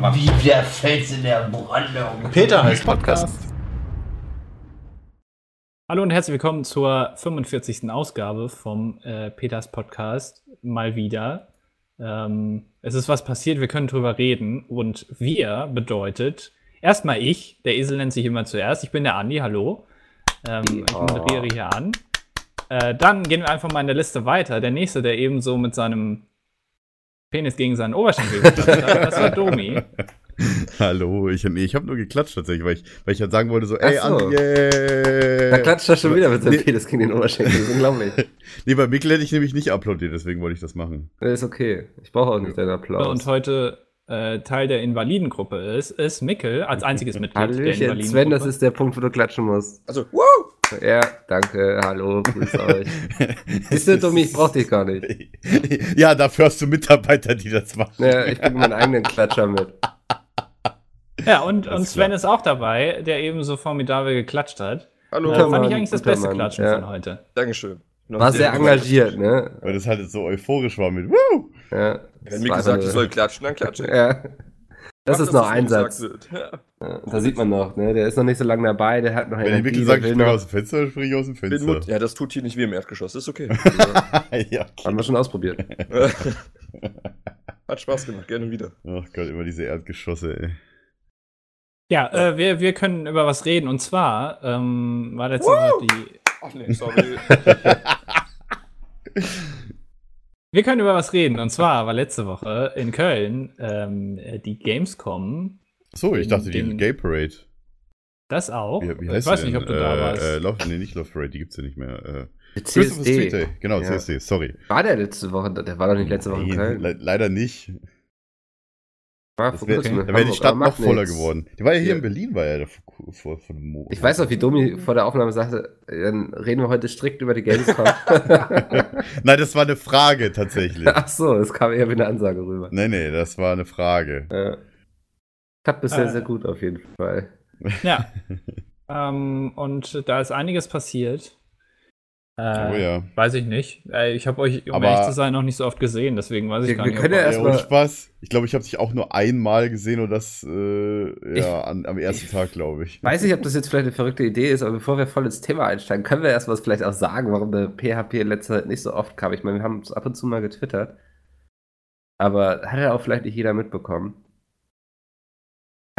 Wie der Fels in der Brandung. Peter heißt Podcast. Hallo und herzlich willkommen zur 45. Ausgabe vom äh, Peters Podcast. Mal wieder. Ähm, es ist was passiert, wir können drüber reden. Und wir bedeutet erstmal ich, der Esel nennt sich immer zuerst. Ich bin der Andi, hallo. Ähm, ich moderiere hier an. Äh, dann gehen wir einfach mal in der Liste weiter. Der nächste, der eben so mit seinem Penis gegen seinen Oberschenkel geklatscht hat, das war Domi. Hallo, ich, nee, ich habe nur geklatscht tatsächlich, weil ich, weil ich halt sagen wollte so, ey, Ach so. Andi, yeah. Da klatscht er schon wieder mit seinem Nee. Penis gegen den Oberschenkel. Das ist unglaublich. Nee, bei Mikkel hätte ich nämlich nicht applaudiert, deswegen wollte ich das machen. Das ist okay. Ich brauche auch nicht deinen Applaus. Und heute äh, Teil der Invalidengruppe ist, ist Mikkel als einziges Mitglied der Hallöchen, Invalidengruppe. Sven, das ist der Punkt, wo du klatschen musst. Also, wow! Ja, danke, hallo, grüß euch. Siehst du, Dummi, ich brauch dich gar nicht. ja, dafür hast du Mitarbeiter, die das machen. Ja, ich bringe meinen eigenen Klatscher mit. Ja, und, und Sven klar. ist auch dabei, der eben so formidabel geklatscht hat. Hallo, Äh, fand ich Mann, eigentlich das beste Mann, Klatschen ja. von heute. Dankeschön. War sehr engagiert, ne? Weil das halt so euphorisch war mit, Woo! Ja, Wenn mir gesagt, ich soll klatschen, dann klatsche ich. Ja. Das ist noch ein Satz. Ja. Ja, da sieht man noch, ne? Der ist noch nicht so lange dabei, der hat noch Wenn die Energie, Mikkel der sagt, ich springe noch. aus dem Fenster, dann springe ich aus dem Fenster. Mut. Ja, das tut hier nicht weh im Erdgeschoss, ist okay. ja, Haben okay. wir schon ausprobiert. Hat Spaß gemacht, gerne wieder. Ach Gott, immer diese Erdgeschosse, ey. Ja, äh, wir, wir können über was reden. Und zwar ähm, war letzte Woche die. Ach nee, sorry. Wir können über was reden. Und zwar war letzte Woche in Köln ähm, die Gamescom. So, ich dachte, die Den- Gay Parade. Das auch. Wie, wie ich weiß die nicht, ob du da äh, warst. Äh, Love, nee, nicht Love Parade, die gibt's ja nicht mehr. Äh, Die CSD. genau, Ja. CSD, sorry. War der letzte Woche? Der war doch nicht letzte Woche in Köln. le leider nicht. War wär, kurzem in da wäre die Stadt noch voller nichts. geworden. Die war ja hier Ja. in Berlin, war ja vor, vor, vor einem Monat. Ich weiß noch, wie Domi vor der Aufnahme sagte, dann reden wir heute strikt über die Gamescom. Nein, das war eine Frage tatsächlich. Ach so, es kam eher wie eine Ansage rüber. nee, nee, das war eine Frage. Ja. Klappt bisher Äh. sehr gut auf jeden Fall. Ja. ähm, und da ist einiges passiert. Äh, Oh ja. Weiß ich nicht. Äh, ich habe euch, um Aber- ehrlich zu sein, noch nicht so oft gesehen, deswegen weiß ich Wir- gar wir nicht. können ob- ja Ja, erstmal- Spaß. Ich glaube, ich habe dich auch nur einmal gesehen und das äh, ja, an, am ersten ich- Tag, glaube ich. Weiß nicht, ob das jetzt vielleicht eine verrückte Idee ist, aber bevor wir voll ins Thema einsteigen, können wir erst was vielleicht auch sagen, warum der PHP in letzter Zeit nicht so oft kam. Ich meine, wir haben es ab und zu mal getwittert. Aber hat ja auch vielleicht nicht jeder mitbekommen.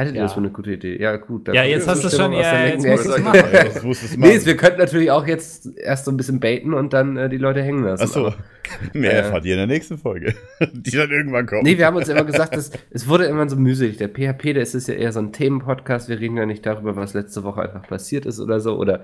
Haltet ihr Ja. das für eine gute Idee? Ja, gut. Ja, jetzt hast du Zustimmung schon- ja, jetzt musst Ecke. du's machen. Du Nee, machen. wir könnten natürlich auch jetzt erst so ein bisschen baiten und dann äh, die Leute hängen lassen. Achso. Mehr Äh. erfahrt ihr in der nächsten Folge. Die dann irgendwann kommt. Nee, wir haben uns immer gesagt, dass, es wurde immer so mühselig. Der PHP, der ist es ja eher so ein Themenpodcast. Wir reden ja nicht darüber, was letzte Woche einfach passiert ist oder so. Oder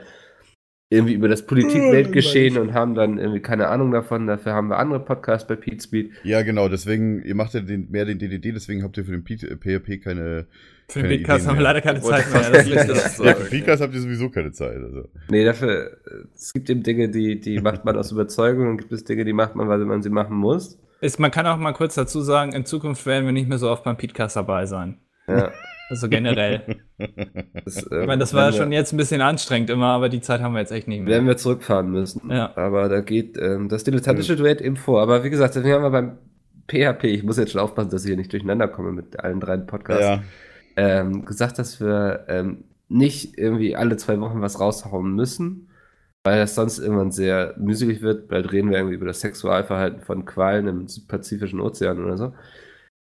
irgendwie über das Politik-Weltgeschehen und haben dann irgendwie keine Ahnung davon. Dafür haben wir andere Podcasts bei Pete Speed. Ja, genau, deswegen, ihr macht ja den, mehr den DDD, deswegen habt ihr für den PHP keine. Für den Ideen haben wir leider keine Zeit mehr. Das das. Ja, für sagen. Podcast habt ihr sowieso keine Zeit. Also. Nee, dafür, äh, es gibt eben Dinge, die, die macht man aus Überzeugung und gibt es Dinge, die macht man, weil man sie machen muss. Ist, man kann auch mal kurz dazu sagen, in Zukunft werden wir nicht mehr so oft beim Podcast dabei sein. Ja, Also generell. das, äh, ich meine, das war werden wir- schon jetzt ein bisschen anstrengend immer, aber die Zeit haben wir jetzt echt nicht mehr. werden wir zurückfahren müssen. Ja. Aber da geht ähm, das dilettantische Duett eben vor. Aber wie gesagt, wir haben wir beim PHP, ich muss jetzt schon aufpassen, dass ich hier nicht durcheinander komme mit allen drei Podcasts. Ja, ähm, gesagt, dass wir ähm, nicht irgendwie alle zwei Wochen was raushauen müssen, weil das sonst irgendwann sehr mühselig wird. Bald reden wir irgendwie über das Sexualverhalten von Quallen im Pazifischen Ozean oder so.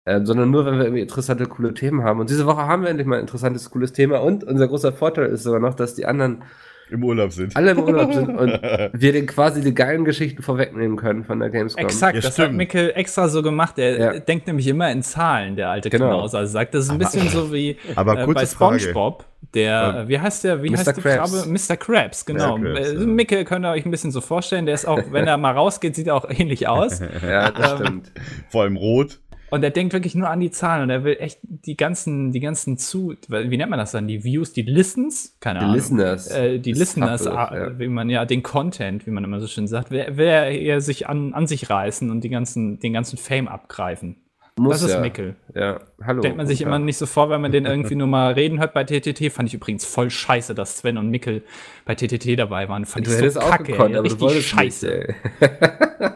Ähm, sondern nur, wenn wir irgendwie interessante, coole Themen haben. Und diese Woche haben wir endlich mal ein interessantes, cooles Thema. Und unser großer Vorteil ist sogar noch, dass die anderen im Urlaub sind. alle im Urlaub sind und wir den quasi die geilen Geschichten vorwegnehmen können von der Gamescom. Exakt, Ja, das stimmt. hat Mikkel extra so gemacht. Er Ja. denkt nämlich immer in Zahlen, der alte Genau. Knaus. Also sagt, das ist ein Aber- bisschen so wie Aber äh, bei. SpongeBob. Der, Ja. wie heißt der, wie Mr. heißt die Krabs. Krabbe? Mr. Krabs, genau. Mr. Krabs, äh, ja. Mikkel könnt ihr euch ein bisschen so vorstellen. Der ist auch, wenn er mal rausgeht, sieht er auch ähnlich aus. Ja, das Ähm, stimmt. Vor allem rot. Und er denkt wirklich nur an die Zahlen und er will echt die ganzen, die ganzen zu, wie nennt man das dann? Die Views, die Listens? Keine Die Ahnung. Listeners. Äh, die Das Listeners, ah, ja. wie man ja, den Content, wie man immer so schön sagt, will, will er eher sich an, an sich reißen und die ganzen, den ganzen Fame abgreifen. Muss das ist ja. Mickel. Ja, hallo. Denkt man sich immer nicht so vor, wenn man den irgendwie nur mal reden hört bei TTT. Fand ich übrigens voll scheiße, dass Sven und Mickel bei TTT dabei waren. Fand Du ich hättest so auch kacke, gekonnt, ey. aber du Richtig wolltest scheiße. Nicht, ey.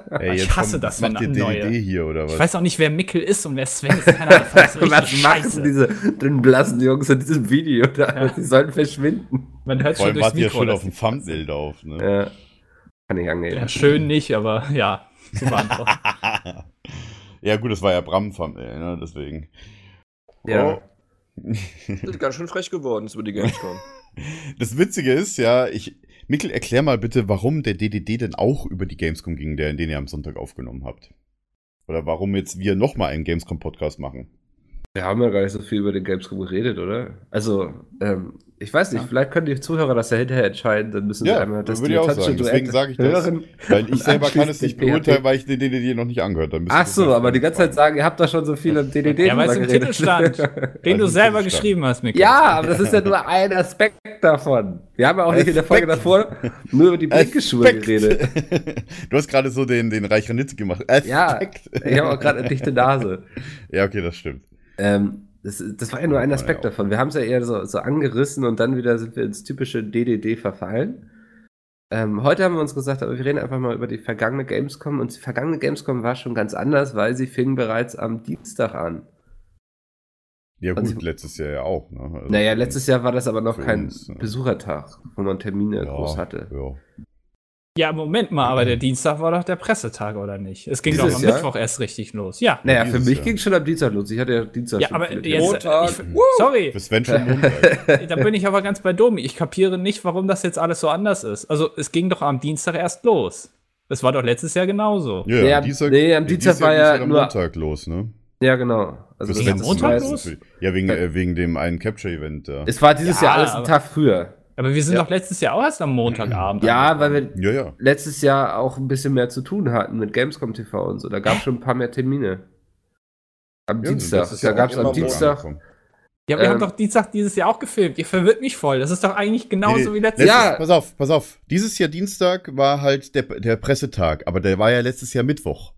Ey, ich hasse das, wenn neue- hier oder was? Ich weiß auch nicht, wer Mickel ist und wer Sven ist. Keine Ahnung, Was richtig machen scheiße. diese dünnen blassen Jungs in diesem Video da? Die sollen verschwinden. Man hört Vor schon allem durchs wart ihr ja Mikro. schon auf dem Thumbnail drauf, ne? Ja. Kann ich angehen. Ja, schön nicht, aber ja, beantworten. Ja, gut, das war ja Bram-Thumbnail, ne? Deswegen. Ja. Oh. Sind ganz schön frech geworden, das über die Gamescom. Das Witzige ist ja, ich. Mikkel, erklär mal bitte, warum der DDD denn auch über die Gamescom ging, der, den ihr am Sonntag aufgenommen habt. Oder warum jetzt wir nochmal einen Gamescom-Podcast machen. Wir haben ja gar nicht so viel über den Gamescom geredet, oder? Also, ähm, ich weiß nicht, Ja. vielleicht können die Zuhörer das ja hinterher entscheiden, dann müssen Ja, sie einmal das würde ich auch sagen. Deswegen sage ich das. hören. Weil ich selber kann es nicht beurteilen, weil ich den DDD noch nicht angehört habe. Ach so, aber die ganze Zeit sagen, ihr habt da schon so viel am DDD Ja, weil es im Titel stand, den du Also im selber geschrieben hast, Mikkel. Ja, aber das ist ja nur ein Aspekt davon. Wir haben ja auch nicht in der Folge davor nur über die Blinkschuhe geredet. du hast gerade so den, den Ranitzky gemacht. Ja, Aspekt. ich habe auch gerade eine dichte Nase. ja, okay, das stimmt. Ähm, das, das war ja nur ein Aspekt Ja. davon. Wir haben es ja eher so, so angerissen und dann wieder sind wir ins typische DDD verfallen. Ähm, heute haben wir uns gesagt, aber wir reden einfach mal über die vergangene Gamescom und die vergangene Gamescom war schon ganz anders, weil sie fing bereits am Dienstag an. Ja, gut, Also- letztes Jahr ja auch. Ne? Also, Naja, letztes Jahr war das aber noch kein uns. Besuchertag, wo man Termine ja, groß hatte. Ja. Ja, Moment mal, aber der Dienstag war doch der Pressetag, oder nicht? Es ging Dieses doch am Jahr? Mittwoch erst richtig los. Ja. Naja, für mich ging schon am Dienstag los. Ich hatte ja Dienstag Ja, schon aber jetzt. Montag. Ich, sorry, Für Sven schon Montag. da bin ich aber ganz bei Domi. Ich kapiere nicht, warum das jetzt alles so anders ist. Also, es ging doch am Dienstag erst los. Das war doch letztes Jahr genauso. Ja, Nee, am Dienstag, nee, am dieses Dienstag war ja am nur- Montag los, ne? Ja, genau. Also ging das- am Montag los? Ja, wegen, äh, wegen dem einen Capture-Event da. Es war dieses Ja, Jahr alles einen Tag früher. Aber wir sind Ja. doch letztes Jahr auch erst am Montagabend. Ja, weil wir Ja, ja. letztes Jahr auch ein bisschen mehr zu tun hatten mit Gamescom TV und so. Da gab es schon ein paar mehr Termine. Am Ja, Dienstag. das ist Da ja gab es am Dienstag. angekommen. Ja, wir Ähm, haben doch Dienstag dieses Jahr auch gefilmt. Ihr verwirrt mich voll. Das ist doch eigentlich genauso Nee, nee, wie letztes Jahr. Ja. Pass auf, pass auf. Dieses Jahr Dienstag war halt der, der Pressetag, aber der war ja letztes Jahr Mittwoch.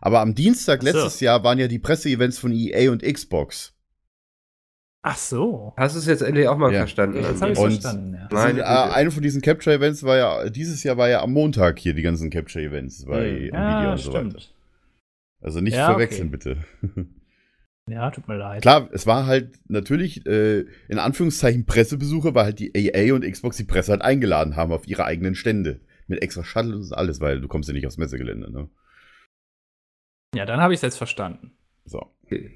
Aber am Dienstag so. letztes Jahr waren ja die Presseevents von EA und Xbox. Ach so. Hast du es jetzt endlich auch mal Ja. verstanden? Jetzt habe ich verstanden, ja. Sind, äh, eine von diesen Capture-Events war ja, dieses Jahr war ja am Montag hier die ganzen Capture-Events bei Mhm. Nvidia Ja, und so weiter. stimmt. Also nicht Ja, verwechseln, okay. bitte. Ja, tut mir leid. Klar, es war halt natürlich, äh, in Anführungszeichen Pressebesuche, weil halt die EA und Xbox die Presse halt eingeladen haben auf ihre eigenen Stände. Mit extra Shuttle und alles, weil du kommst ja nicht aufs Messegelände, ne? Ja, dann habe ich es jetzt verstanden. So. Okay.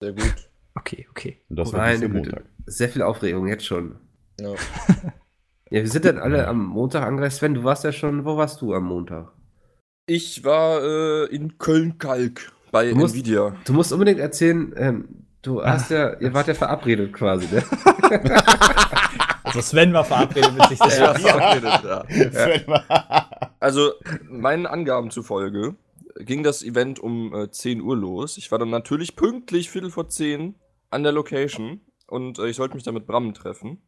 Sehr gut. Okay, okay. Und das war Meine dieser Güte. Montag. Sehr viel Aufregung jetzt schon. Ja. Ja, wir sind dann alle am Montag angereist. Sven, du warst ja schon, wo warst du am Montag? Ich war äh, in Köln-Kalk bei Du musst- Nvidia. Du musst unbedingt erzählen, ähm, du hast ja, ihr wart ja verabredet quasi, ne? Also Sven war verabredet mit sich Ja, selber. verabredet, ja. Also, meinen Angaben zufolge ging das Event um äh, 10 Uhr los. Ich war dann natürlich pünktlich Viertel vor 10 an der Location und äh, ich sollte mich dann mit Bram treffen,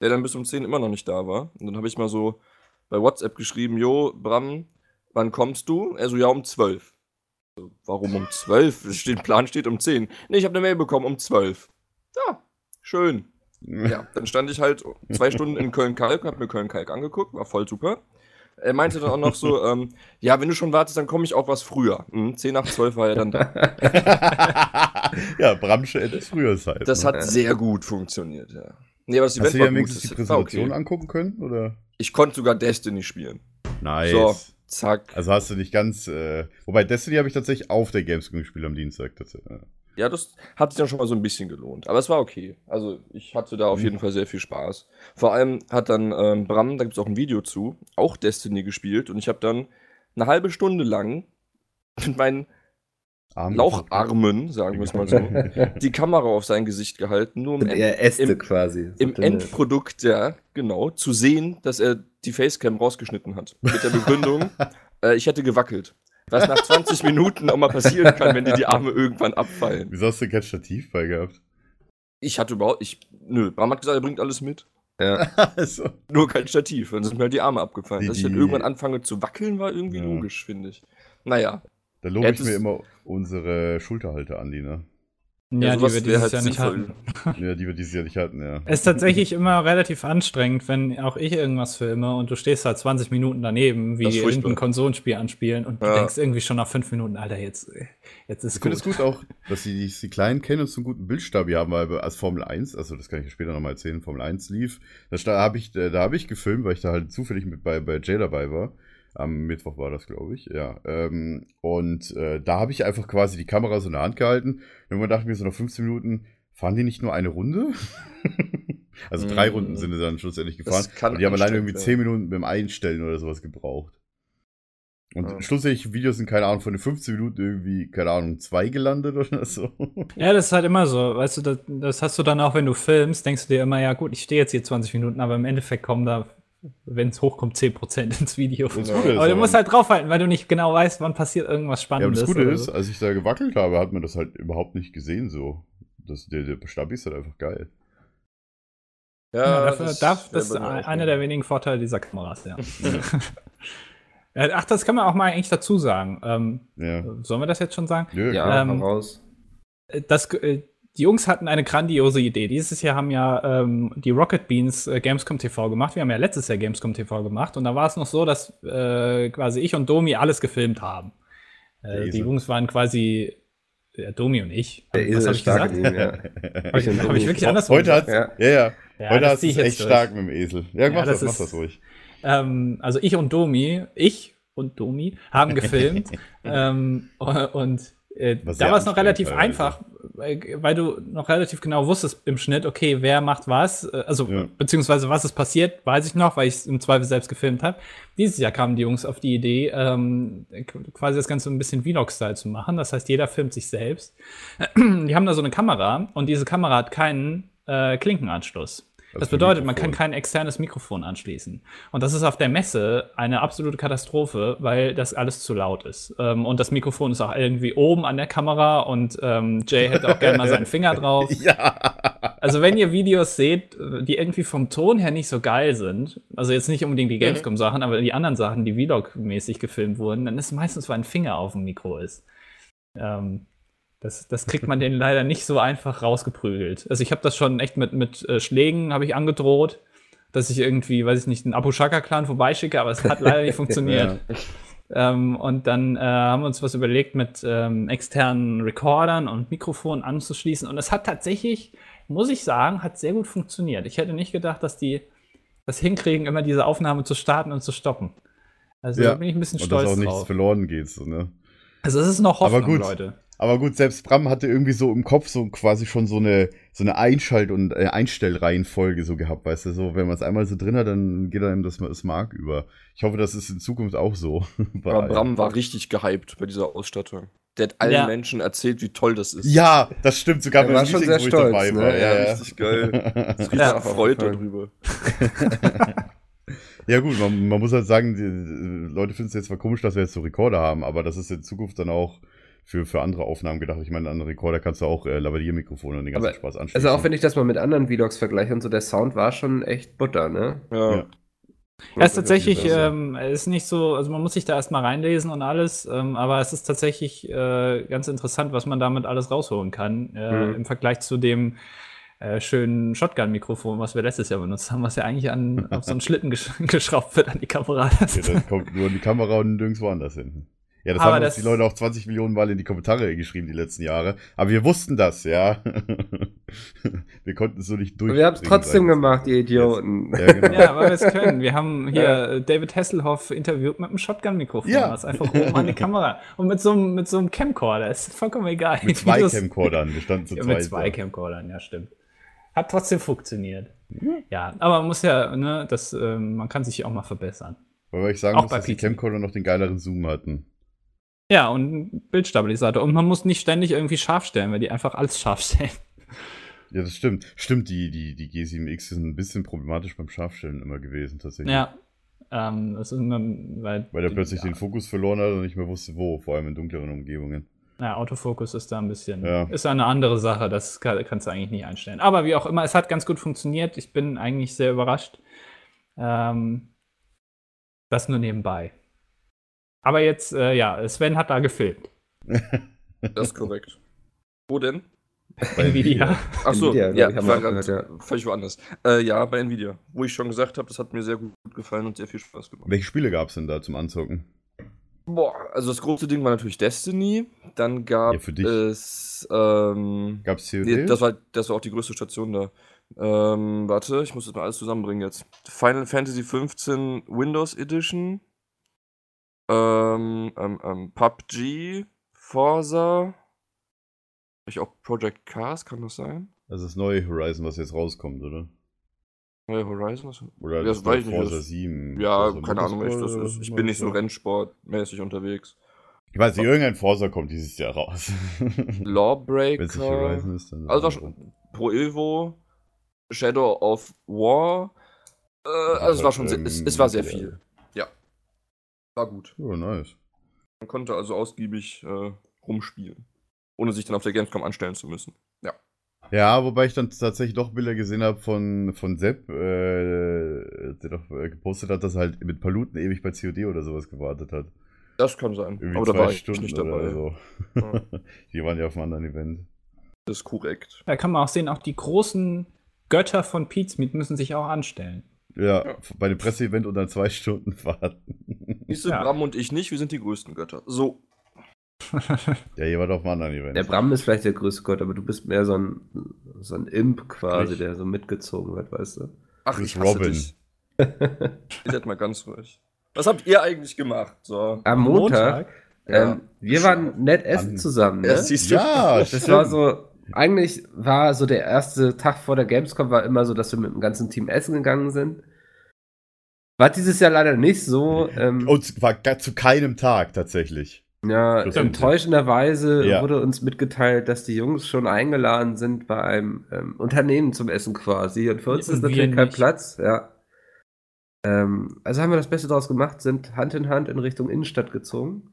der dann bis um 10 immer noch nicht da war. Und dann habe ich mal so bei WhatsApp geschrieben, Jo, Bram, wann kommst du? Er so, ja, um 12. So, Warum um 12? Es Steht, Plan steht um 10. Nee, ich habe eine Mail bekommen um 12. Ja, schön. Ja, dann stand ich halt zwei Stunden in Köln-Kalk, hab mir Köln-Kalk angeguckt, war voll super. Er meinte dann auch noch so, ähm, ja, wenn du schon wartest, dann komme ich auch was früher. Mhm, 10 nach 12 war er dann da. ja, Bramsche etwas früher Zeit. Das ne? hat sehr gut funktioniert, ja. Nee, aber das Hast Event du gut. wenigstens die Präsentation okay. angucken können, oder? Ich konnte sogar Destiny spielen. Nice. So, zack. Also hast du nicht ganz, äh, wobei Destiny habe ich tatsächlich auf der Gamescom gespielt am Dienstag. Das, äh, Ja, das hat sich dann schon mal so ein bisschen gelohnt. Aber es war okay. Also ich hatte da auf jeden Fall sehr viel Spaß. Vor allem hat dann ähm, Bram, da gibt es auch ein Video zu, auch Destiny gespielt. Und ich habe dann eine halbe Stunde lang mit meinen Arm- Laucharmen, sagen wir es mal so, die Kamera auf sein Gesicht gehalten, nur um eher Äste im- quasi. im Endprodukt, ja, genau, zu sehen, dass er die Facecam rausgeschnitten hat. Mit der Begründung, äh, ich hätte gewackelt. Was nach 20 Minuten auch mal passieren kann, wenn dir die Arme irgendwann abfallen. Wieso hast du kein Stativ bei gehabt? Ich hatte überhaupt, ich, nö, Bram hat gesagt, er bringt alles mit. Ja. also, Nur kein Stativ, dann sind mir halt die Arme abgefallen. Die- Dass ich dann irgendwann anfange zu wackeln, war irgendwie Ja. logisch, finde ich. Naja, Da lobe ich mir immer unsere Schulterhalter an, die, ne? Ja, die sowas wir dieses halt Jahr nicht hatten. Ja, die wir dieses Jahr nicht hatten, ja. Es ist tatsächlich immer relativ anstrengend, wenn auch ich irgendwas filme und du stehst halt 20 Minuten daneben, wie irgendein Konsolenspiel anspielen und du Ja. denkst irgendwie schon nach fünf Minuten, Alter, jetzt, jetzt ist Ich finde gut. es gut auch, dass sie die, die kleinen kennen und so einen guten Bildstabi haben, weil als Formel 1, also das kann ich ja später nochmal erzählen, Formel 1 lief, da, sta- hab ich, da, da habe ich gefilmt, weil ich da halt zufällig mit bei, bei Jay dabei war. Am Mittwoch war das, glaube ich, ja. Ähm, und äh, da habe ich einfach quasi die Kamera so in der Hand gehalten. Und irgendwann dachte ich mir so nach 15 Minuten, fahren die nicht nur eine Runde? also drei Mm. Runden sind sie dann schlussendlich gefahren. kann Und die haben alleine irgendwie werden. 10 Minuten beim Einstellen oder sowas gebraucht. Und Ja. schlussendlich Videos sind, keine Ahnung, von den 15 Minuten irgendwie, keine Ahnung, zwei gelandet oder so. Ja, das ist halt immer so. Weißt du, das, das hast du dann auch, wenn du filmst, denkst du dir immer, ja gut, ich stehe jetzt hier 20 Minuten, aber im Endeffekt kommen da, wenn es hochkommt, 10% ins Video. Das Gute ist aber du musst halt draufhalten, weil du nicht genau weißt, wann passiert irgendwas Ja, Spannendes. das Gute ist, so. als ich da gewackelt habe, hat man das halt überhaupt nicht gesehen so. Das, der, der Stabi ist halt einfach geil. Ja, dafür, das, darf, das ist einer der wenigen Vorteile dieser Kameras, ja. Ja, Ach, das kann man auch mal eigentlich dazu sagen. Ähm, Ja. sollen wir das jetzt schon sagen? Nö, Ja, klar. Ähm, raus. Äh, Das, äh, die Jungs hatten eine grandiose Idee. Dieses Jahr haben ja ähm, die Rocket Beans äh, Gamescom TV gemacht. Wir haben ja letztes Jahr Gamescom TV gemacht. Und da war es noch so, dass äh, quasi ich und Domi alles gefilmt haben. Äh, die. Jungs waren quasi ja, Domi und ich. Der Was Esel hab ist ich stark gesagt? ihm, ja. Hab ich, hab ich wirklich andersrum Heute hat's, Ja. ja, ja. Ja, Heute das hast du zieh es echt durch. stark mit dem Esel. Ja, mach das das, mach das ruhig. Ähm, also ich und Domi, ich und Domi haben gefilmt ähm, und äh, da war es noch relativ einfach, weil, weil du noch relativ genau wusstest im Schnitt, okay, wer macht was, äh, also Ja. beziehungsweise was ist passiert, weiß ich noch, weil ich es im Zweifel selbst gefilmt habe. Dieses Jahr kamen die Jungs auf die Idee, ähm, quasi das Ganze ein bisschen Vlog-Style zu machen. Das heißt, jeder filmt sich selbst. Die haben da so eine Kamera und diese Kamera hat keinen äh, Klinkenanschluss. Das bedeutet, man kann kein externes Mikrofon anschließen. Und das ist auf der Messe eine absolute Katastrophe, weil das alles zu laut ist. Ähm, und das Mikrofon ist auch irgendwie oben an der Kamera und ähm, Jay hätte auch gerne mal seinen Finger drauf. Ja. Also wenn ihr Videos seht, die irgendwie vom Ton her nicht so geil sind, also jetzt nicht unbedingt die Gamescom-Sachen, aber die anderen Sachen, die Vlog-mäßig gefilmt wurden, dann ist meistens, weil ein Finger auf dem Mikro ist. Ähm, das, das kriegt man denen leider nicht so einfach rausgeprügelt. Also ich habe das schon echt mit, mit äh, Schlägen habe ich angedroht, dass ich irgendwie, weiß ich nicht, einen Abu Shaka-Clan vorbeischicke, aber es hat leider nicht funktioniert. Ähm, und dann äh, haben wir uns was überlegt, mit ähm, externen Recordern und Mikrofonen anzuschließen. Und es hat tatsächlich, muss ich sagen, hat sehr gut funktioniert. Ich hätte nicht gedacht, dass die das hinkriegen, immer diese Aufnahme zu starten und zu stoppen. Also Ja. da bin ich ein bisschen Und dass stolz auch nichts drauf. verloren geht. So, ne? Also es ist noch Hoffnung, Aber gut. Leute. Aber gut, selbst Bram hatte irgendwie so im Kopf so quasi schon so eine, so eine Einschalt- und äh, Einstellreihenfolge so gehabt, weißt du, so, wenn man es einmal so drin hat, dann geht einem das, das Mark über. Ich hoffe, das ist in Zukunft auch so. Aber. Bram war richtig gehypt bei dieser Ausstattung. Der hat allen Ja. Menschen erzählt, wie toll das ist. Ja, das stimmt, sogar Er beim war schon Meeting, sehr wo ich stolz, dabei ne? war. Ja, Ja, ja. richtig geil. Richtig Ja. erfreut Aufgefallen. darüber. Ja gut, man, man muss halt sagen, die, Leute finden es jetzt zwar komisch, dass wir jetzt so Rekorder haben, aber das ist in Zukunft dann auch für, für andere Aufnahmen gedacht. Ich meine, an einen Rekorder kannst du auch äh, Lavalier-Mikrofone und den ganzen Aber- Spaß anschließen. Also auch wenn ich das mal mit anderen Vlogs vergleiche und so, der Sound war schon echt Butter, ne? Ja. Ja. Ja, ist tatsächlich, ähm, ist nicht so, also man muss sich da erstmal reinlesen und alles, ähm, aber es ist tatsächlich äh, ganz interessant, was man damit alles rausholen kann, äh, Mhm. im Vergleich zu dem äh, schönen Shotgun-Mikrofon, was wir letztes Jahr benutzt haben, was ja eigentlich an, auf so einen Schlitten gesch geschraubt wird an die Kamera. Das Ja, das kommt nur in die Kamera und nirgendwo anders hin. Ja, das Aber haben uns das- die Leute auch 20 Millionen Mal in die Kommentare geschrieben die letzten Jahre. Aber wir wussten das, ja. wir konnten es so nicht durch. Wir haben es trotzdem gemacht, ihr Idioten. Ja, genau. ja, weil wir es können. Wir haben hier äh, David Hasselhoff interviewt mit einem Shotgun-Mikrofon, Ja. was einfach oben an die Kamera und mit so einem, mit so einem Camcorder. Ist vollkommen egal. Mit zwei das- Camcordern. Wir standen zu Ja, zweit. mit zwei. Camcordern, ja, stimmt. Hat trotzdem funktioniert. Ja, aber man muss ja, ne, das, ähm, man kann sich ja auch mal verbessern. Wobei ich sagen Auch muss, dass die PC. Camcorder noch den geileren Zoom hatten. Ja, und ein Bildstabilisator. Und man muss nicht ständig irgendwie scharf stellen, weil die einfach alles scharf stellen. Ja, das stimmt. Stimmt, die, die, die G7X sind ein bisschen problematisch beim Scharfstellen immer gewesen, tatsächlich. Ja. Ähm, das ist immer, weil, Weil er plötzlich ja, den Fokus verloren hat und nicht mehr wusste, wo, vor allem in dunkleren Umgebungen. Ja, Autofokus ist da ein bisschen, Ja. ist eine andere Sache, das kann, kannst du eigentlich nicht einstellen. Aber wie auch immer, es hat ganz gut funktioniert. Ich bin eigentlich sehr überrascht. Ähm, das nur nebenbei. Aber jetzt, äh, ja, Sven hat da gefilmt. Das ist korrekt. Wo denn? Bei Nvidia. Ach so, Nvidia, ja, glaub ich, war gerade gehört, ja. völlig woanders. Äh, ja, bei Nvidia. Wo ich schon gesagt habe, das hat mir sehr gut gefallen und sehr viel Spaß gemacht. Welche Spiele gab es denn da zum Anzocken? Boah, also das große Ding war natürlich Destiny. Dann gab Ja, für dich. es. Ähm, Gab es COD? nee, das, war, das war auch die größte Station da. Ähm, warte, ich muss das mal alles zusammenbringen jetzt. Final Fantasy 15 Windows Edition. Ähm, ähm, ähm, PUBG, Forza. Ich auch Project Cars, kann das sein? das ist das neue Horizon, was jetzt rauskommt, oder? Neue Horizon? Was? Oder das das weiß ich nicht, Forza das- 7? Ja, Forza keine Ahnung, ich, das ist, ich bin nicht so rennsportmäßig unterwegs. Ich weiß nicht, irgendein Forza kommt dieses Jahr raus. Wenn Lawbreaker. Horizon ist, dann. Also schon Pro Evo, Shadow of War. Äh, also es war schon sehr, es, es war sehr viel. War gut. Oh, nice. Man konnte also ausgiebig äh, rumspielen. Ohne sich dann auf der Gamescom anstellen zu müssen. Ja. Ja, wobei ich dann tatsächlich doch Bilder gesehen habe von, von Sepp, äh, der doch äh, gepostet hat, dass er halt mit Paluten ewig bei COD oder sowas gewartet hat. Das kann sein. Irgendwie Aber da zwei war ich Stunden nicht oder dabei. so. Ja. Die waren ja auf einem anderen Event. Das ist korrekt. Da kann man auch sehen, auch die großen Götter von Pizmeet müssen sich auch anstellen. Ja, Ja. bei dem Presseevent und dann zwei Stunden warten. Siehst du, Ja. Bram und ich nicht, wir sind die größten Götter. So. ja, ihr wart auf einem anderen Event. Der Bram ist vielleicht der größte Gott, aber du bist mehr so ein, so ein Imp quasi, Ich- der so mitgezogen wird, weißt du? Ach, ich hasse Robin. dich. Ihr seid mal ganz ruhig. Was habt ihr eigentlich gemacht? So. Am Montag, Ja. ähm, wir waren nett essen An- zusammen, ne? Ja, siehst du? Ja, Das war so, eigentlich war so der erste Tag vor der Gamescom war immer so, dass wir mit dem ganzen Team essen gegangen sind. War dieses Jahr leider nicht so. Ähm, Und war zu keinem Tag tatsächlich. ja, das enttäuschenderweise Ja. wurde uns mitgeteilt, dass die Jungs schon eingeladen sind bei einem ähm, Unternehmen zum Essen quasi. Und für uns ist natürlich kein nicht. Platz, ja. Ähm, also haben wir das Beste daraus gemacht, sind Hand in Hand in Richtung Innenstadt gezogen.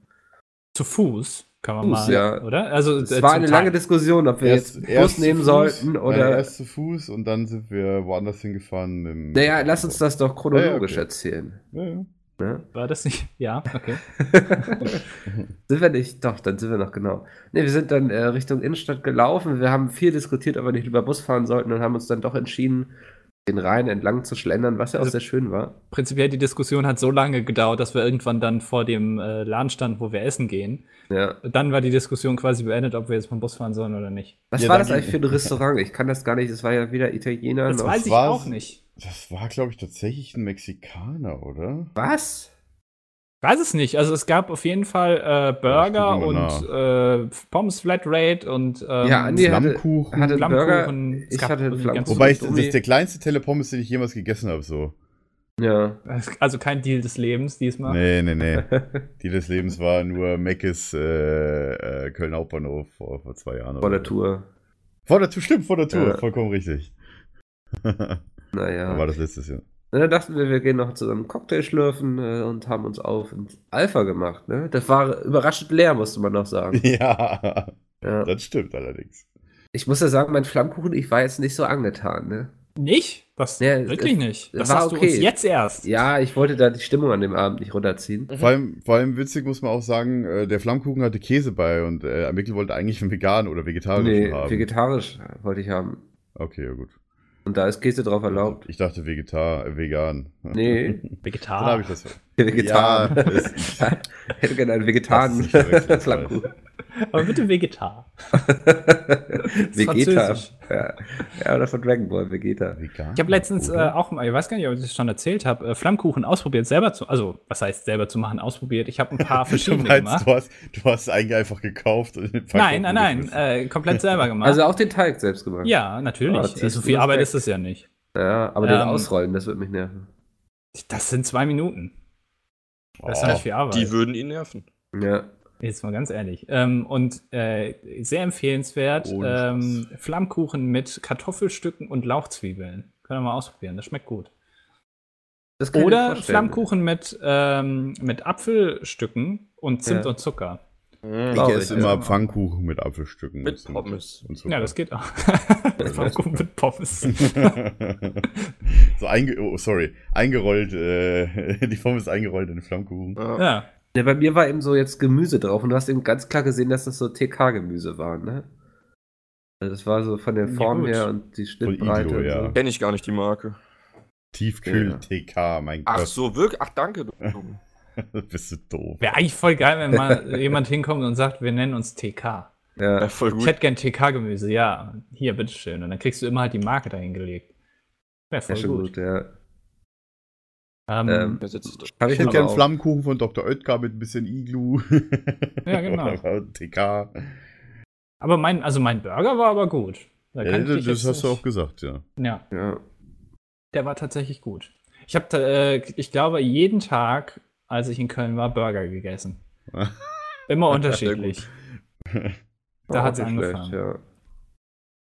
Zu Fuß kann man Fuß, mal, ja. oder? Also Es äh, war eine Teil. lange Diskussion, ob wir jetzt Bus nehmen Fuß, sollten oder. erst zu Fuß und dann sind wir woanders hingefahren. Dem- Naja, lass uns das doch chronologisch Ja, okay. erzählen. Ja, ja. War das nicht? Ja, okay. sind wir nicht? Doch, dann sind wir noch genau. Ne, wir sind dann äh, Richtung Innenstadt gelaufen. Wir haben viel diskutiert, ob wir nicht über Bus fahren sollten und haben uns dann doch entschieden, den Rhein entlang zu schlendern, was ja auch Also- sehr schön war. Prinzipiell die Diskussion hat so lange gedauert, dass wir irgendwann dann vor dem äh, Laden standen, wo wir essen gehen. Ja. Dann war die Diskussion quasi beendet, ob wir jetzt vom Bus fahren sollen oder nicht. Was Ja, war das eigentlich für ein Restaurant? Ich kann das gar nicht. Das war ja wieder Italiener. Das noch- weiß ich auch nicht. Das war, glaube ich, tatsächlich ein Mexikaner, oder? Was? Weiß es nicht. Also es gab auf jeden Fall äh, Burger und äh, Pommes Flatrate und ähm, Ja, hatte, Flammkuchen. hatte einen Burger. Ich hatte Flammkuchen. Wobei ich, das ist der kleinste Telepommes, den ich jemals gegessen habe, so. Ja. Also kein Deal des Lebens diesmal. Nee, nee, nee. Die des Lebens war nur Meckes äh, äh, Köln Hauptbahnhof vor, vor zwei Jahren. Vor der. Tour. Vor der Tour, stimmt, vor der Tour, Ja. vollkommen richtig. Naja. war das letztes Jahr. Und dann dachten wir, wir gehen noch zu einem Cocktail schlürfen äh, und haben uns auf ins Alpha gemacht. Ne? Das war überraschend leer, musste man noch sagen. Ja, Ja. das stimmt allerdings. Ich muss ja sagen, mein Flammkuchen, ich war jetzt nicht so angetan. Ne? Nicht? Das Ja, wirklich es- nicht. Das war hast du okay. uns jetzt erst. Ja, ich wollte da die Stimmung an dem Abend nicht runterziehen. Vor allem, vor allem witzig muss man auch sagen, äh, der Flammkuchen hatte Käse bei und äh, Mikkel wollte eigentlich einen veganen oder vegetarischen Nee, haben. vegetarisch wollte ich haben. okay, ja gut. Und da ist Käse drauf erlaubt. Ich dachte Vegetar, äh, vegan. Nee, Dann Vegetar. habe ich das. Vegetar. Ja, das- Hätte gerne einen vegetanen Das ist nicht verwechseln, Flammkuchen. Aber bitte Vegetar. Vegeta. Französisch. Ja. ja, oder von Dragon Ball, Vegeta. Vegan? Ich habe letztens äh, auch mal, ich weiß gar nicht, ob ich das schon erzählt habe, äh, Flammkuchen ausprobiert, selber zu, also was heißt selber zu machen, ausprobiert. Ich habe ein paar Du verschiedene meinst, gemacht. du hast, du hast eigentlich einfach gekauft und den Nein, nein, nein, äh, komplett selber gemacht. Also auch den Teig selbst gemacht. ja, natürlich. Ziehst so du viel Arbeit weg? ist es ja nicht. Ja, aber den Ähm, ausrollen, das würde mich nerven. Das sind zwei Minuten. Das ist Oh. nicht viel Arbeit. Die würden ihn nerven. Ja. Jetzt mal ganz ehrlich. Ähm, und äh, sehr empfehlenswert, Ohne ähm, Flammkuchen mit Kartoffelstücken und Lauchzwiebeln. Können wir mal ausprobieren, das schmeckt gut. Das ich Oder. Flammkuchen mit, ähm, mit Apfelstücken und Zimt Ja. und Zucker. Ich Glaub esse ich, immer. Pfannkuchen mit Apfelstücken. Mit und- Pommes. Und Zucker. Ja, das geht auch. Flammkuchen mit Pommes. so einge oh, sorry, eingerollt, äh, die Form ist eingerollt in den Flammkuchen. Ja. Ja. Ja, bei mir war eben so jetzt Gemüse drauf und du hast eben ganz klar gesehen, dass das so TK-Gemüse war, ne? Also das war so von der Ja, Form gut. her und die Schnittbreite. Iglo, und ja. so. Kenne ich gar nicht die Marke. Tiefkühl-TK, mein Ach Gott. so, wirklich? Ach, danke. Du. Bist du doof. Wäre eigentlich voll geil, wenn mal jemand hinkommt und sagt, wir nennen uns TK. Ja, Ja, voll Ich gut. hätte gern TK-Gemüse, ja. Hier, bitteschön. Und dann kriegst du immer halt die Marke dahingelegt. Wäre ja, voll schon gut. gut, ja. Ähm, Ähm, Ich hätte aber gern. Flammenkuchen von Dr. Oetker mit ein bisschen Iglu. Ja, genau. TK. aber mein, also mein Burger war aber gut. Da Ja, das jetzt hast du auch gesagt, ja. Ja, Ja. der war tatsächlich gut. Ich habe, äh, ich glaube, jeden Tag, als ich in Köln war, Burger gegessen. Immer unterschiedlich. Da auch nicht angefangen. ja.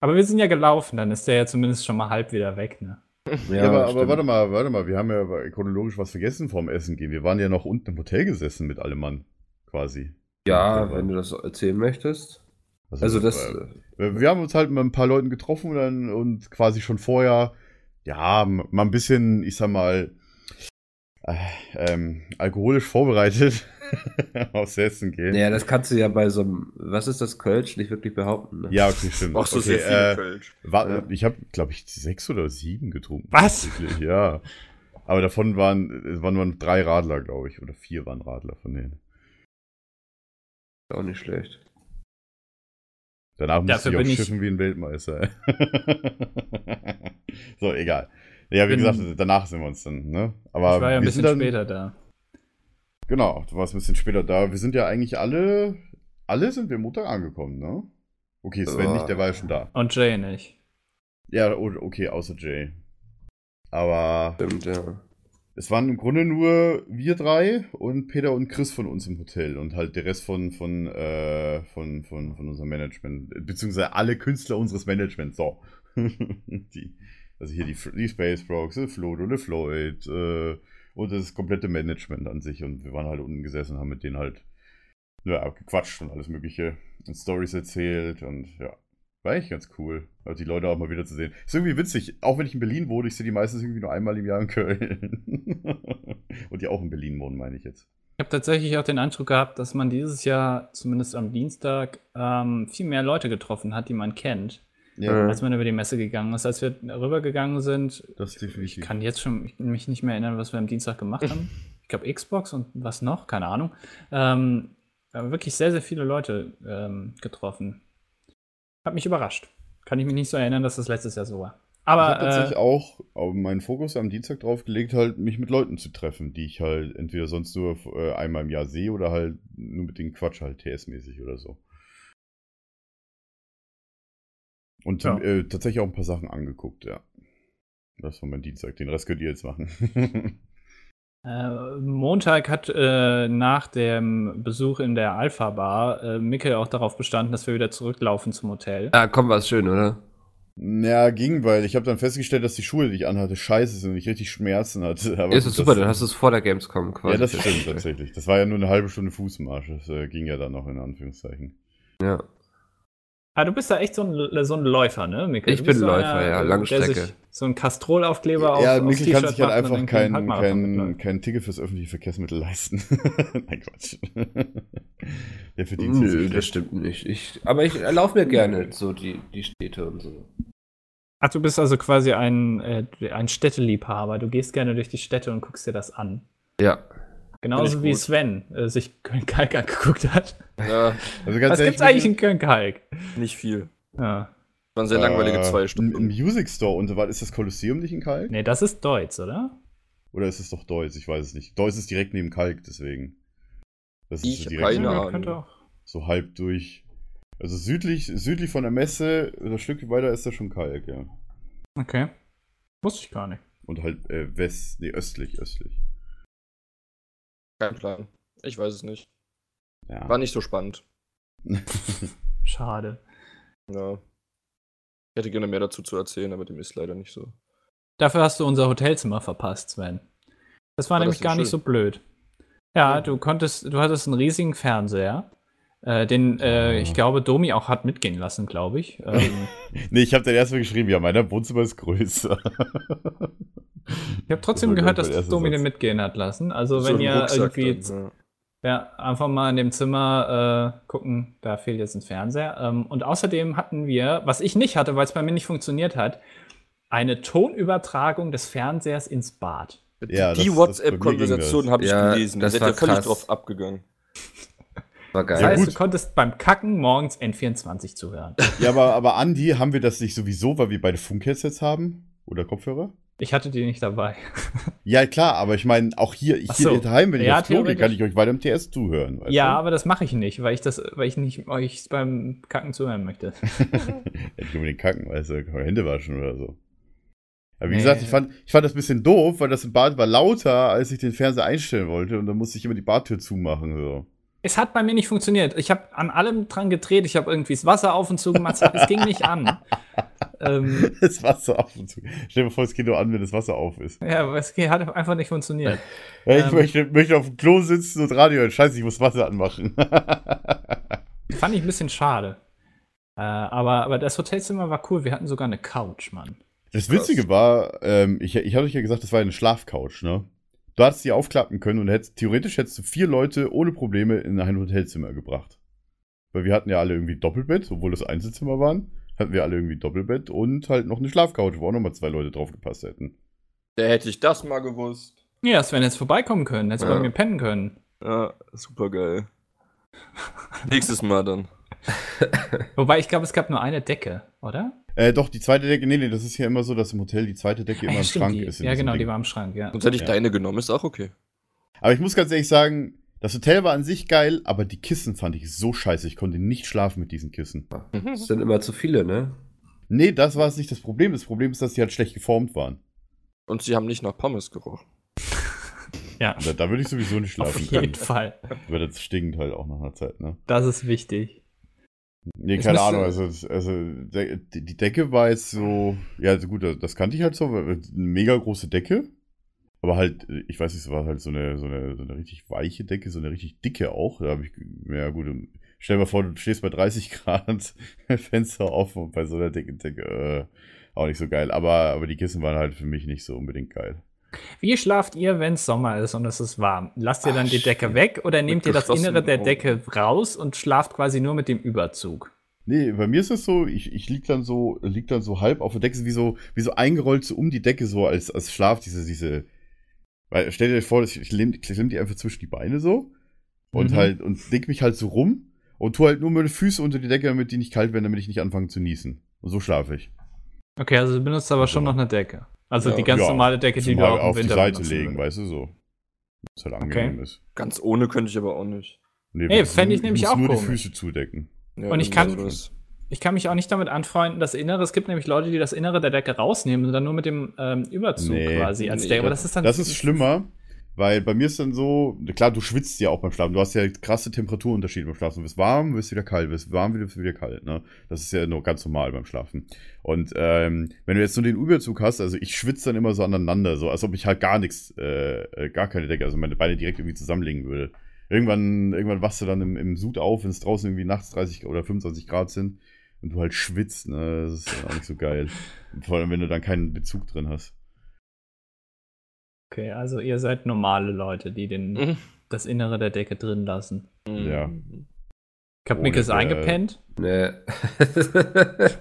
Aber wir sind ja gelaufen, dann ist der ja zumindest schon mal halb wieder weg, ne? Ja, aber, aber stimmt. warte mal, warte mal, wir haben ja chronologisch was vergessen vorm Essen gehen. Wir waren ja noch unten im Hotel gesessen mit allem Mann, quasi. Ja, wenn du das erzählen möchtest. Also das, äh, Wir haben uns halt mit ein paar Leuten getroffen und, dann, und quasi schon vorher, ja, mal ein bisschen, ich sag mal, äh, ähm, alkoholisch vorbereitet aufs Essen gehen. naja, das kannst du ja bei so einem, was ist das, Kölsch, nicht wirklich behaupten. Ne? Ja, okay, stimmt. Auch so okay, sehr viel äh, Kölsch. war, Ja. Ich habe, glaube ich, sechs oder sieben getrunken. Was? Ja. Aber davon waren, waren nur drei Radler, glaube ich, oder vier waren Radler von denen. Auch nicht schlecht. Danach musste ich auch bin ich- schiffen wie ein Weltmeister. so, egal. Ja, wie Bin- gesagt, danach sind wir uns dann, ne? Aber ich war ja ein bisschen dann, später da. Genau, du warst ein bisschen später da. Wir sind ja eigentlich alle, alle sind wir Montag angekommen, ne? Okay, Sven Ja. nicht, der war ja schon da. Und Jay nicht. Ja, okay, außer Jay. Aber Stimmt, ja. es waren im Grunde nur wir drei und Peter und Chris von uns im Hotel und halt der Rest von, von, äh, von, von, von unserem Management, beziehungsweise alle Künstler unseres Managements, so. die, also hier die, die Space Brogs, der Flo, der Floyd, äh, und das komplette Management an sich und wir waren halt unten gesessen und haben mit denen halt ja, gequatscht und alles mögliche und Stories erzählt und ja, war eigentlich ganz cool, also die Leute auch mal wieder zu sehen. Ist irgendwie witzig, auch wenn ich in Berlin wohne, ich sehe die meistens irgendwie nur einmal im Jahr in Köln. und die auch in Berlin wohnen, meine ich jetzt. Ich habe tatsächlich auch den Eindruck gehabt, dass man dieses Jahr, zumindest am Dienstag, ähm, viel mehr Leute getroffen hat, die man kennt, Ja. als man über die Messe gegangen ist. Als wir rübergegangen sind, ich kann jetzt schon mich nicht mehr erinnern, was wir am Dienstag gemacht haben. Ich glaube Xbox und was noch, keine Ahnung. Ähm, aber wirklich sehr, sehr viele Leute ähm, getroffen. Hat mich überrascht. Kann ich mich nicht so erinnern, dass das letztes Jahr so war. ich habe Aber tatsächlich äh, auch meinen Fokus am Dienstag drauf gelegt, halt mich mit Leuten zu treffen, die ich halt entweder sonst nur äh, einmal im Jahr sehe oder halt nur mit denen Quatsch halt TS-mäßig oder so. Und Ja. äh, tatsächlich auch ein paar Sachen angeguckt, ja. Das war mein Dienstag. Den Rest könnt ihr jetzt machen. Äh, Montag hat äh, nach dem Besuch in der Alpha Bar äh, Mikkel auch darauf bestanden, dass wir wieder zurücklaufen zum Hotel. Ah, komm, war schön, oder? ja, ging, weil ich habe dann festgestellt, dass die Schuhe, die ich anhatte, scheiße sind und ich richtig Schmerzen hatte. Aber ist das super, das- dann hast du es vor der Gamescom quasi. Ja, das stimmt tatsächlich. Das war ja nur eine halbe Stunde Fußmarsch. Das äh, ging ja dann noch in Anführungszeichen. Ja. Ah, du bist da echt so ein, so ein Läufer, ne, Mikkel? Ich bin so Läufer, einer, ja, äh, Langstrecke. So ein Kastrolaufkleber auf ja, Mikkel kann sich halt einfach kein, kein, kein Ticket fürs öffentliche Verkehrsmittel leisten. Nein, Quatsch. Der verdient Nö, sich das stimmt nicht. Ich, aber ich laufe mir gerne so die, die Städte und so. Ach, du bist also quasi ein, äh, ein Städteliebhaber. Du gehst gerne durch die Städte und guckst dir das an. Ja. Genauso wie. Sven äh, sich Köln-Kalk angeguckt hat. Ja, Also ganz Was gibt's eigentlich in Köln-Kalk? nicht viel. Ja. Waren sehr langweilige äh, zwei Ein Stunden. Music Store und so weiter. Ist das Kolosseum nicht in Kalk? Nee, das ist Deutsch, oder? Oder ist es doch Deutsch? Ich weiß es nicht. Deutsch ist direkt neben Kalk, deswegen. Das Ich so direkt keine Ahnung. so halb durch. Also südlich, südlich von der Messe, das Stück weiter ist da schon Kalk, ja. Okay. Wusste ich gar nicht. Und halt äh, west, nee, östlich, östlich. Kein Plan. Ich weiß es nicht. Ja. War nicht so spannend. Schade. Ja. Ich hätte gerne mehr dazu zu erzählen, aber dem ist leider nicht so. Dafür hast du unser Hotelzimmer verpasst, Sven. Das war War das nämlich denn gar nicht schön? so blöd. Ja, Ja. du konntest, du hattest einen riesigen Fernseher, äh, den äh, Ah. ich glaube Domi auch hat mitgehen lassen, glaube ich. Ähm, Nee, ich habe dann erstmal geschrieben, ja, meiner Wohnzimmer ist größer. ich habe trotzdem war, gehört, dass erster Domi den mitgehen hat lassen. Also So wenn ihr Rucksack irgendwie, dann, ja. Ja, einfach mal in dem Zimmer äh, gucken, da fehlt jetzt ein Fernseher. Ähm, und außerdem hatten wir, was ich nicht hatte, weil es bei mir nicht funktioniert hat, eine Tonübertragung des Fernsehers ins Bad. Ja, das- die das- WhatsApp-Konversation habe ich Ja, gelesen. das Da seid ihr völlig krass. drauf abgegangen. War Das geil. heißt, gut. du konntest beim Kacken morgens N24 zuhören. Ja, aber, aber Andi, haben wir das nicht sowieso, weil wir beide Funkheadsets haben? Oder Kopfhörer? Ich hatte die nicht dabei. Ja, klar, aber ich meine, auch hier, hier so. daheim, wenn ich Ja, aufs Klo gehe, kann ich euch weiter im TS zuhören. weißt ja, du? aber das mache ich nicht, weil ich das, weil ich nicht euch beim Kacken zuhören möchte. Ich unbedingt kacken, weißt du, kann man Hände waschen oder so. Aber wie Nee. gesagt, ich fand, ich fand das ein bisschen doof, weil das im Bad war lauter, als ich den Fernseher einstellen wollte und dann musste ich immer die Badtür zumachen. So. Es hat bei mir nicht funktioniert. Ich habe an allem dran gedreht. Ich habe irgendwie das Wasser auf und zu gemacht. Es ging nicht an. ähm, Das Wasser auf und zu. Stell dir vor, es geht nur an, wenn das Wasser auf ist. ja, aber es hat einfach nicht funktioniert. Ja, ich Ähm. möchte, möchte auf dem Klo sitzen und Radio hören. Scheiße, ich muss Wasser anmachen. Fand ich ein bisschen schade. Äh, aber, aber das Hotelzimmer war cool. Wir hatten sogar eine Couch, Mann. Das Witzige war, ähm, ich, ich hatte euch ja gesagt, das war eine Schlafcouch, ne? Du hättest die aufklappen können und hättest, theoretisch hättest du vier Leute ohne Probleme in ein Hotelzimmer gebracht. Weil wir hatten ja alle irgendwie Doppelbett, obwohl das Einzelzimmer waren. Hatten wir alle irgendwie Doppelbett und halt noch eine Schlafcouch, wo auch nochmal zwei Leute drauf gepasst hätten. Da hätte ich das mal gewusst. Ja, Sven hätte vorbeikommen können. Hätte Ja. bei mir pennen können. Ja, super geil. Nächstes Mal dann. Wobei, ich glaube, es gab nur eine Decke, oder? Äh, doch, die zweite Decke, nee, nee, das ist ja immer so, dass im Hotel die zweite Decke Ah, immer ja, im stimmt, Schrank die, ist. ja, genau, Ding. die war im Schrank, ja. Sonst hätte ich Ja. deine genommen, ist auch okay. Aber ich muss ganz ehrlich sagen, das Hotel war an sich geil, aber die Kissen fand ich so scheiße. Ich konnte nicht schlafen mit diesen Kissen. Das sind immer zu viele, ne? Nee, das war es nicht das Problem. Das Problem ist, dass die halt schlecht geformt waren. Und sie haben nicht nach Pommes gerochen. Ja, Da, da würde ich sowieso nicht auf schlafen jeden können. Fall. Weil das stinkt halt auch nach einer Zeit, ne? Das ist wichtig. Nee, keine Ahnung. Also, also die Decke war jetzt so. Ja, also gut, das kannte ich halt so. Eine mega große Decke. Aber halt, ich weiß nicht, es war halt so eine, so eine, so eine richtig weiche Decke, so eine richtig dicke auch. Da habe ich, ja gut, stell dir mal vor, du stehst bei 30 Grad, Fenster offen und bei so einer dicken Decke, äh, auch nicht so geil. Aber, aber die Kissen waren halt für mich nicht so unbedingt geil. Wie schlaft ihr, wenn es Sommer ist und es ist warm? Lasst ihr dann die Decke weg oder nehmt ihr das Innere der. Decke raus und schlaft quasi nur mit dem Überzug? Nee, bei mir ist es so, ich, ich lieg dann so, lieg dann so halb auf der Decke, wie so, wie so eingerollt so um die Decke, so als, als Schlaf, diese, diese, weil, stell dir vor, ich, ich ich klemm die einfach zwischen die Beine so und Mhm. halt, und leg mich halt so rum und tu halt nur meine Füße unter die Decke, damit die nicht kalt werden, damit ich nicht anfange zu niesen. Und so schlafe ich. Okay, also du benutzt aber schon noch eine Decke. Also Ja. die ganz Ja, normale Decke, die du auch auf die Winter Seite benutzen legen, würdest. weißt du, so. Was halt angenehm ist. Ganz ohne könnte ich aber auch nicht. Nee, Ey, muss fänd ich nur- nämlich auch nur die komisch. Füße zudecken. Ja, Und ich kann-. Ich kann mich auch nicht damit anfreunden, das Innere. Es gibt nämlich Leute, die das Innere der Decke rausnehmen und dann nur mit dem ähm, Überzug Nee. quasi als Nee, Decke. Aber das ist dann. Das ist schlimmer, weil bei mir ist dann so, klar, du schwitzt ja auch beim Schlafen. Du hast ja krasse Temperaturunterschiede beim Schlafen. Du wirst warm, wirst wieder kalt, wirst warm, wirst wieder kalt. Ne? Das ist ja nur ganz normal beim Schlafen. Und ähm, wenn du jetzt nur den Überzug hast, also ich schwitze dann immer so aneinander, so als ob ich halt gar nichts, äh, äh, gar keine Decke, also meine Beine direkt irgendwie zusammenlegen würde. Irgendwann, irgendwann wachst du dann im, im Sud auf, wenn es draußen irgendwie nachts 30 oder 25 Grad sind und du halt schwitzt, ne? Das ist auch nicht so geil. Vor allem, wenn du dann keinen Bezug drin hast. Okay, also ihr seid normale Leute, die den, Mhm. das Innere der Decke drin lassen. Ja. Ich hab Ohne Mickes der- eingepennt. Ne. Mikkel-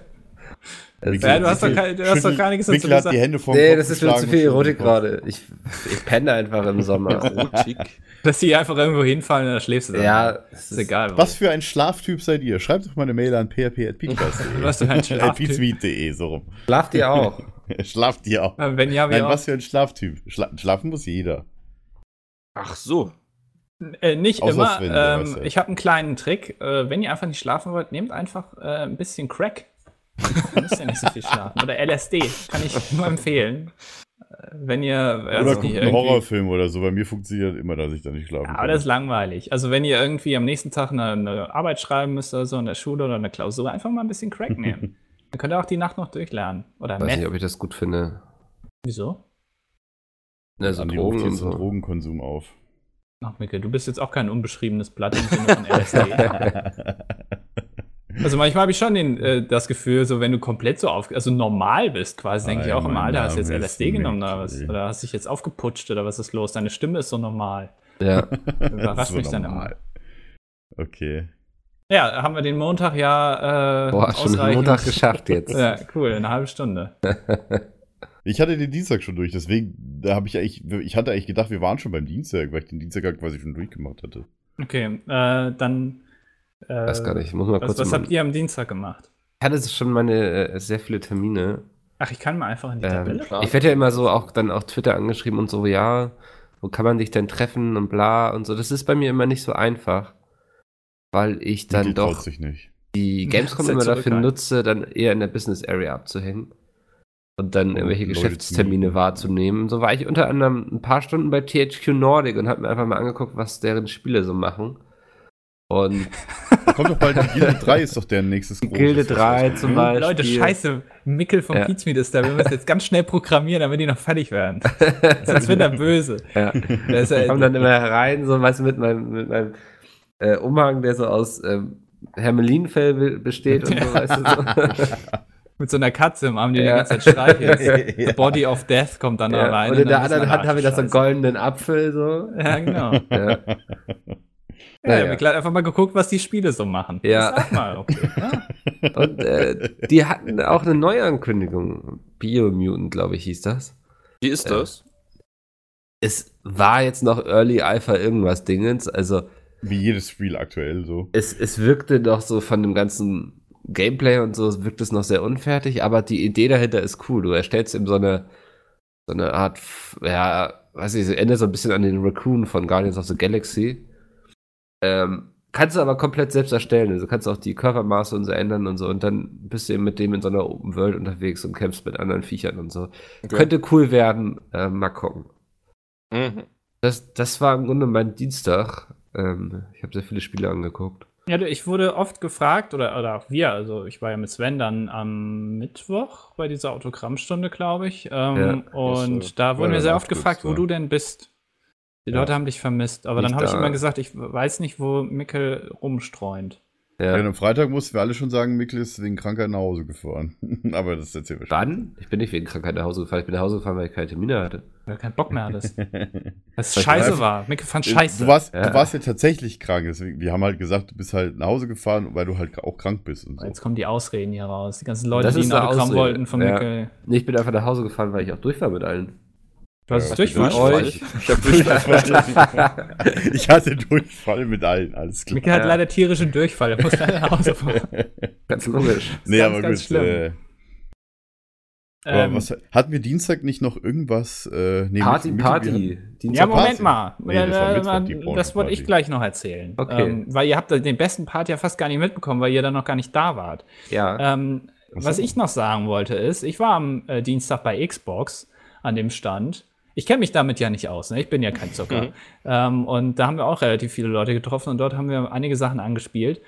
Ja, du hast doch, kein, du hast doch gar nichts dazu Mikkel hat gesagt. die Hände vom nee, Kopf das ist mir zu viel Erotik gerade. Ich, ich penne einfach im Sommer. Erotik. Dass die einfach irgendwo hinfallen und dann schläfst du dann. ja, ist egal. Kopf. Was für ein Schlaftyp seid ihr? Schreibt doch mal eine Mail an php.peachcast.de. Was für ein Schlaftyp? Peachmeet.de, so rum. Schlaft ihr auch? Schlaft ihr auch? Äh, Wenn ja, wie Nein, auch. was für ein Schlaftyp? Schla schlafen muss jeder. Ach so. Äh, nicht Außer immer. Sven, ähm, ja. ich habe einen kleinen Trick. Äh, wenn ihr einfach nicht schlafen wollt, nehmt einfach äh, ein bisschen Crack. Dann müsst ihr nicht so viel schlafen. Oder LSD. Kann ich nur empfehlen. Äh, Wenn ihr. Oder also guckt nicht einen Horrorfilm oder so. Bei mir funktioniert immer, dass ich da nicht schlafen Ja, aber das ist langweilig. Also wenn ihr irgendwie am nächsten Tag eine, eine Arbeit schreiben müsst oder so in der Schule oder eine Klausur, einfach mal ein bisschen Crack nehmen. Dann könnt ihr auch die Nacht noch durchlernen. Oder Weiß nicht, Meth. ob ich das gut finde. Wieso? Ne, so Drogen ruft und so. Drogenkonsum auf. Ach, Mikkel, du bist jetzt auch kein unbeschriebenes Blatt im Sinne von LSD. Also manchmal habe ich schon den, äh, das Gefühl, so wenn du komplett so auf, also normal bist, quasi, denke ich auch immer, Alter, hast du jetzt LSD genommen oder was? Oder hast dich jetzt aufgeputscht oder was ist los? Deine Stimme ist so normal. Ja. Überrascht So mich dann immer. normal. Okay. Ja, haben wir den Montag ja äh, Boah, schon ausreichend- Montag geschafft jetzt. Ja, cool, eine halbe Stunde. Ich hatte den Dienstag schon durch, deswegen, da habe ich eigentlich, ich hatte eigentlich gedacht, wir waren schon beim Dienstag, weil ich den Dienstag halt quasi schon durchgemacht hatte. Okay, äh, dann. Äh, Weiß gar nicht, ich muss mal Was, kurz was mal- habt ihr am Dienstag gemacht? Ich hatte schon meine äh, sehr viele Termine. Ach, ich kann mal einfach in die Ähm, Tabelle. klar. ich werde ja immer so auch dann auf Twitter angeschrieben und so, ja, wo kann man dich denn treffen und bla und so. Das ist bei mir immer nicht so einfach, weil ich dann traut doch sich nicht. die Gamescom immer dafür zurückhaltend. nutze, dann eher in der Business Area abzuhängen und dann Und irgendwelche Leute Geschäftstermine zu- wahrzunehmen. So war ich unter anderem ein paar Stunden bei THQ Nordic und habe mir einfach mal angeguckt, was deren Spiele so machen. Und kommt doch bald die Gilde 3, ist doch der nächstes großes. Gilde was 3 rauskommt, zum? Beispiel. Leute, scheiße, Mickel vom Ja. Pizmeet ist da. Wir müssen jetzt ganz schnell programmieren, damit die noch fertig werden. Sonst wird er böse. ja. Ist, Ich komme dann äh, immer herein, so weißt du, mit meinem, mit meinem äh, Umhang, der so aus ähm, Hermelinfell be- besteht und so, weißt du so. mit so einer Katze im Arm, die Ja. die ganze Zeit streichelt. Ja. The Body of Death kommt dann da ja. rein. Und in der anderen Hand ach, habe ich da so einen goldenen Apfel, so. Ja, genau. Ja. Ja, ja. Mikkel hat einfach mal geguckt, was die Spiele so machen. Ja. Sag mal, okay. Ja. Und äh, die hatten auch eine Neuankündigung. Biomutant, glaube ich, hieß das. Wie ist das? Es war jetzt noch Early Alpha irgendwas Dingens, also Wie jedes Spiel aktuell so. es, es wirkte doch so von dem ganzen Gameplay und so, wirkt es noch sehr unfertig, aber die Idee dahinter ist cool. Du erstellst eben so eine, so eine Art, ja, weiß ich, erinnert so ein bisschen an den Raccoon von Guardians of the Galaxy. Ähm, kannst du aber komplett selbst erstellen. Also kannst auch die Körpermaße und so ändern und so und dann bist du eben mit dem in so einer Open World unterwegs und kämpfst mit anderen Viechern und so. Okay. Könnte cool werden, äh, mal gucken. Mhm. Das, das war im Grunde mein Dienstag. Ähm, ich habe sehr viele Spiele angeguckt. Ja, du, ich wurde oft gefragt, oder, oder auch wir, also ich war ja mit Sven dann am Mittwoch bei dieser Autogrammstunde, glaube ich. Ähm, und das, äh, da wurden wir sehr ja oft gefragt, wo du denn bist. Die Ja. Leute haben dich vermisst. Aber Nicht dann habe ich da. immer gesagt, ich weiß nicht, wo Mickel rumstreunt. Ja. Ja. am Freitag mussten wir alle schon sagen, Mikkel ist wegen Krankheit nach Hause gefahren. Aber das erzählen wir Wann? Ich bin nicht wegen Krankheit nach Hause gefahren. Ich bin nach Hause gefahren, weil ich keine Termine hatte. Weil du keinen Bock mehr hattest. ich scheiße war. Mickel fand Du scheiße. warst, Ja. du warst ja tatsächlich krank. Deswegen, wir haben halt gesagt, du bist halt nach Hause gefahren, weil du halt auch krank bist und so. Jetzt kommen die Ausreden hier raus. Die ganzen Leute, Das die Autogramm Ausrede. wollten von Ja. Mickel. Nee, ich bin einfach nach Hause gefahren, weil ich auch durch war mit allen. Du hast Ja, Durchfall. Durchfall? euch. Ich habe Durchfall. ich hatte Durchfall mit allen, alles klar. Mickel hat leider tierischen Durchfall. Er muss leider nach Hause fahren. Ganz logisch. nee, ganz, aber ganz gut. schlimm. Äh, Ähm, was, hatten wir Dienstag nicht noch irgendwas? Äh, nee, Party, wir Party. hatten- Dienstag Ja, Moment Party. mal. Nee, das Äh, Mittwoch, das wollte ich gleich noch erzählen. Okay. Ähm, weil ihr habt den besten Part ja fast gar nicht mitbekommen, weil ihr dann noch gar nicht da wart. Ja. Ähm, was so. ich noch sagen wollte ist, ich war am äh, Dienstag bei Xbox an dem Stand. Ich kenne mich damit ja nicht aus, ne? ich bin ja kein Zucker. Mhm. Ähm, und da haben wir auch relativ viele Leute getroffen und dort haben wir einige Sachen angespielt.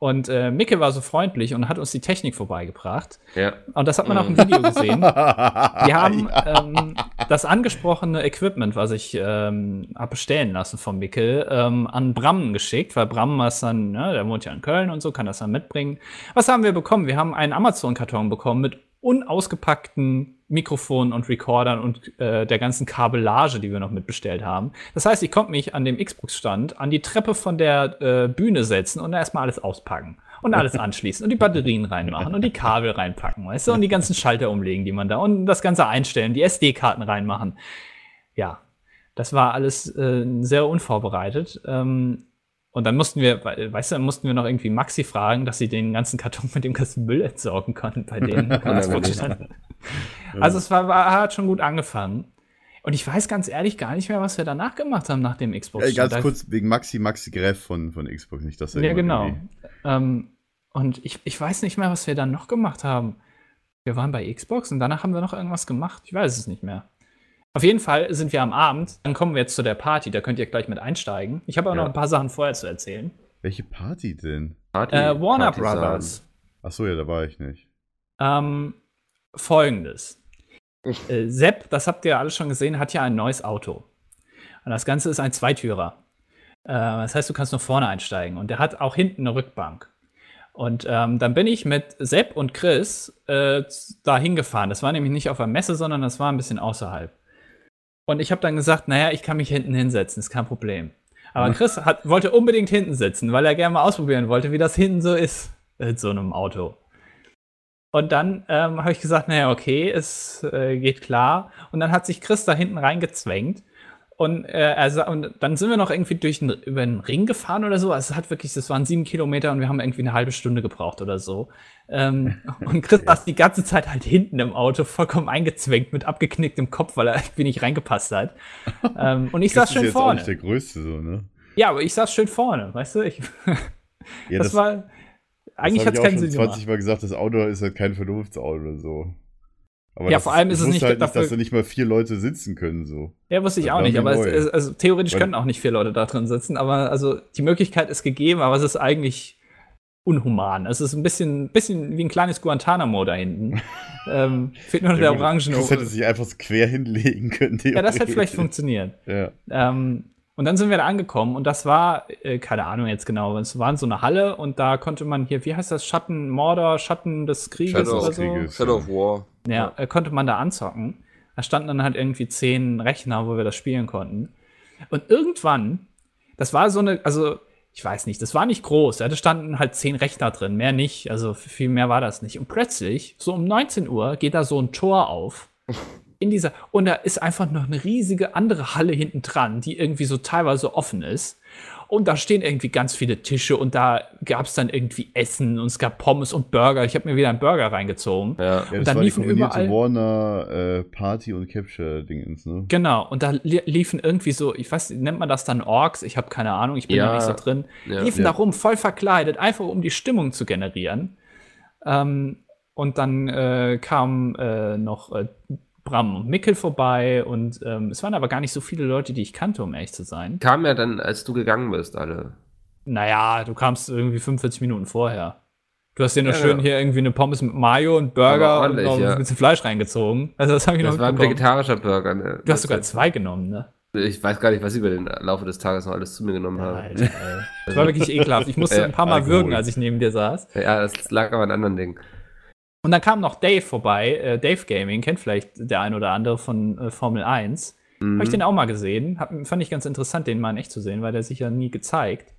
Und äh, Micke war so freundlich und hat uns die Technik vorbeigebracht. ja. Und das hat man auch im Mhm. Video gesehen. Wir haben ähm, das angesprochene Equipment, was ich ähm, habe bestellen lassen von Mickel, ähm, an Bram geschickt, weil Bram was dann, ne, der wohnt ja in Köln und so, kann das dann mitbringen. Was haben wir bekommen? Wir haben einen Amazon-Karton bekommen mit unausgepackten Mikrofonen und Recordern und äh, der ganzen Kabellage, die wir noch mitbestellt haben. Das heißt, ich konnte mich an dem Xbox-Stand an die Treppe von der äh, Bühne setzen und erstmal alles auspacken und alles anschließen und die Batterien reinmachen und die Kabel reinpacken, weißt du, und die ganzen Schalter umlegen, die man da und das Ganze einstellen, die SD-Karten reinmachen. Ja, das war alles äh, sehr unvorbereitet. Ähm, und dann mussten wir, we- weißt du, dann mussten wir noch irgendwie Maxi fragen, dass sie den ganzen Karton mit dem ganzen Müll entsorgen konnten bei denen. also es war, war, hat schon gut angefangen. Und ich weiß ganz ehrlich gar nicht mehr, was wir danach gemacht haben nach dem Xbox. Äh, ganz kurz wegen Maxi Maxi Greff von, von Xbox, nicht dass er Ja, genau. Ähm, und ich, ich weiß nicht mehr, was wir dann noch gemacht haben. Wir waren bei Xbox und danach haben wir noch irgendwas gemacht. Ich weiß es nicht mehr. Auf jeden Fall sind wir am Abend. Dann kommen wir jetzt zu der Party. Da könnt ihr gleich mit einsteigen. Ich habe aber Ja. noch ein paar Sachen vorher zu erzählen. Welche Party denn? Party, Äh, Warner Partisan. Brothers. Achso, ja, da war ich nicht. Ähm, Folgendes. Äh, Sepp, das habt ihr alle schon gesehen, hat ja ein neues Auto. Und das Ganze ist ein Zweitürer. Äh, das heißt, du kannst nur vorne einsteigen. Und der hat auch hinten eine Rückbank. Und ähm, dann bin ich mit Sepp und Chris äh, da hingefahren. Das war nämlich nicht auf der Messe, sondern das war ein bisschen außerhalb. Und ich habe dann gesagt, naja, ich kann mich hinten hinsetzen, ist kein Problem. Aber Chris hat, wollte unbedingt hinten sitzen, weil er gerne mal ausprobieren wollte, wie das hinten so ist in so einem Auto. Und dann ähm, habe ich gesagt, naja, okay, es äh, geht klar. Und dann hat sich Chris da hinten reingezwängt. Und, äh, sa- und dann sind wir noch irgendwie durch einen, über einen Ring gefahren oder so. Also es hat wirklich, das waren sieben Kilometer und wir haben irgendwie eine halbe Stunde gebraucht oder so. Ähm, und Chris saß die ganze Zeit halt hinten im Auto, vollkommen eingezwängt mit abgeknicktem Kopf, weil er irgendwie nicht reingepasst hat. ähm, und ich Chris saß schön ist jetzt auch vorne. nicht der Größte, so, ne? Ja, aber ich saß schön vorne, weißt du? Ich, Ja, das, war. Eigentlich hat es auch keinen Sinn 20 gemacht. Mal gesagt, das Auto ist halt kein Vernunftsauto oder so. Aber Ja, das vor allem ist es nicht halt nicht, dafür- dass da nicht mal vier Leute sitzen können, so. Ja, wusste ich Das auch nicht, aber es, es, also theoretisch Weil- können auch nicht vier Leute da drin sitzen, aber also die Möglichkeit ist gegeben, aber es ist eigentlich unhuman. Es ist ein bisschen, bisschen wie ein kleines Guantanamo da hinten. ähm, fehlt nur noch der Orangen. Chris hätte sich einfach so quer hinlegen können. Ja, das hätte vielleicht funktioniert. Ja. Ähm, und dann sind wir da angekommen und das war, äh, keine Ahnung jetzt genau, es war in so eine Halle und da konnte man hier, wie heißt das, Schatten, Mordor, Schatten des Krieges Shadow oder so? Krieges. Shadow of War. Ja, äh, konnte man da anzocken. Da standen dann halt irgendwie zehn Rechner, wo wir das spielen konnten. Und irgendwann, das war so eine, also ich weiß nicht, das war nicht groß. Ja, da standen halt zehn Rechner drin, mehr nicht. Also viel mehr war das nicht. Und plötzlich, so um 19 Uhr, geht da so ein Tor auf. In dieser, und da ist einfach noch eine riesige andere Halle hinten dran, die irgendwie so teilweise offen ist. Und da stehen irgendwie ganz viele Tische und da gab es dann irgendwie Essen und es gab Pommes und Burger. Ich habe mir wieder einen Burger reingezogen. Ja. Ja, Und das dann liefen überall- Warner äh, Party und Capture-Dingens, ne? Genau, und da li liefen irgendwie so, ich weiß, nennt man das dann Orks? Ich habe keine Ahnung, ich bin Ja. da nicht so drin. Ja. liefen Ja. da rum, voll verkleidet, einfach um die Stimmung zu generieren. Ähm, und dann äh, kamen äh, noch äh, Bram und Mickel vorbei und ähm, es waren aber gar nicht so viele Leute, die ich kannte, um ehrlich zu sein. Kam ja dann, als du gegangen bist, alle. Naja, du kamst irgendwie 45 Minuten vorher. Du hast dir noch Ja, schön ja. hier irgendwie eine Pommes mit Mayo und Burger und noch ja. ein bisschen Fleisch reingezogen. Also das habe ich Das noch war ein vegetarischer Burger, ne? Du hast sogar zwei genommen, ne? Ich weiß gar nicht, was sie über den Laufe des Tages noch alles zu mir genommen haben. Alter, ey. Das war wirklich ekelhaft. Ich musste ein paar Mal Alkohol. würgen, als ich neben dir saß. Ja, das lag aber an anderen Dingen. Und dann kam noch Dave vorbei. Äh, Dave Gaming, kennt vielleicht der ein oder andere von äh, Formel 1. Mhm. Habe ich den auch mal gesehen. Hab, fand ich ganz interessant, den mal in echt zu sehen, weil der sich ja nie gezeigt.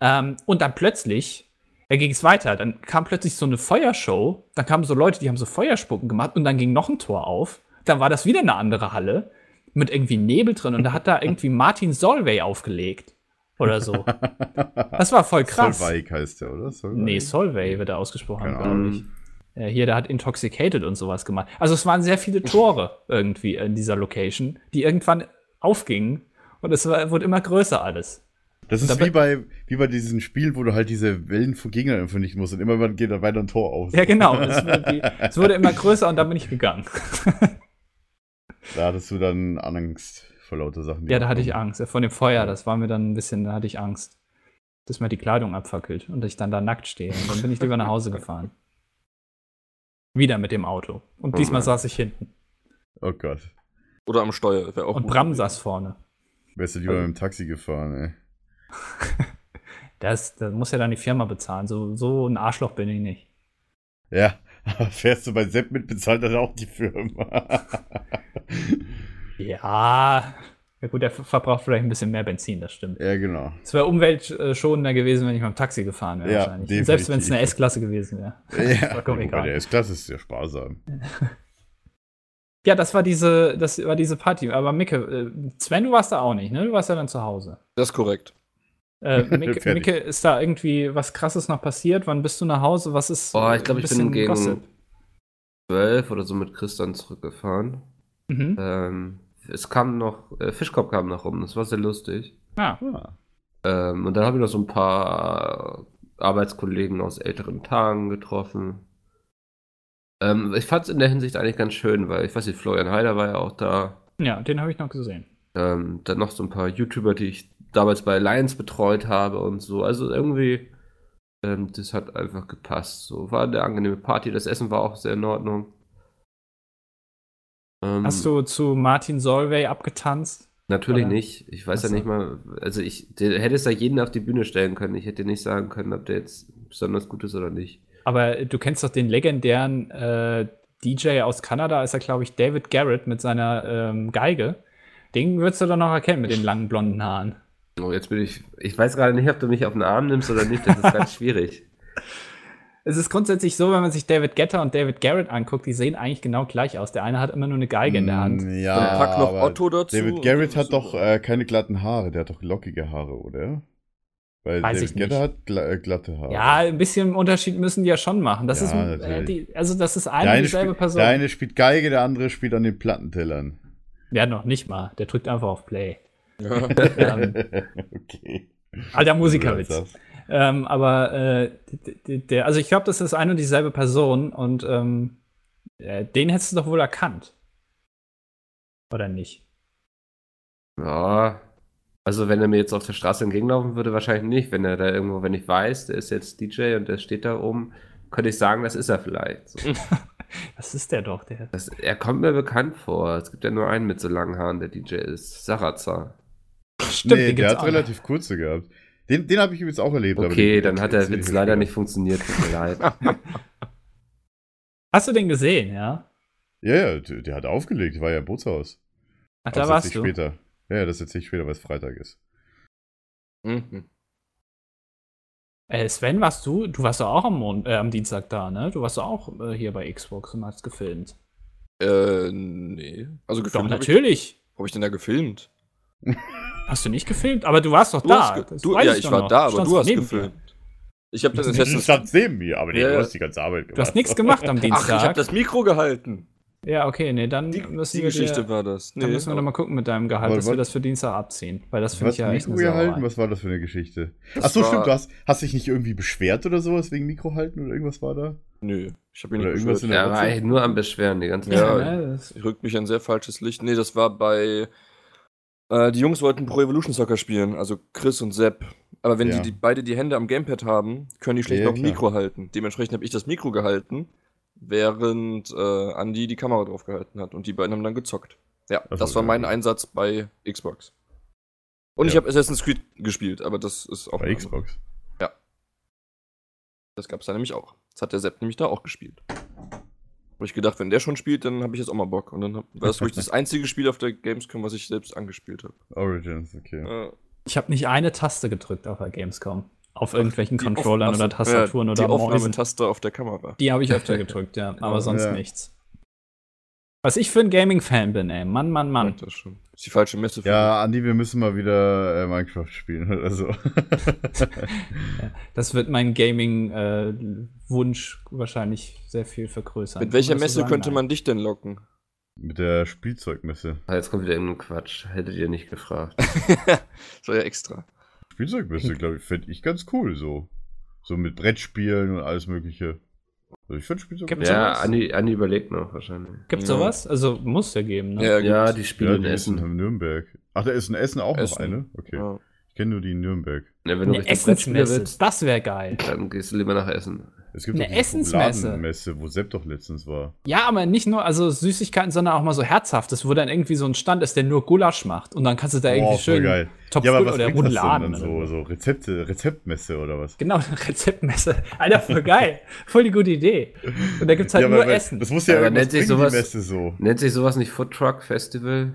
Ähm, und dann plötzlich, da ging es weiter. Dann kam plötzlich so eine Feuershow. Dann kamen so Leute, die haben so Feuerspucken gemacht und dann ging noch ein Tor auf. Dann war das wieder eine andere Halle mit irgendwie Nebel drin und da hat da irgendwie Martin Solvay aufgelegt. Oder so. Das war voll krass. Solveig heißt der, oder? Solveig? Nee, Solvay wird er ausgesprochen, glaube ich. Äh, hier, der hat Intoxicated und sowas gemacht. Also es waren sehr viele Tore irgendwie in dieser Location, die irgendwann aufgingen und es war, wurde immer größer alles. Das ist wie bei, wie bei diesen Spielen, wo du halt diese Wellen von Gegnern vernichten musst und immer geht da weiter ein Tor aus. Ja, genau. Es, wurde- es wurde immer größer und dann bin ich gegangen. Da hattest du dann Angst vor lauter Sachen. Ja, da hatte ich. Angst. Von dem Feuer, das war mir dann ein bisschen, da hatte ich Angst, dass mir die Kleidung abfackelt und ich dann da nackt stehe. Und dann bin ich lieber nach Hause gefahren. Wieder mit dem Auto. Und Oh diesmal Mann. saß ich hinten. Oh Gott. Oder am Steuer. Wär auch Und Bram gewesen. saß vorne. Wärst du lieber mit dem Taxi gefahren, ey. Das, das muss ja dann die Firma bezahlen. So, so ein Arschloch bin ich nicht. Ja, aber fährst du bei Sepp mit, bezahlt dann auch die Firma. Ja. Ja gut, der verbraucht vielleicht ein bisschen mehr Benzin, das stimmt. ja, genau. Es wäre umweltschonender gewesen, wenn ich mit dem Taxi gefahren wäre Ja, wahrscheinlich. definitiv. Selbst wenn es eine S-Klasse gewesen wäre. Ja, Vollkommen wobei egal. der S-Klasse ist ja sparsam. Ja, das war diese, das war diese Party. Aber Micke, äh, Sven, du warst da auch nicht, ne? Du warst ja dann zu Hause. Das ist korrekt. Äh, Micke. Micke, ist da irgendwie was krasses noch passiert? Wann bist du nach Hause? Was ist. Oh, ich glaube, ich bin gegen Gossip? 12 oder so mit Christian zurückgefahren. Mhm. Ähm, es kam noch, äh, Fischkopf kam noch rum, das war sehr lustig. Ah, Ah, Ähm, und dann habe ich noch so ein paar Arbeitskollegen aus älteren Tagen getroffen. Ähm, ich fand es in der Hinsicht eigentlich ganz schön, weil ich weiß nicht, Florian Heider war ja auch da. ja, den habe ich noch gesehen. Ähm, dann noch so ein paar YouTuber, die ich damals bei Lions betreut habe und so. Also irgendwie, ähm, das hat einfach gepasst. So war eine angenehme Party. Das Essen war auch sehr in Ordnung. Ähm, Hast du zu Martin Solvay abgetanzt? Natürlich oder? nicht. Ich weiß Ach ja nicht mal, also ich hätte es da jeden auf die Bühne stellen können. Ich hätte nicht sagen können, ob der jetzt besonders gut ist oder nicht. Aber du kennst doch den legendären äh, DJ aus Kanada, ist er, glaube ich, David Garrett mit seiner ähm, Geige. Den würdest du doch noch erkennen mit den langen blonden Haaren. Oh, jetzt bin ich. Ich weiß gerade nicht, ob du mich auf den Arm nimmst oder nicht. Das ist ganz schwierig. Es ist grundsätzlich so, wenn man sich David Getter und David Garrett anguckt, die sehen eigentlich genau gleich aus. Der eine hat immer nur eine Geige in der Hand. Mm, Ja, Dann pack noch aber Otto dazu. David Garrett hat doch äh, keine glatten Haare, der hat doch lockige Haare, oder? Weil Weiß David ich nicht. Guetta hat gla äh, glatte Haare. Ja, ein bisschen Unterschied müssen die ja schon machen. Das Ja, ist, äh, die, also das ist eine und eine dieselbe Person. der eine spielt Geige, der andere spielt an den Plattentellern. Ja, noch nicht mal. Der drückt einfach auf Play. Ja. ähm, okay. alter Du Musikerwitz. Ähm, aber äh, der, also ich glaube, das ist eine und dieselbe Person und ähm, äh, den hättest du doch wohl erkannt. Oder nicht? Ja. Also, wenn er mir jetzt auf der Straße entgegenlaufen würde, wahrscheinlich nicht. Wenn er da irgendwo, wenn ich weiß, der ist jetzt DJ und der steht da oben, könnte ich sagen, das ist er vielleicht. So. Das ist der doch, der. Das, er kommt mir bekannt vor. Es gibt ja nur einen mit so langen Haaren, der DJ ist. Sarazar. Stimmt, nee, den der hat auch relativ kurze gehabt. Den, den habe ich übrigens auch erlebt. Okay, dann hat der Witz leider nicht funktioniert. Tut mir leid. Hast du den gesehen, ja? Ja, ja, der, der hat aufgelegt, war ja im Bootshaus. Ach, Aber da das warst du. Später. Ja, das erzähle ich später, weil es Freitag ist. Mhm. Äh, Sven, warst du? Du warst doch auch am, Mon äh, am Dienstag da, ne? Du warst doch auch äh, hier bei Xbox und hast gefilmt. Äh, nee. Also Doch, gefilmt habe ich, natürlich. hab ich denn da gefilmt? Hast du nicht gefilmt? Aber du warst doch Du da. du, ja, ich ich doch war noch. da, aber Standst du hast gefilmt. mir. Ich habe das Du Assassin's standst neben mir, aber nee, Ja, du ja. hast die ganze Arbeit gemacht. Du hast nichts gemacht am Ach, ich Dienstag. habe das Mikro gehalten. ja, okay, nee, dann Die, müssen die wir Geschichte dir, war das. Dann müssen wir doch mal gucken mit deinem Gehalt, Aber dass wir das für Dienstag abziehen. Weil das finde Was, ich ja echt Mikro eine gehalten? Was war das für eine Geschichte? Das Ach so, stimmt, du hast, hast dich nicht irgendwie beschwert oder sowas wegen Mikro halten oder irgendwas war da? Nö, ich habe ihn Oder nicht irgendwas beschwert. in der- Er war nur am Beschweren die ganze Ja, Zeit. ne, das, rückt mich ein sehr falsches Licht. Nee, das war bei. Äh, die Jungs wollten Pro Evolution Soccer spielen, also Chris und Sepp. Aber wenn Ja. die, die beide die Hände am Gamepad haben, können die schlecht Ja, noch ein. Mikro halten. Dementsprechend habe ich das Mikro gehalten, während äh, Andy die Kamera drauf gehalten hat. Und die beiden haben dann gezockt. Ja, Ach das war ja, mein. Einsatz bei Xbox. Und ich Ja. habe Assassin's Creed gespielt, aber das ist auch. Bei Xbox. andere. Das gab es da nämlich auch. Das hat der Sepp nämlich da auch gespielt. Habe ich gedacht, wenn der schon spielt, dann habe ich jetzt auch mal Bock. Und dann hab, war das wirklich das einzige Spiel auf der Gamescom, was ich selbst angespielt habe. Origins, okay. Äh, ich habe nicht eine Taste gedrückt auf der Gamescom. Auf irgendwelchen die Controllern oder Tastaturen ja, oder Die Mäusen. Aufnahmetaste auf der Kamera. Die habe ich öfter gedrückt, ja. Aber sonst Ja. nichts. Was ich für ein Gaming-Fan bin, ey. Mann, Mann, Mann. Das schon. Ist die falsche Messe für Ja, Andi, wir müssen mal wieder äh, Minecraft spielen oder so. Das wird meinen Gaming-Wunsch wahrscheinlich sehr viel vergrößern. Mit welcher Messe sagen? könnte Nein. man dich denn locken? Mit der Spielzeugmesse. Ah, Jetzt kommt wieder irgendein Quatsch. Hättet ihr nicht gefragt. das war ja extra. Spielzeugmesse, glaube ich, finde ich ganz cool so. So mit Brettspielen und alles Mögliche. Also ich finde Spielzeugmesse. Gibt's ja, sowas? Andi, Andi überlegt noch wahrscheinlich. Gibt's Ja. sowas? Also muss ja geben, ne? Ja, Ja, die Spiele in die ist Essen. in Nürnberg. Ach, da ist in Essen auch Essen. noch eine? Okay. Ja. Ich kenne nur die in Nürnberg. Ja, wenn du Eine Brettspiele Essensmesse, willst, das wäre geil. dann gehst du lieber nach Essen. Es gibt Eine Essensmesse. Wo Sepp doch letztens war. Ja, aber nicht nur also Süßigkeiten, sondern auch mal so herzhaftes, wo dann irgendwie so ein Stand ist, der nur Gulasch macht. Und dann kannst du da irgendwie voll schön geil. Topf ja, aber oder was denn Rouladen. dann oder so, so Rezepte, Rezeptmesse oder was? Genau, eine Rezeptmesse. Alter, voll geil. Voll die gute Idee. Und da gibt's halt ja, nur aber Essen. Das muss ja Aber nennt sich sowas- Messe so. Nennt sich sowas nicht Food Truck Festival?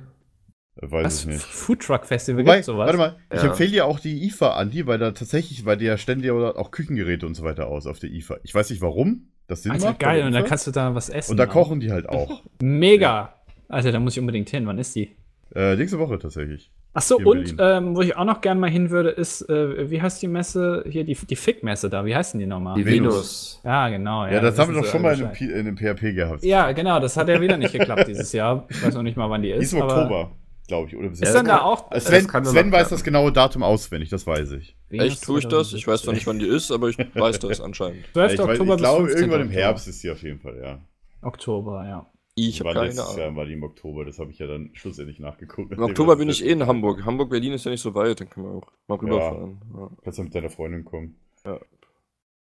Weiß Was? ich nicht. Food Truck Festival Wobei, gibt's sowas? warte mal, ich Ja. empfehle dir auch die IFA, Andi, weil da tatsächlich, weil die ja ständig auch Küchengeräte und so weiter aus auf der IFA. Ich weiß nicht warum, das Sinn Alter, macht. bei geil. Und da IFA. kannst du da was essen. Und da auch. kochen die halt auch. Mega. Alter, da muss ich unbedingt hin. Wann ist die? äh, nächste Woche tatsächlich. Ach so, und ähm, wo ich auch noch gern mal hin würde, ist, äh, wie heißt die Messe? Hier, die, die Fick-Messe da. Wie heißt denn die nochmal? Die Venus. Ja, genau. Ja, das haben wir doch schon mal in einem, in einem PHP gehabt. Ja, genau. Das hat ja wieder nicht geklappt dieses Jahr. Ich weiß noch nicht mal, wann die ist. Die ist im Oktober, glaube ich. Oder bis Ist Ja, dann da auch. Äh, das Sven, Sven weiß das genaue Datum auswendig, das weiß ich. Echt, tue ich das? Ich weiß zwar nicht, wann die ist, aber ich weiß das anscheinend. 12. ich weiß- Oktober ich glaube, bis 15. irgendwann im. Herbst ist sie auf jeden Fall, ja. Oktober, ja. Ich habe keine Ahnung. Jahr war die im Oktober, das habe ich ja dann schlussendlich nachgeguckt. Im Oktober bin ich eh in Hamburg. Hamburg-Berlin ist ja nicht so weit, dann können wir auch mal rüberfahren. Ja. Kannst du mit deiner Freundin kommen? Äh,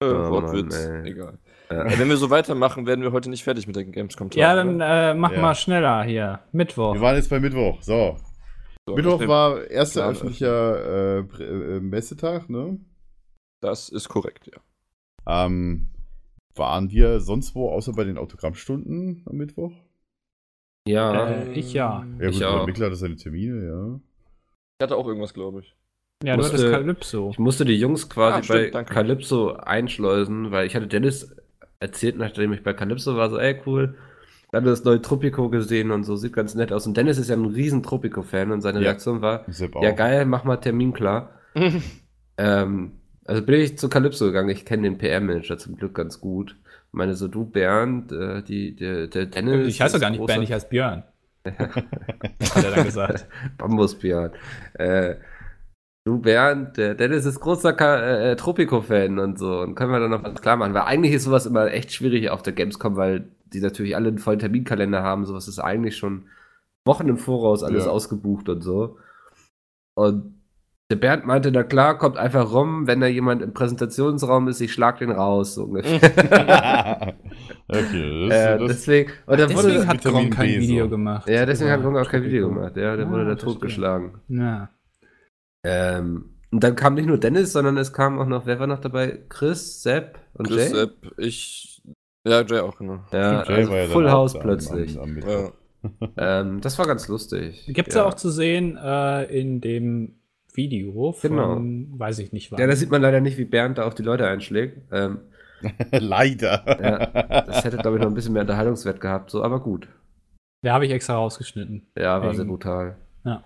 Oh, Wortwitz, egal. Ja. Äh, wenn wir so weitermachen, werden wir heute nicht fertig mit der Gamescom. Ja, dann äh, mach Ja. mal schneller hier. Mittwoch. Wir waren jetzt bei Mittwoch, so. so, Mittwoch war erster öffentlicher äh, Prä- äh, Messetag, ne? Das ist korrekt, ja. Ähm, waren wir sonst wo, außer bei den Autogrammstunden am Mittwoch? Ja. Äh, ich ja. Ja, Ich gut, auch. der Mikkel hatte seine Termine, ja. Ich hatte auch irgendwas, glaube ich. Ja, du Musste- hattest Calypso. Ich musste die Jungs quasi Ah, stimmt, bei danke. Calypso einschleusen, weil ich hatte Dennis erzählt, nachdem ich bei Calypso war, so, ey, cool. Dann das neue Tropico gesehen und so, sieht ganz nett aus. Und Dennis ist ja ein riesen Tropico-Fan und seine Ja. Reaktion war, ja geil, mach mal Termin klar. ähm, also bin ich zu Calypso gegangen, ich kenne den PR-Manager zum Glück ganz gut. Meine so, du Bernd, äh, die, der, der Dennis. Ich heiße gar nicht Bernd, ich heiße Björn. Hat er dann gesagt. Bambusbjörn. Äh, du Bernd, der Dennis ist großer Ka äh, Tropico-Fan und so. Und können wir dann noch was klar machen? Weil eigentlich ist sowas immer echt schwierig auf der Gamescom, weil die natürlich alle einen vollen Terminkalender haben. Sowas ist eigentlich schon Wochen im Voraus alles Ja. ausgebucht und so. Und der Bernd meinte, na klar, kommt einfach rum, wenn da jemand im Präsentationsraum ist, ich schlag den raus, so ungefähr. okay, das, äh, das, deswegen, und dann Deswegen wurde, hat Gronk kein Video so. gemacht. ja, deswegen hat Über Gronk auch kein Video gemacht, ja, der Ah, wurde da totgeschlagen. Ja. Ähm, und dann kam nicht nur Dennis, sondern es kam auch noch, wer war noch dabei? Chris, Sepp und Chris, Jay? Sepp, ich. Ja, Jay auch, genau. Ja, Jay also war ja Full House am- plötzlich. am- am. Ja. Ähm, das war ganz lustig. Gibt es ja. ja auch zu sehen äh, in dem Video von, Genau. weiß ich nicht wann. Ja, da sieht man leider nicht, wie Bernd da auf die Leute einschlägt. Ähm, Leider. ja, das hätte, glaube ich, noch ein bisschen mehr Unterhaltungswert gehabt, so, aber gut. Da habe ich extra rausgeschnitten. Ja, war Ähm, sehr brutal. ja.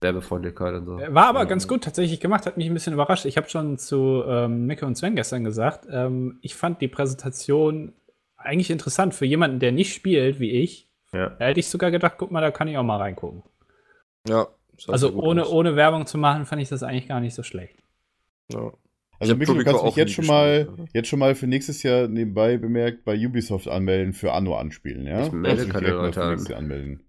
Werbefreundlichkeit und so. War aber Ja. ganz gut tatsächlich gemacht, hat mich ein bisschen überrascht. Ich habe schon zu ähm, Micke und Sven gestern gesagt, ähm, ich fand die Präsentation eigentlich interessant für jemanden, der nicht spielt wie ich. Ja. Da hätte ich sogar gedacht, guck mal, da kann ich auch mal reingucken. Ja. Also ohne, aus. ohne Werbung zu machen, fand ich das eigentlich gar nicht so schlecht. Ja. Also Mikkel, du kannst mich auch jetzt schon mal, jetzt schon mal für nächstes Jahr nebenbei bemerkt bei Ubisoft anmelden für Anno anspielen, ja? Ich melde Kannst mich keine Leute an. nächstes Jahr anmelden.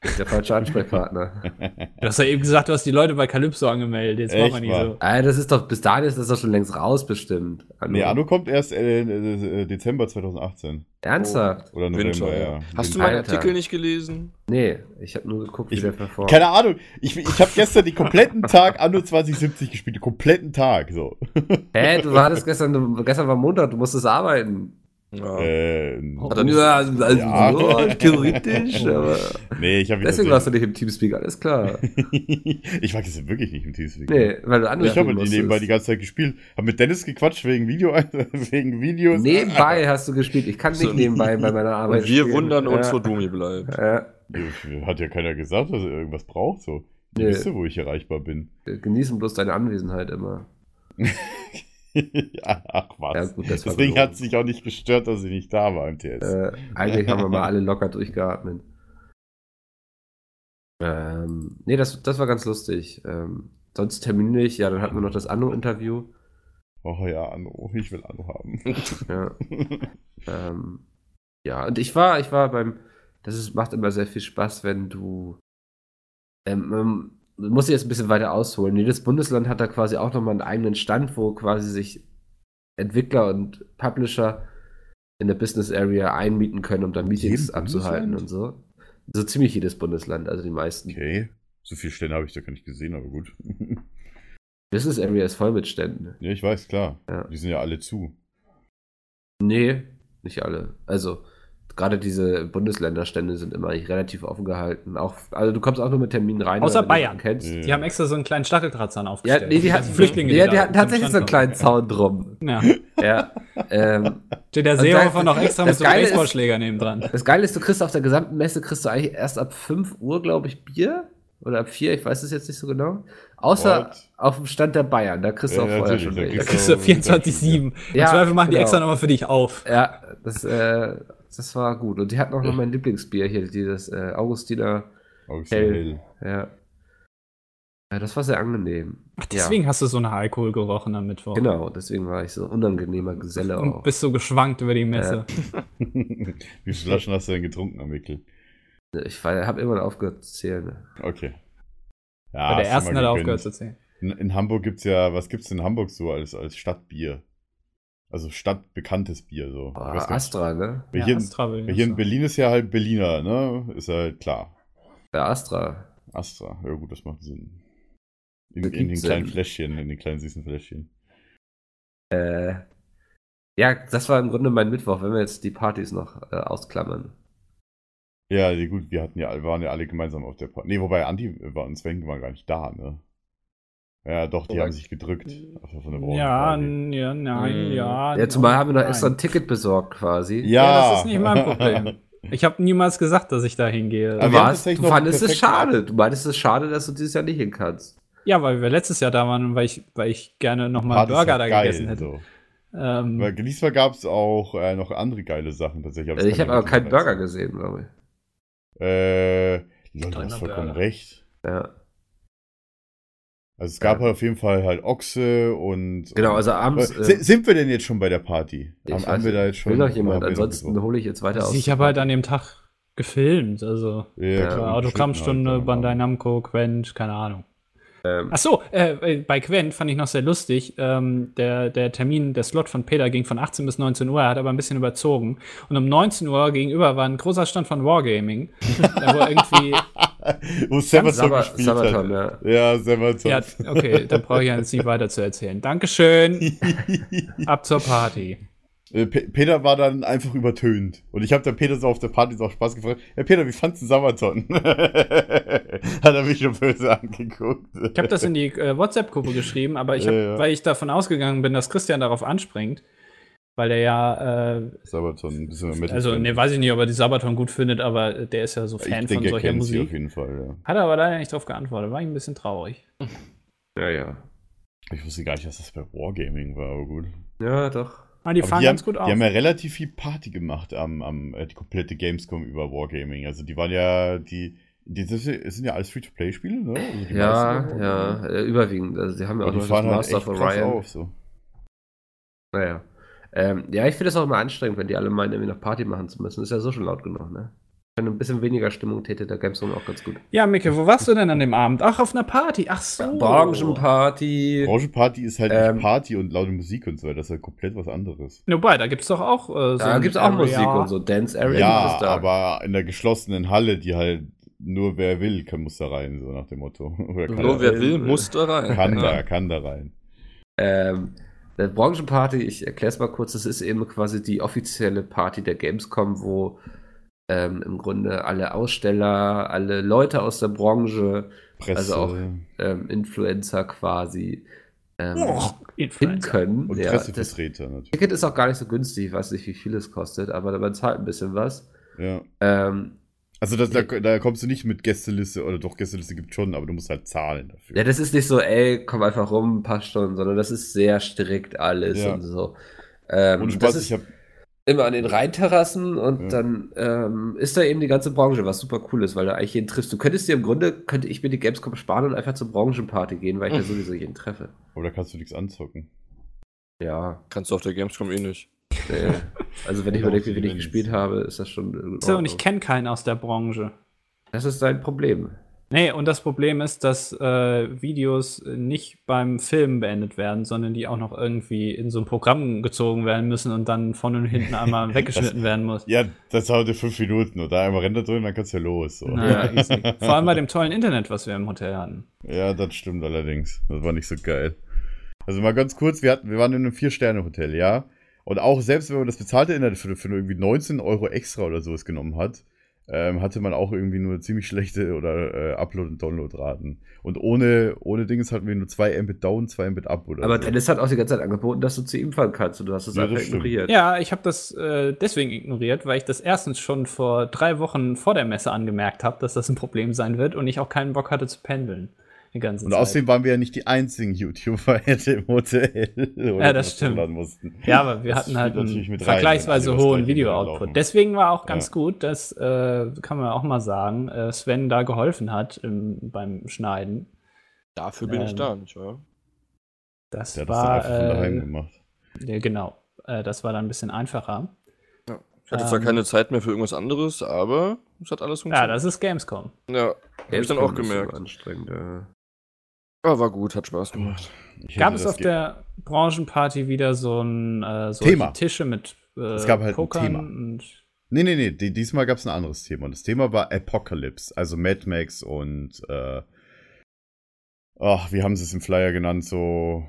Das ist der falsche Ansprechpartner. Du hast ja eben gesagt, du hast die Leute bei Calypso angemeldet. Jetzt Echt machen wir nicht so. ah, das ist doch, bis dahin ist das doch schon längst raus bestimmt. Nee, Anno kommt erst äh, äh, Dezember 2018. Ernsthaft? Oder November, Winter, ja. Hast du meinen Alter. Artikel nicht gelesen? Nee, ich habe nur geguckt, wie Ich- der performt. Keine Ahnung. Ich, ich habe gestern den kompletten Tag Anno 2070 gespielt. Den kompletten Tag, so. Hä, du hattest gestern, du, gestern war Montag, du musstest arbeiten. Ja. Äh, Hat er nicht- Ja, also, Ja. oh, theoretisch, aber. nee, ich habe Deswegen warst du nicht im Teamspeak, alles klar. ich war gestern wirklich nicht im Teamspeak. Nee, weil du anders Ich habe die nebenbei die ganze Zeit gespielt. Hab mit Dennis gequatscht wegen Video, wegen Videos. Nebenbei hast du gespielt. Ich kann nicht nebenbei bei meiner Arbeit Und wir spielen. wundern uns, ja. wo Dumi bleibt. Ja, Hat ja keiner gesagt, dass er irgendwas braucht. So. Nee. wüsste, wo ich erreichbar bin. genießen bloß deine Anwesenheit immer. ach was. Ja, gut, Deswegen hat es sich auch nicht gestört, dass ich nicht da war im TS. Äh, eigentlich haben wir mal alle locker durchgeatmet. Ähm, nee, das, das war ganz lustig. Ähm, sonst terminlich, ja, dann hatten wir noch das Anno-Interview. Oh ja, Anno. Ich will Anno haben. Ja. ähm, ja, und ich war, ich war beim, das ist, macht immer sehr viel Spaß, wenn du, ähm, du musst jetzt ein bisschen weiter ausholen. Jedes Bundesland hat da quasi auch nochmal einen eigenen Stand, wo quasi sich Entwickler und Publisher in der Business Area einmieten können, um da Meetings abzuhalten Bundesland? und so. So ziemlich jedes Bundesland, also die meisten. Okay. So viele Stellen habe ich da gar nicht gesehen, aber gut. Business Area ist voll mit Ständen. ja, ich weiß, klar. Ja. Die sind ja alle zu. Nee, nicht alle. Also, gerade diese Bundesländerstände sind immer relativ offen gehalten. Auch, also du kommst auch nur mit Terminen rein. Außer Bayern. Kennst. Ja. Die haben extra so einen kleinen Stacheldrahtzaun Ja, aufgestellt. nee, die ganzen hatten, Flüchtlinge, ja, die hatten tatsächlich so einen kleinen Zaun drum. Ja. Ja. ähm, Steht der Seehofer noch extra mit so einem Baseballschläger neben dran. das Geile ist, du kriegst auf der gesamten Messe kriegst du eigentlich erst ab 5 Uhr, glaube ich, Bier. Oder ab 4, ich weiß es jetzt nicht so genau. Außer What? auf dem Stand der Bayern, da kriegst du Ja, auch vorher schon da kriegst du 24-7. Ja, Im Zweifel machen die genau. extra nochmal für dich auf. Ja, das, äh, das war gut. Und die hatten auch noch mein Lieblingsbier hier, dieses äh, Augustiner Augustin Hell. Hell. Ja. ja. Das war sehr angenehm. Ach, deswegen hast du so nach Alkohol gerochen am Mittwoch. Ja, genau, deswegen war ich so ein unangenehmer Geselle Und auch. bist so geschwankt über die Messe. Wie viele Flaschen hast du denn getrunken am Wickel? Ich habe irgendwann aufgehört zu zählen. Okay. Ja, Bei der ersten hat er aufgehört zu zählen. In, in Hamburg gibt's ja, was gibt's in Hamburg so als, als Stadtbier? Also stadtbekanntes Bier, so. Nicht. Astra, ne? Weil Ja, hier, in- Astra ich weil hier in. Berlin ist ja halt Berliner, ne? Ist halt klar. Der Astra. Astra, ja gut, das macht Sinn. In, in den gibt's kleinen ja- Fläschchen, in den kleinen süßen Fläschchen. Äh, ja, das war im Grunde mein Mittwoch, wenn wir jetzt die Partys noch äh, ausklammern. Ja, gut, wir hatten ja, waren ja alle gemeinsam auf der Party. Nee, wobei Andi war und Sven waren gar nicht da, ne? Ja, doch, die haben sich gedrückt. Von der Ja, ja, nein, Mhm. ja. Ja, zumal haben wir noch nein. extra ein Ticket besorgt quasi. Ja, das ist nicht mein Problem. Ich habe niemals gesagt, dass ich da hingehe. Du, warst, einen fandest es schade. Du meintest es schade, dass du dieses Jahr nicht hin kannst. Ja, weil wir letztes Jahr da waren und weil ich, weil ich gerne nochmal ist Burger da geil, gegessen hätte. So. Ähm, Weil diesmal gab es auch äh, noch andere geile Sachen tatsächlich. Also ich habe aber keinen Burger gesehen. glaube Äh, ja, du hast vollkommen Burger. recht. ich. Ja. Also es gab halt auf jeden Fall halt Ochse und. Genau, also abends. Äh, sind wir denn jetzt schon bei der Party? ich haben, weiß haben wir da jetzt schon. will noch oder jemand, noch ansonsten hole ich jetzt weiter aus. ich habe halt an dem Tag gefilmt, also Ja, Ja, Autogrammstunde, halt, Bandai Namco, Quent, keine Ahnung. Ähm, Ach so, äh, äh, bei Quent fand ich noch sehr lustig. Ähm, der, der Termin, der Slot von Peter ging von 18 bis 19 Uhr, er hat aber ein bisschen überzogen. Und um 19 Uhr gegenüber war ein großer Stand von Wargaming. da wo irgendwie, Wo Sabaton Saba- gespielt Sabaton, hat. ja. Ja, Sabaton. ja, okay, da brauche ich jetzt nicht weiter zu erzählen. Dankeschön, ab zur Party. Äh, Pe- Peter war dann einfach übertönt. Und ich habe dann Peter so auf der Party so auch Spaß gefragt. Ja, Peter, wie fandst du Sabaton? Hat er mich schon böse angeguckt. Ich habe das in die äh, WhatsApp-Gruppe geschrieben, aber ich hab, Ja, ja. weil ich davon ausgegangen bin, dass Christian darauf anspringt, weil der ja, äh, Sabaton, ein bisschen mit. also ne, weiß ich nicht, ob er die Sabaton gut findet, aber der ist ja so Fan ich von denke, er solcher kennt sie auf Musik. jeden Fall, ja. Hat er aber leider nicht drauf geantwortet, war ich ein bisschen traurig. ja, ja. Ich wusste gar nicht, dass das bei Wargaming war, aber gut. Ja, doch. Ah, die Aber fahren die, ganz haben, gut die auf. haben ja relativ viel Party gemacht am, am äh, die komplette Gamescom über Wargaming. Also die waren ja, die, die das sind ja alles Free-to-Play-Spiele, ne? Also die Ja, meisten- ja, äh, überwiegend. Also, sie haben ja auch die noch halt Master of krass Orion. auf, so. Naja. Ähm, ja, ich finde es auch immer anstrengend, wenn die alle meinen, irgendwie noch Party machen zu müssen. Ist ja so schon laut genug, ne? Wenn ein bisschen weniger Stimmung täte, der Gamescom auch ganz gut. Ja, Micke, wo warst du denn an dem Abend? Ach, auf einer Party. Ach so. Branchenparty. Branchenparty ist halt Ähm, nicht Party und laute Musik und so, das ist halt komplett was anderes. Wobei, da gibt's doch auch äh, so Da ein gibt es auch Area. Musik und so. Dance Area ja, gibt es da. aber in der geschlossenen Halle, die halt nur wer will, kann, muss da rein, so nach dem Motto. Oder kann, Nur wer will, muss da rein. kann Ja. da, kann da rein. Ähm, der Branchenparty, ich erkläre es mal kurz, das ist eben quasi die offizielle Party der Gamescom, wo ähm, im Grunde alle Aussteller, alle Leute aus der Branche, Presse Also auch- ähm, Influencer quasi ähm, Och, hin können. und Ja, das Pressevertreter natürlich. Ticket ist auch gar nicht so günstig, ich weiß nicht, wie viel es kostet, aber man zahlt ein bisschen was. Ja. Ähm, Also das, da, da kommst du nicht mit Gästeliste, oder doch, Gästeliste gibt schon, aber du musst halt zahlen dafür. Ja, das ist nicht so, ey, komm einfach rum, paar Stunden, sondern das ist sehr strikt alles Ja. und so. Ähm, und das Spaß, ist ich habe immer an den Rheinterrassen und Ja. dann ähm, ist da eben die ganze Branche, was super cool ist, weil da eigentlich jeden triffst. Du könntest dir im Grunde, könnte ich mir die Gamescom sparen und einfach zur Branchenparty gehen, weil ich da sowieso jeden treffe. aber da kannst du nichts anzocken. Ja, Kannst du auf der Gamescom eh nicht. Äh, also wenn ich Oder überlege, wie wenig ich gespielt habe, ist das schon. So, und ich kenne keinen aus der Branche. Das ist dein Problem. Nee, und das Problem ist, dass äh, Videos nicht beim Filmen beendet werden, sondern die auch noch irgendwie in so ein Programm gezogen werden müssen und dann vorne und hinten einmal weggeschnitten werden muss. Ja, das dauert ja fünf Minuten da einmal Render drin, dann kannst du ja los. So. Naja, easy. Vor allem bei dem tollen Internet, was wir im Hotel hatten. Ja, das stimmt allerdings. Das war nicht so geil. Also mal ganz kurz, wir, hatten, wir waren in einem Vier-Sterne-Hotel, ja. Und auch selbst wenn man das bezahlte Internet für, für irgendwie 19 Euro extra oder sowas genommen hat, ähm, hatte man auch irgendwie nur ziemlich schlechte oder äh, Upload- und Download-Raten. Und ohne, ohne Dings hatten wir nur 2 Mbit down, 2 Mbit up oder Aber so. Dennis hat auch die ganze Zeit angeboten, dass du zu ihm fahren kannst und du hast es Ja, das einfach ignoriert. Ja, ich habe das äh, deswegen ignoriert, weil ich das erstens schon vor drei Wochen vor der Messe angemerkt habe, dass das ein Problem sein wird und ich auch keinen Bock hatte zu pendeln. Die ganze Und Zeit. außerdem waren wir ja nicht die einzigen YouTuber im Hotel. oder Ja, das was stimmt. Ja, aber wir Das hatten halt einen mit rein, vergleichsweise das hohen Video-Output. Deswegen war auch ganz Ja. gut, dass, äh, kann man auch mal sagen, äh, Sven da geholfen hat im, beim Schneiden. Dafür bin ich Ähm, da, nicht wahr? Das Der hat das dann war, einfach von daheim äh, gemacht. ja, genau, äh, das war dann ein bisschen einfacher. Ich hatte zwar ähm, keine Zeit mehr für irgendwas anderes, aber es hat alles Ja, funktioniert. das ist Gamescom. Ja, hab ich dann Gamescom auch ist so gemerkt. Anstrengend, ja. Aber war gut, hat Spaß gemacht. Ich Gab es auf der Branchenparty wieder so ein äh, Thema. Tische mit äh, Es gab halt ein Pokern Thema. und Nee, nee, nee, die, diesmal gab es ein anderes Thema. Und das Thema war Apocalypse, also Mad Max und, äh, ach, wie haben sie es im Flyer genannt? So,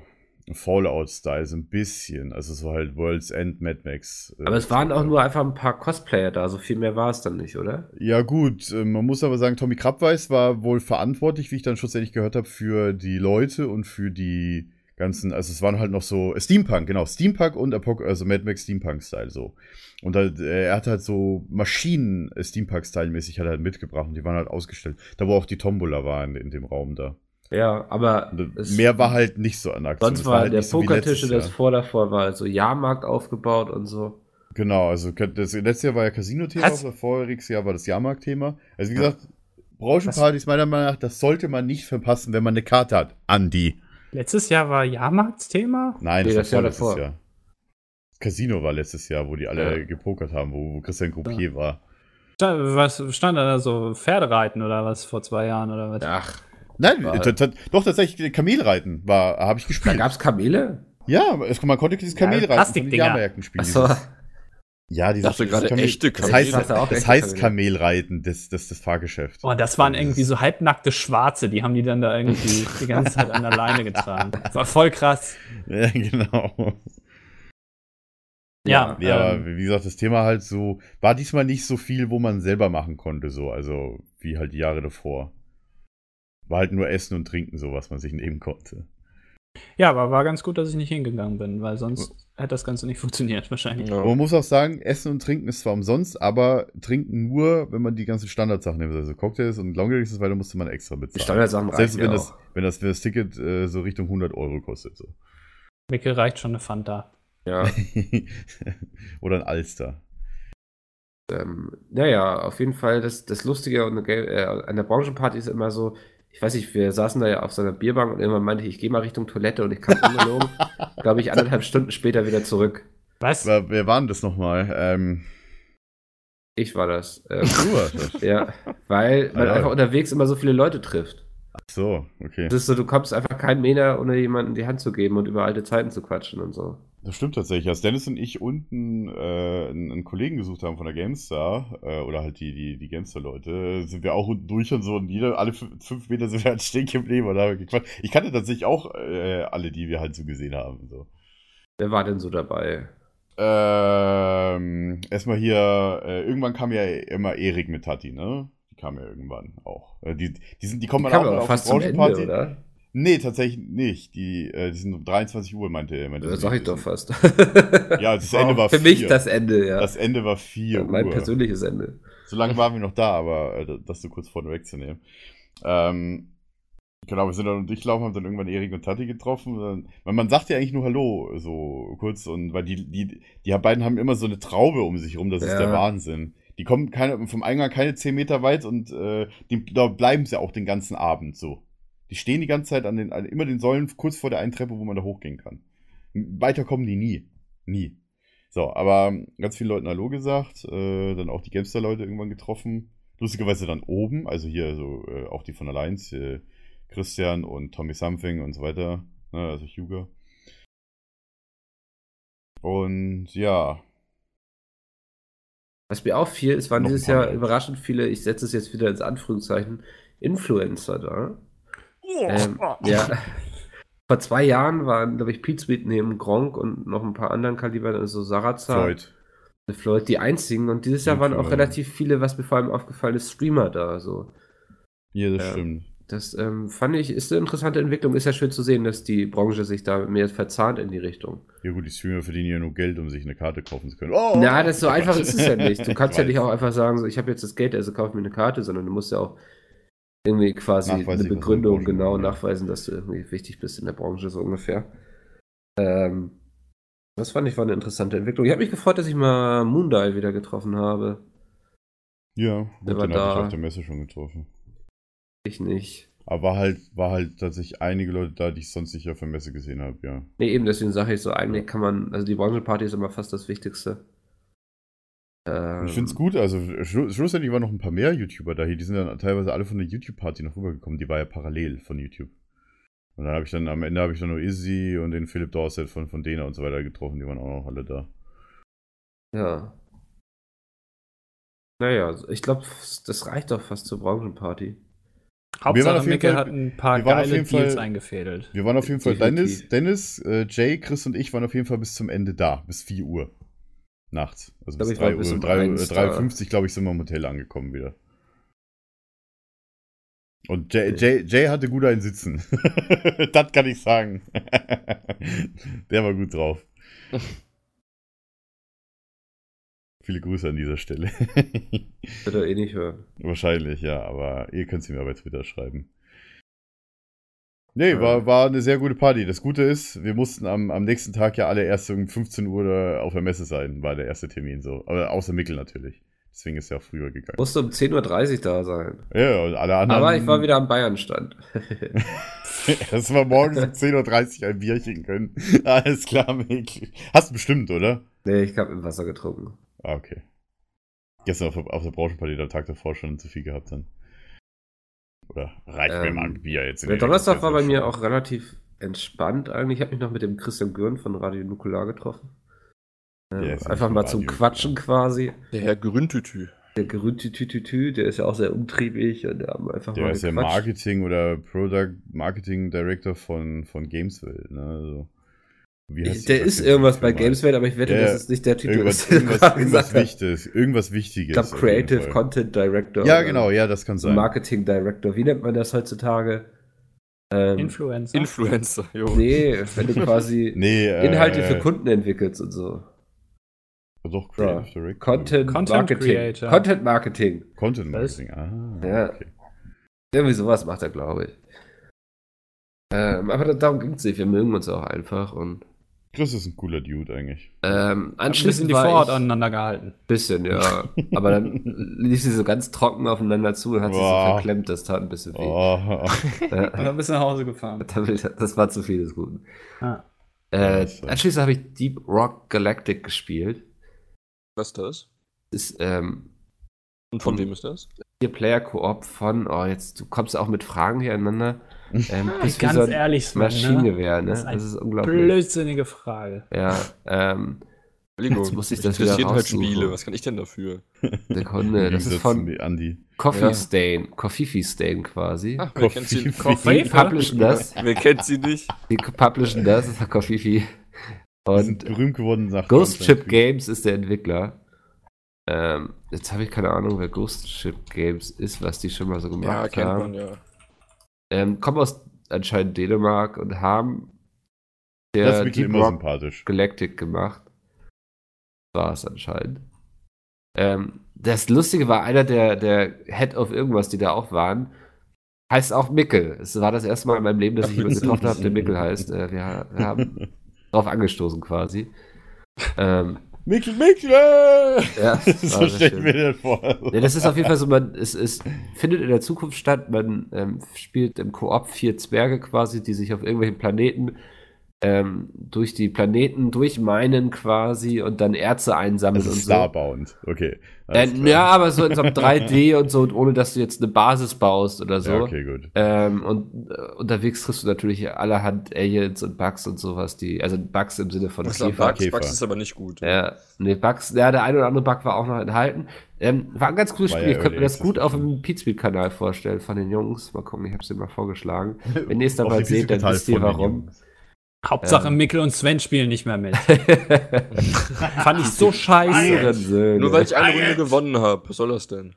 Fallout-Style, so ein bisschen. Also so halt World's End Mad Max. äh, Aber es waren auch nur einfach ein paar Cosplayer da, so viel mehr war es dann nicht, oder? Ja, gut, äh, man muss aber sagen, Tommy Krabweis war wohl verantwortlich, wie ich dann schlussendlich gehört habe, für die Leute und für die ganzen, also es waren halt noch so äh, Steampunk, genau, Steampunk und Apoc also Mad Max Steampunk-Style so. Und halt, er hat halt so Maschinen Steampunk-Style-mäßig er halt mitgebracht und die waren halt ausgestellt. Da wo auch die Tombola war in, in dem Raum da. Ja, aber mehr war halt nicht so an Aktion. sonst Es war halt der Pokertisch letztes und das vor davor war so Jahrmarkt aufgebaut und so. Genau, also das letztes Jahr war ja Casino-Thema, das voriges Jahr war das Jahrmarkt-Thema. Also wie gesagt, Branchenpartys meiner Meinung nach, das sollte man nicht verpassen, wenn man eine Karte hat. Andi. Letztes Jahr war Jahrmarktsthema? Nein, Nee, das, das war Jahr vorletztes davor. Jahr. Das Casino war letztes Jahr, wo die alle Ja. gepokert haben, wo, wo Christian Groupier war. Sta- Was stand da so? Pferdereiten oder was vor zwei Jahren oder was? Ach, Nein, War- t- t- doch tatsächlich Kamelreiten war, habe ich da gespielt. gab's Kamele? ja, es, man konnte dieses Ja, Kamelreiten von den. Jahrmärkten spielen. Achso, Ja, dieses, dachte gerade dieses echte Das Kamele. heißt, das echte heißt. Kamelreiten, das, das, das Fahrgeschäft. Oh, das waren irgendwie so halbnackte Schwarze, die haben die dann da irgendwie die ganze Zeit an der Leine getragen. War voll krass. Ja, genau. Ja, Ja, ähm, aber wie gesagt, das Thema halt so, war diesmal nicht so viel, wo man selber machen konnte, so, also wie halt die Jahre davor. War halt nur Essen und Trinken, so, was man sich nehmen konnte. ja, aber war ganz gut, dass ich nicht hingegangen bin, weil sonst hätte das Ganze nicht funktioniert, wahrscheinlich. Ja. Und man muss auch sagen, Essen und Trinken ist zwar umsonst, aber trinken nur, wenn man die ganzen Standardsachen nimmt, also Cocktails und Longdrinks, weil da musste man extra die bezahlen. Standardsachen Selbst reichen wenn ja das, auch. wenn das, wenn das Ticket äh, so Richtung 100 Euro kostet, so. Micke reicht schon eine Fanta. Ja, Oder ein Alster. ähm, naja, auf jeden Fall, das, das Lustige an der, äh, an der Branchenparty ist immer so, ich weiß nicht, wir saßen da ja auf so einer Bierbank und irgendwann meinte ich, ich gehe mal Richtung Toilette und ich kam ungelogen, glaube ich, anderthalb Stunden später wieder zurück. Was? Wer, wer war denn das nochmal? Ähm, Ich war das. Ähm, du warst das. ja, weil man Ah, ja. einfach unterwegs immer so viele Leute trifft. Ach so, okay. Das ist so, du kommst einfach keinen Meter, ohne jemanden die Hand zu geben und über alte Zeiten zu quatschen und so. Das stimmt tatsächlich. Als Dennis und ich unten äh, einen, einen Kollegen gesucht haben von der GameStar, äh, oder halt die, die, die GameStar-Leute, sind wir auch unten durch und so und jeder, alle fünf, Meter sind wir halt stehen geblieben und haben gequatscht. Ich kannte tatsächlich auch äh, alle, die wir halt so gesehen haben. So. Wer war denn so dabei? Ähm, erstmal hier, äh, irgendwann kam ja immer Erik mit Tati, ne? Die kam ja irgendwann auch. Äh, die, die, sind, die kommen Die dann kam auch aber auf fast die zum Ende, Branchenparty. Nee, tatsächlich nicht. Die, äh, die sind um 23 Uhr, meinte, meinte Das sag ich doch fast. Ja, das Ende war Für mich vier. das Ende, ja. Das Ende war 4 mein Uhr. persönliches Ende. So lange waren wir noch da, aber äh, das so kurz vorne wegzunehmen. Ähm, genau, wir sind dann durchlaufen, haben dann irgendwann Erik und Tati getroffen. Dann, weil man sagt ja eigentlich nur Hallo, so kurz. Und weil die, die, die beiden haben immer so eine Traube um sich rum, das ist Ja. der Wahnsinn. Die kommen keine, vom Eingang keine 10 Meter weit und äh, die, da bleiben sie auch den ganzen Abend so. Die stehen die ganze Zeit an den, an immer den Säulen kurz vor der einen Treppe, wo man da hochgehen kann. Weiter kommen die nie. Nie. So, aber ganz vielen Leuten Hallo gesagt, äh, dann auch die Gamester-Leute irgendwann getroffen. Lustigerweise dann oben, also hier so äh, auch die von Alliance, äh, Christian und Tommy Something und so weiter, ne, also Hugo. Und ja, Was mir auffiel, es waren Noch dieses Jahr überraschend viele, ich setze es jetzt wieder ins Anführungszeichen, Influencer da. Ähm, ja. Vor zwei Jahren waren, glaube ich, Pete Sweet neben Gronk und noch ein paar anderen Kalibern, also Sarazar, Floyd. Floyd, die einzigen. Und dieses Jahr waren auch relativ viele, was mir vor allem aufgefallen ist, Streamer da. So. Ja, das Ja. stimmt. Das ähm, fand ich, ist eine interessante Entwicklung. Ist ja schön zu sehen, dass die Branche sich da mehr verzahnt in die Richtung. Ja gut, die Streamer verdienen ja nur Geld, um sich eine Karte kaufen zu können. Oh, Na, das so einfach ist es ja nicht. Du kannst ja Ich nicht auch einfach sagen, so, ich habe jetzt das Geld, also kauf mir eine Karte, sondern du musst ja auch irgendwie quasi eine der Begründung genau nachweisen, dass du irgendwie wichtig bist in der Branche, so ungefähr. Ähm, das fand ich war eine interessante Entwicklung. Ich habe mich gefreut, dass ich mal Moondial wieder getroffen habe. Ja, Der gut, war den habe ich auf der Messe schon getroffen. Ich nicht. Aber war halt, war halt tatsächlich einige Leute da, die ich sonst nicht auf der Messe gesehen habe, ja. Nee, eben deswegen sage ich so, eigentlich kann man, also die Branchenparty ist immer fast das Wichtigste. Ähm, Ich finde es gut, also schlu schlussendlich waren noch ein paar mehr YouTuber da hier, die sind dann teilweise alle von der YouTube-Party noch rübergekommen, die war ja parallel von YouTube. Und dann habe ich dann, am Ende habe ich dann nur Izzy und den Philipp Dorset von, von Dena und so weiter getroffen, die waren auch noch alle da. Ja. Naja, ich glaube, das reicht doch fast zur Branchenparty. Hauptsache auf jeden Micke Fall- hat ein paar wir waren auf geile jeden Deals Fall- eingefädelt. Wir waren auf jeden Fall, Definitiv. Dennis, Dennis äh, Jay, Chris und ich waren auf jeden Fall bis zum Ende da, bis 4 Uhr nachts. Also bis ich war 3 bis Uhr, um 3, Uhr, eins 3.50 glaube ich, sind wir im Hotel angekommen wieder. Und Jay, Jay, Jay hatte gut einen Sitzen. das kann ich sagen. Der war gut drauf. Viele Grüße an dieser Stelle. Wird er eh nicht hören. Wahrscheinlich, ja, aber ihr könnt es mir bei Twitter schreiben. Nee, war, war eine sehr gute Party. Das Gute ist, wir mussten am, am nächsten Tag ja alle erst um 15 Uhr auf der Messe sein, war der erste Termin so. Aber außer Mickel natürlich. Deswegen ist er auch früher gegangen. Musste um 10.30 Uhr da sein. Ja, und alle anderen. Aber ich war wieder am Bayern-Stand. Dass wir morgens um 10.30 Uhr ein Bierchen können. Alles klar, Mickel. Hast du bestimmt, oder? nee, ich habe im Wasser getrunken. Ah, okay. Gestern auf, auf der Branchenparty, der Tag davor schon zu viel gehabt dann. Oder reicht mir Ähm, mal ein Bier jetzt in Der der Donnerstag war bei mir auch relativ entspannt eigentlich. Ich habe mich noch mit dem Christian Gürn von Radio Nukular getroffen. Ähm, Der einfach mal von zum Radio. Quatschen quasi. Der Herr Grüntütü. Der Gerüntütütütü, der ist ja auch sehr umtriebig und der haben einfach Der mal ist ja. Marketing oder Product Marketing Director von, von Gamesville. Ne? Also, wie heißt die der ist irgendwas bei Gameswelt, aber ich wette, Ja, das ist nicht der Titel. Irgendwas, du irgendwas, gerade irgendwas gesagt hast. Wichtiges. Irgendwas Wichtiges. Ich glaube, Creative. Content Director. Ja, genau, ja, das kann sein. Marketing Director. Wie nennt man das heutzutage? Ähm, Influencer. Influencer, jo. nee, wenn du quasi Nee, äh, Inhalte für Kunden entwickelst und so. Doch, Creative. Director. Content, Content Marketing. Creator. Content Marketing. Content Marketing. Ah, Ja. okay. Irgendwie sowas macht er, glaube ich. Ähm, aber da- darum ging es nicht. Wir mögen uns auch einfach. Und Chris ist ein cooler Dude eigentlich. ähm, Ein bisschen anschließend die Vorhaut aneinander gehalten. Bisschen, ja. Aber dann lief sie so ganz trocken aufeinander zu und hat sich so Wow. verklemmt. Das tat ein bisschen weh. Oh, Ja, Und dann bist du nach Hause gefahren. das war zu viel des Guten. Ah. Äh, äh, anschließend habe ich Deep Rock Galactic gespielt. Was ist das? Ist ähm, Und von wem ist das? vier Player Koop von, oh, jetzt du kommst auch mit Fragen hier aneinander. Ähm, bist wie Ganz so ehrlich, Sven, ne? Maschinengewehr, ne? Das Das ist unglaublich. Blödsinnige Frage. Ja, ähm, Entschuldigung, Jetzt muss ich das wieder halt. Spiele. Was kann ich denn dafür? Sekunde, das ist von zu Andi. Coffee Ja. Stain, Coffee Stain quasi. Ach, wer kennt sie, Coffee- Die publishen das, wer kennt sie nicht? die publishen das, das ist Coffee. Und berühmt geworden nach Ghost. Ship Games ist der Entwickler. Ähm, jetzt habe ich keine Ahnung, wer Ghost Ship Games ist, was die schon mal so Ja, gemacht kennt haben. man ja. Ähm, kommen aus anscheinend Dänemark und haben Das der Deep immer Rock sympathisch. Galactic gemacht. War es anscheinend. Ähm, das Lustige war, einer der, der Head of irgendwas, die da auch waren, heißt auch Mickel. Es war das erste Mal in meinem Leben, dass ich jemanden getroffen habe, der Mickel heißt. Äh, wir, wir haben darauf angestoßen quasi. Ähm, Mikkel, Mikkel! ja, das so war stell sehr ich mir das vor. Ja, das ist auf jeden Fall so, man, es, es findet in der Zukunft statt, man ähm, spielt im Koop vier Zwerge quasi, die sich auf irgendwelchen Planeten ähm, durch die Planeten durchmeinen quasi und dann Erze einsammeln Das und ist so. Starbound. Okay. Äh, ja, aber so in so einem 3D und so, und ohne dass du jetzt eine Basis baust oder so. Ja, okay, gut. Ähm, und äh, unterwegs triffst du natürlich allerhand Aliens und Bugs und sowas, die, also Bugs im Sinne von Käfer. Bugs? Käfer. Bugs ist aber nicht gut. Ja, nee, Bugs, ja, der eine oder andere Bug war auch noch enthalten. Ähm, war ein ganz cooles War Spiel. ja ich könnte mir das gut auf dem Pizmeet-Kanal vorstellen von den Jungs. Mal gucken, ich habe es dir mal vorgeschlagen. Wenn ihr es dann mal seht, dann wisst ihr warum. Jungs. Hauptsache Ähm. Mikkel und Sven spielen nicht mehr mit. Fand ich so scheiße. Nur weil ich eine Runde gewonnen habe. Was soll das denn?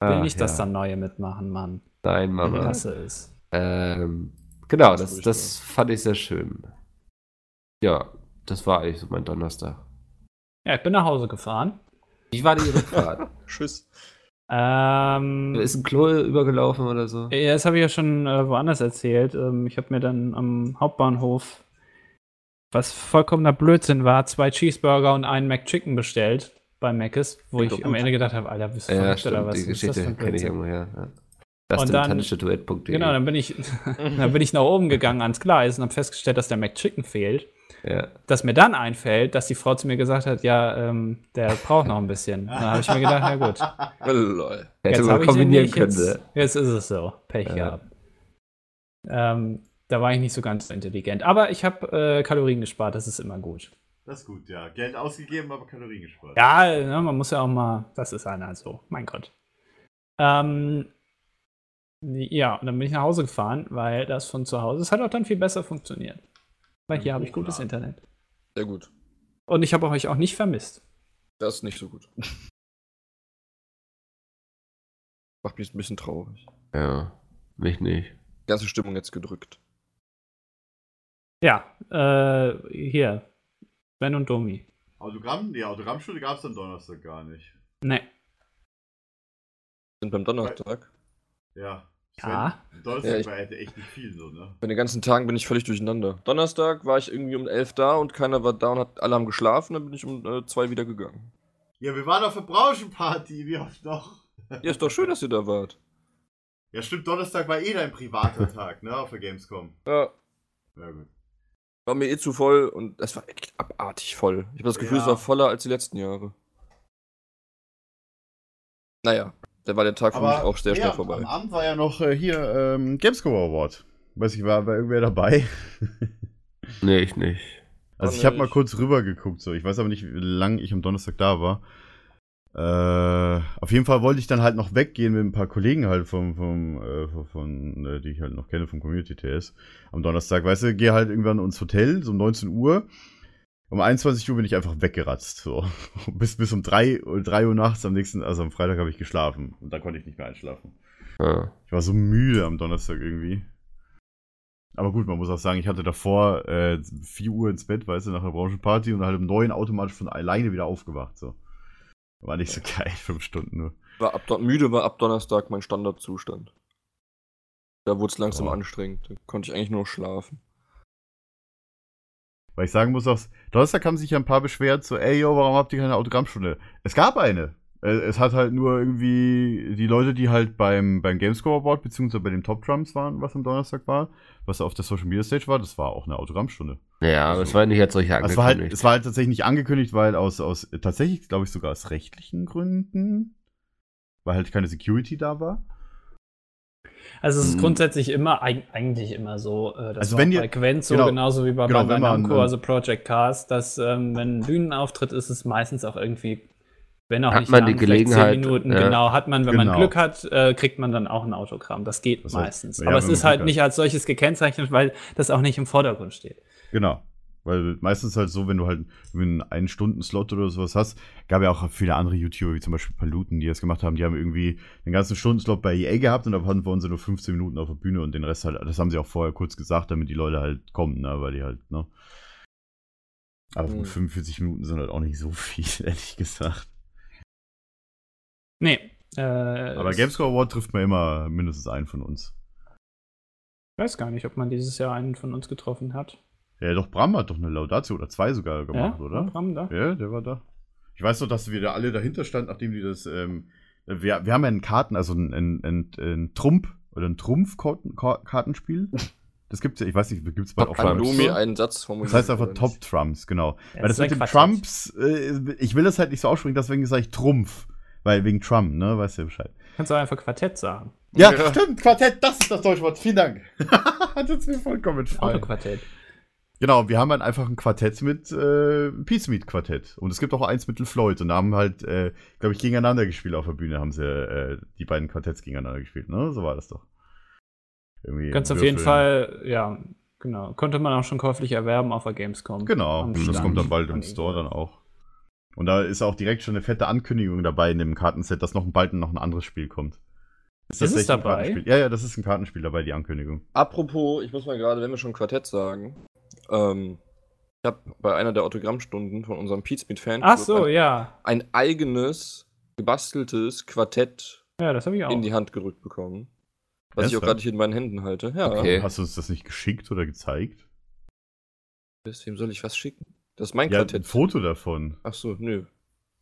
will Ah, nicht, dass ja. da neue mitmachen, Mann. Nein, Mama. Klasse ist. Ähm, genau, Das das fand ich sehr schön. Ja, das war eigentlich so mein Donnerstag. Ja, ich bin nach Hause gefahren. Wie war die Rückfahrt? Tschüss. Ähm, Ist ein Klo übergelaufen oder so? ja, das habe ich ja schon äh, woanders erzählt. Ähm, ich habe mir dann am Hauptbahnhof, was vollkommener Blödsinn war, zwei Cheeseburger und einen McChicken bestellt bei Mc's, wo ich doch am. Ende gedacht habe, Alter, bist du Ja, verrückt oder was? die Geschichte kenne ich Blödsinn? irgendwoher. Ja. Das Und dann-. Genau, dann bin ich, dann bin ich nach oben gegangen ans Gleis und habe festgestellt, dass der McChicken fehlt. Ja. Dass mir dann einfällt, dass die Frau zu mir gesagt hat, ja, ähm, der braucht noch ein bisschen. Dann habe ich mir gedacht, na gut, Oh, Lol. Hätte jetzt man habe ich kombinieren nicht, können. jetzt, ne? jetzt ist es so. Pech Ja. gehabt. Ähm, da war ich nicht so ganz intelligent. Aber ich habe äh, Kalorien gespart, das ist immer gut. Das ist gut, ja. Geld ausgegeben, aber Kalorien gespart. Ja, ne, man muss ja auch mal, das ist einer so, mein Gott. Ähm, Ja, und dann bin ich nach Hause gefahren, weil das von zu Hause, es hat auch dann viel besser funktioniert. Weil hier habe ich gutes Internet. Sehr gut. Und ich habe euch auch nicht vermisst. Das ist nicht so gut. Macht mich ein bisschen traurig. Ja, mich nicht. Ganze Stimmung jetzt gedrückt. Ja, äh, hier. Ben und Domi. Autogramm? Nee, Autogrammstunde gab es am Donnerstag gar nicht. Ne. Sind beim Donnerstag. Ja. Ja. Donnerstag Ja, ich- war halt echt nicht viel so, ne? Bei den ganzen Tagen bin ich völlig durcheinander. Donnerstag war ich irgendwie um 11 da und keiner war da und hat, alle haben geschlafen. Dann bin ich um äh, 2 wieder gegangen. Ja, wir waren auf der Branchenparty, wie oft noch? Ja, ist doch schön, dass ihr da wart. Ja, stimmt, Donnerstag war eh dein privater Tag, ne, auf der Gamescom. Ja, Ja, gut. war mir eh zu voll und es war echt abartig voll. Ich habe das Gefühl, Ja. es war voller als die letzten Jahre. Naja, da war der Tag für mich auch sehr schnell ja, vorbei. Am Abend war ja noch äh, hier ähm, Gamescom Award. Weiß ich, war, war irgendwer dabei? Nee, ich nicht. Also ich habe mal kurz rüber geguckt, so. Ich weiß aber nicht, wie lange ich am Donnerstag da war. Äh, auf jeden Fall wollte ich dann halt noch weggehen mit ein paar Kollegen halt vom, vom, äh, von, von äh, die ich halt noch kenne vom Community TS. Am Donnerstag, weißt du, gehe halt irgendwann ins Hotel, so um 19 Uhr. Um 21 Uhr bin ich einfach weggeratzt, so. bis, bis um 3, Uhr- 3 Uhr nachts am nächsten, also am Freitag habe ich geschlafen. Und da konnte ich nicht mehr einschlafen. Ja. Ich war so müde am Donnerstag irgendwie. Aber gut, man muss auch sagen, ich hatte davor äh, 4 Uhr ins Bett, weißt du, nach der Branchenparty und halt um 9 automatisch von alleine wieder aufgewacht. So. War nicht so geil, 5 Stunden nur. War ab, müde war ab Donnerstag mein Standardzustand. Da wurde es langsam Oh. anstrengend. Da konnte ich eigentlich nur schlafen. Weil ich sagen muss auch, Donnerstag haben sich ja ein paar beschwert, so, ey, yo, warum habt ihr keine Autogrammstunde? Es gab eine. Äh, Es hat halt nur irgendwie die Leute, die halt beim, beim Gamescore Award beziehungsweise bei den Top Drums waren, was am Donnerstag war, was auf der Social Media Stage war, das war auch eine Autogrammstunde. Ja, aber es war nicht als solche Also es, war halt, angekündigt. es war halt tatsächlich nicht angekündigt, weil aus, aus tatsächlich, glaube ich, sogar aus rechtlichen Gründen, weil halt keine Security da war. Also es ist Mhm. grundsätzlich immer, eig eigentlich immer so, äh, das Also wenn ihr- bei Gwent so, genau, genauso wie bei genau, man, Namco, ähm, also Project Cars, dass ähm, wenn ein Bühnenauftritt ist, ist es meistens auch irgendwie, wenn auch Hat nicht man die Gelegenheit, zehn Minuten, ja. genau, hat man, wenn man Genau. Glück hat, äh, kriegt man dann auch ein Autogramm. Das geht Das heißt, meistens. ja, Aber es man ist halt hat. nicht als solches gekennzeichnet, weil das auch nicht im Vordergrund steht. Genau. Weil meistens halt so, wenn du halt einen einen Stunden Slot oder sowas hast, gab ja auch viele andere YouTuber, wie zum Beispiel Paluten, die das gemacht haben, die haben irgendwie den ganzen Stundenslot bei EA gehabt und da hatten wir uns nur 15 Minuten auf der Bühne und den Rest halt, das haben sie auch vorher kurz gesagt, damit die Leute halt kommen, ne, weil die halt, ne. Aber Mhm. gut, 45 Minuten sind halt auch nicht so viel, ehrlich gesagt. Nee. Äh, Aber es- Gamescore Award trifft man immer mindestens einen von uns. Ich weiß gar nicht, ob man dieses Jahr einen von uns getroffen hat. Ja, doch, Bram hat doch eine Laudatio oder zwei sogar gemacht, ja? oder? War Bram da? Ja, der war da. Ich weiß noch, dass wir da alle dahinter standen, nachdem die das. Ähm, wir, wir haben ja einen Karten, also ein, ein, ein, ein Trump oder ein Trumpf-Kartenspiel. Das gibt's ja, ich weiß nicht, gibt's bald Top auch Kann. Domi Store? einen Satz formulieren? Das heißt einfach Top? Trumps, genau. Ja, Weil das mit den. Trumps, äh, ich will das halt nicht so aussprechen, deswegen sage ich Trumpf. Weil wegen Trump, ne? Weißt du ja Bescheid. Kannst du einfach Quartett sagen. Ja, Ja. stimmt, Quartett, das ist das deutsche Wort. Vielen Dank. Hat jetzt mir vollkommen entfallen. Autoquartett. Genau, wir haben halt einfach ein Quartett mit äh, Peace Meat Quartett. Und es gibt auch eins mit Floyd. Und da haben halt, äh, glaube ich, gegeneinander gespielt auf der Bühne, haben sie äh, die beiden Quartetts gegeneinander gespielt, ne? So war das doch. Irgendwie Kannst auf jeden Fall, ja, genau. Konnte man auch schon käuflich erwerben auf der Gamescom. Genau, Am das kommt dann bald im Und Store dann auch. Und da ist auch direkt schon eine fette Ankündigung dabei in dem Kartenset, dass noch bald noch ein anderes Spiel kommt. Ist es tatsächlich ein dabei? Kartenspiel? Ja, ja, das ist ein Kartenspiel dabei, die Ankündigung. Apropos, ich muss mal gerade, wenn wir schon Quartett sagen, ähm, ich habe bei einer der Autogrammstunden von unserem Pizmeet Fan Ach so, ein, ja. ein eigenes gebasteltes Quartett Ja, das ich auch. in die Hand gerückt bekommen. Was ich auch Ernsthaft? gerade hier in meinen Händen halte. Ja. Okay. Hast du uns das nicht geschickt oder gezeigt? Wem soll ich was schicken? Das ist mein Ja, ein Quartett. Foto davon. Ach so, nö.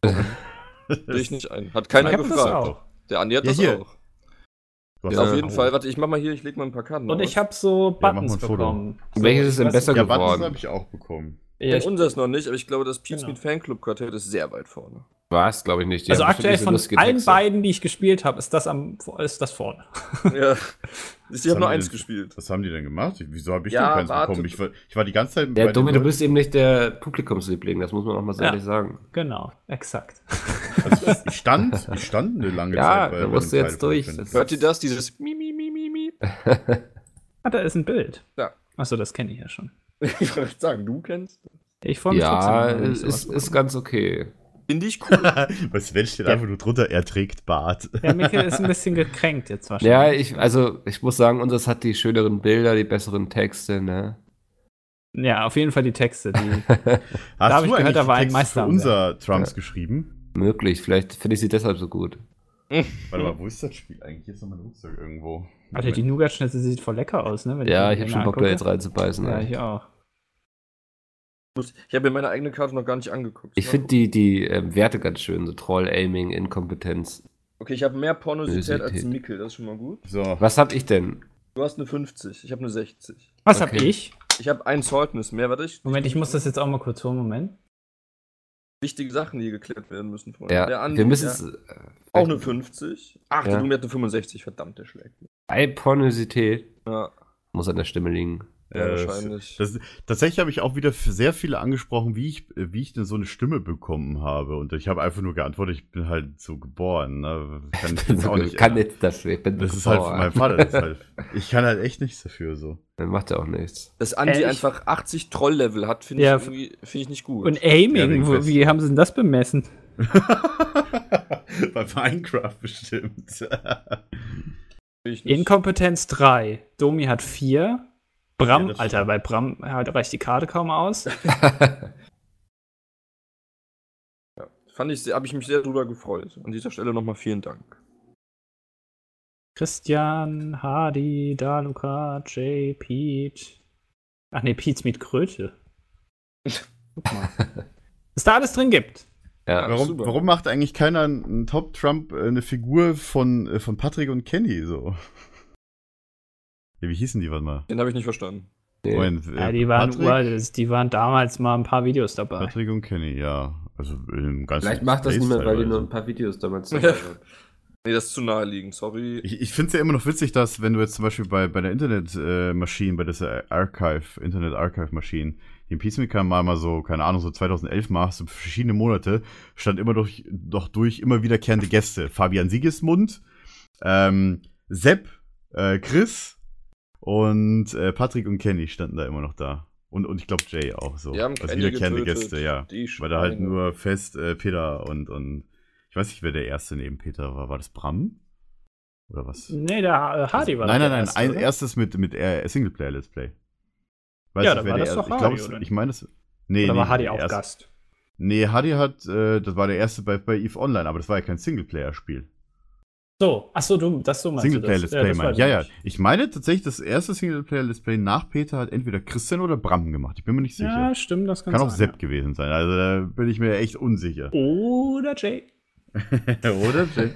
Sehe ich nicht ein. Hat keiner gefragt. auch. Der Andi hat Ja, das hier. auch. Ja, auf jeden. Fall. Warte, ich mach mal hier, ich leg mal ein paar Karten Und aus. ich habe so Ja, Buttons Foto. bekommen. So, Welches ist denn besser nicht- Ja, Buttons geworden. habe ich auch bekommen. Ja, Ja, ich- unseres noch nicht, aber ich glaube, das Genau. Pizmeet Fanclub Quartett ist sehr weit vorne. War es, glaube ich, nicht. Die also aktuell von allen beiden, die ich gespielt habe, ist das am ist das vorne. ja. Ich habe nur eins denn- gespielt. Was haben die denn gemacht? Wieso habe ich Ja, denn keins warte. bekommen? Ich war, ich war die ganze Zeit Dumme, den du bist eben nicht der Publikumsliebling, das muss man auch mal so Ja. ehrlich sagen. Genau, exakt. Also ich stand, ich stand eine lange Ja, Zeit da musst du jetzt durch. Hört ihr das? Dieses Mi, Mi, Mi, Mi, Ah, da ist ein Bild. Ja. Achso, das kenne ich ja schon. Ich wollte sagen, du kennst. Ich freue mich ja, trotzdem, wenn sowas ist, ist ganz okay. Finde ich cool. Bei Sven steht Ja. einfach nur drunter, er trägt Bart. Der Mikkel ist ein bisschen gekränkt jetzt Ja, wahrscheinlich. ich, also ich muss sagen, unseres hat die schöneren Bilder, die besseren Texte, ne? Ja, auf jeden Fall die Texte. Die, Hast hab ich gehört, da war ein Meister für unser Trumps geschrieben? Möglich, vielleicht finde ich sie deshalb so gut. Warte mal, wo ist das Spiel eigentlich? Hier ist noch mein Rucksack irgendwo. Alter, die Nougat-Schnitzel sieht voll lecker aus, ne? wenn Ja, ich habe schon Bock da jetzt reinzubeißen. Ja, ich auch. Ich habe mir meine eigene Karte noch gar nicht angeguckt. Ich finde die, die ähm, Werte ganz schön, so Troll, Aiming, Inkompetenz. Okay, ich habe mehr Pornosität als. Mikkel, das ist schon mal gut. So, Was hab ich denn? Du hast eine 50, ich habe eine 60. Was Okay. hab ich? Ich habe ein Zeugnis mehr, warte ich. Moment, ich muss das jetzt auch mal kurz holen. Moment. Wichtige Sachen, die geklärt werden müssen. Freunde. Ja, Der Andi, wir müssen es. äh, Auch eine 50. Ach, Ja. der Doom hat eine 65, verdammt, der schlägt. Bei Pornosität Ja, muss an der Stimme liegen. Ja Äh, das- wahrscheinlich. Das, tatsächlich habe ich auch wieder sehr viele angesprochen, wie ich, wie ich denn so eine Stimme bekommen habe. Und ich habe einfach nur geantwortet, ich bin halt so geboren. Ne? Kann ich jetzt auch nicht. kann jetzt dafür. Ich bin das ist halt geboren. meinem Vater. Das ist halt, ich kann halt echt nichts dafür. So. Dann macht er auch nichts. Dass Andi Äh, einfach 80 Troll-Level hat, finde Ja, ich, finde ich nicht gut. Und Ja, Aiming, wegen wo, wie haben sie denn das bemessen? Bei Minecraft bestimmt. Inkompetenz 3. Domi hat 4. Bram, Ja, Alter, bei Bram halt reicht die Karte kaum aus. Fand ich, habe ich mich sehr drüber gefreut. An dieser Stelle nochmal vielen Dank. Christian, Hardy, Daluka, Jay, Pete. Ach nee, Pete's mit Kröte. Guck mal. Was da alles drin gibt. Ja. Warum, warum macht eigentlich keiner einen Top-Trump äh, eine Figur von, äh, von Patrick und Kenny so? Ja, wie hießen die, warte mal? Den habe ich nicht verstanden. Nee. Moment, äh, Ja, die waren Patrick, uralt, die waren damals mal ein paar Videos dabei. Patrick und Kenny, ja. Also im ganzen Vielleicht macht das niemand, weil die nur ein paar Videos damals dabei waren. Nee, das ist zu naheliegend, sorry. Ich, ich finde es ja immer noch witzig, dass wenn du jetzt zum Beispiel bei, bei der Internetmaschine, bei dieser Archive, Internet Archive Maschine, den Peacemaker mal, mal so, keine Ahnung, so 2011 machst, so verschiedene Monate, stand immer durch, doch durch immer wiederkehrende Gäste. Fabian Siegesmund, ähm, Sepp, äh, Chris und äh, Patrick und Kenny standen da immer noch da. Und, und ich glaube Jay auch so. Die haben also Kenny wiederkehrende getötet, Gäste, ja. die Weil da halt nur fest äh, Peter und, und ich weiß nicht, wer der erste neben Peter war. War das Bram? Oder was? Nee, der äh, Hardy war Nein, doch nein, der nein. Erste, ein oder? erstes mit, mit äh, Singleplayer-Let's Play. Weiß Ja, nicht, war das erste- doch ich glaub, Hardy, es- oder Ich meine, es. Nee, Oder nee, war Hardy auch erst- Gast? Nee, Hardy hat, äh, das war der erste bei, bei EVE Online, aber das war ja kein Singleplayer-Spiel. So, achso, du, das so meinst Singleplayer-Let's du das. Play. Ja, ja. nicht. Ich meine tatsächlich, das erste Singleplayer-Let's Play nach Peter hat entweder Christian oder Bram gemacht. Ich bin mir nicht sicher. Ja, stimmt, das kann, Kann auch sein. Sepp gewesen sein. Also da bin ich mir echt unsicher. ja. Oder Jay. oder? Jay?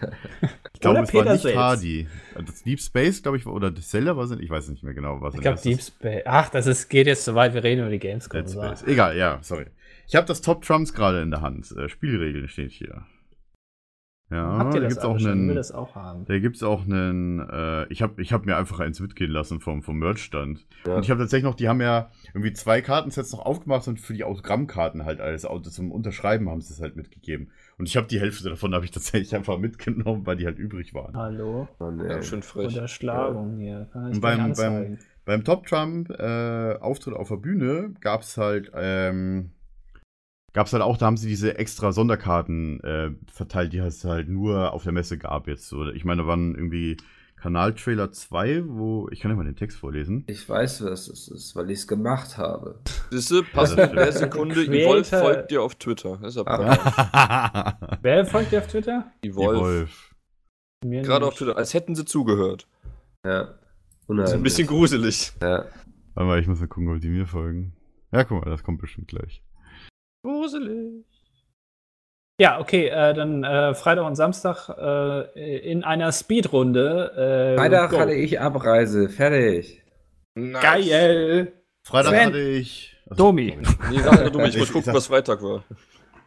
Ich glaube, es war Peter nicht selbst. Hardy. Das Deep Space, glaube ich, war- oder Zelda war es, ich weiß nicht mehr genau, was Ich glaube. Deep Space. Ach, das ist, geht jetzt so weit, wir reden über die Gamescom. Dead. Space. Egal, ja, sorry. Ich habe das Top Trumps gerade in der Hand. Äh, Spielregeln steht hier. Ja, Habt ihr da das gibt's alle auch schon? Ich will einen. das auch haben. Da gibt's auch einen. Äh, ich habe ich hab mir einfach eins mitgehen lassen vom, vom Merchstand. Ja. Und ich habe tatsächlich noch, die haben ja irgendwie zwei Kartensets noch aufgemacht und für die Autogrammkarten halt alles zum Unterschreiben haben sie es halt mitgegeben. Und ich habe die Hälfte davon habe ich tatsächlich einfach mitgenommen, weil die halt übrig waren. Hallo? Mann, ey. Ja, schön frech. Unterschlagung hier. Kann ich Und beim, beim, beim Top Trump äh, Auftritt auf der Bühne gab es halt, ähm, gab es halt auch, da haben sie diese extra Sonderkarten äh, verteilt, die es halt nur auf der Messe gab jetzt. So. Ich meine, da waren irgendwie Kanaltrailer 2, wo, ich kann ja mal den Text vorlesen. Ich weiß, was es ist, weil ich es gemacht habe. Siehste, passend Ja, in das der. Sekunde, Evolve folgt dir auf Twitter. Das ist ja. Wer folgt dir auf Twitter? Evolve. Wolf. Mir Gerade auf. Twitter, als hätten sie zugehört. Ja. Das ist Unheimlich. ein bisschen gruselig. Ja. Warte mal, ich muss mal gucken, ob die mir folgen. Ja, guck mal, das kommt bestimmt gleich. Gruselig. Ja, okay, äh, dann äh, Freitag und Samstag äh, in einer Speedrunde. Äh, Freitag go. hatte ich Abreise. Fertig. Nice. Geil! Freitag Sven. hatte ich. Also, Domi. Nee, sag du, ich muss gucken, was Freitag war.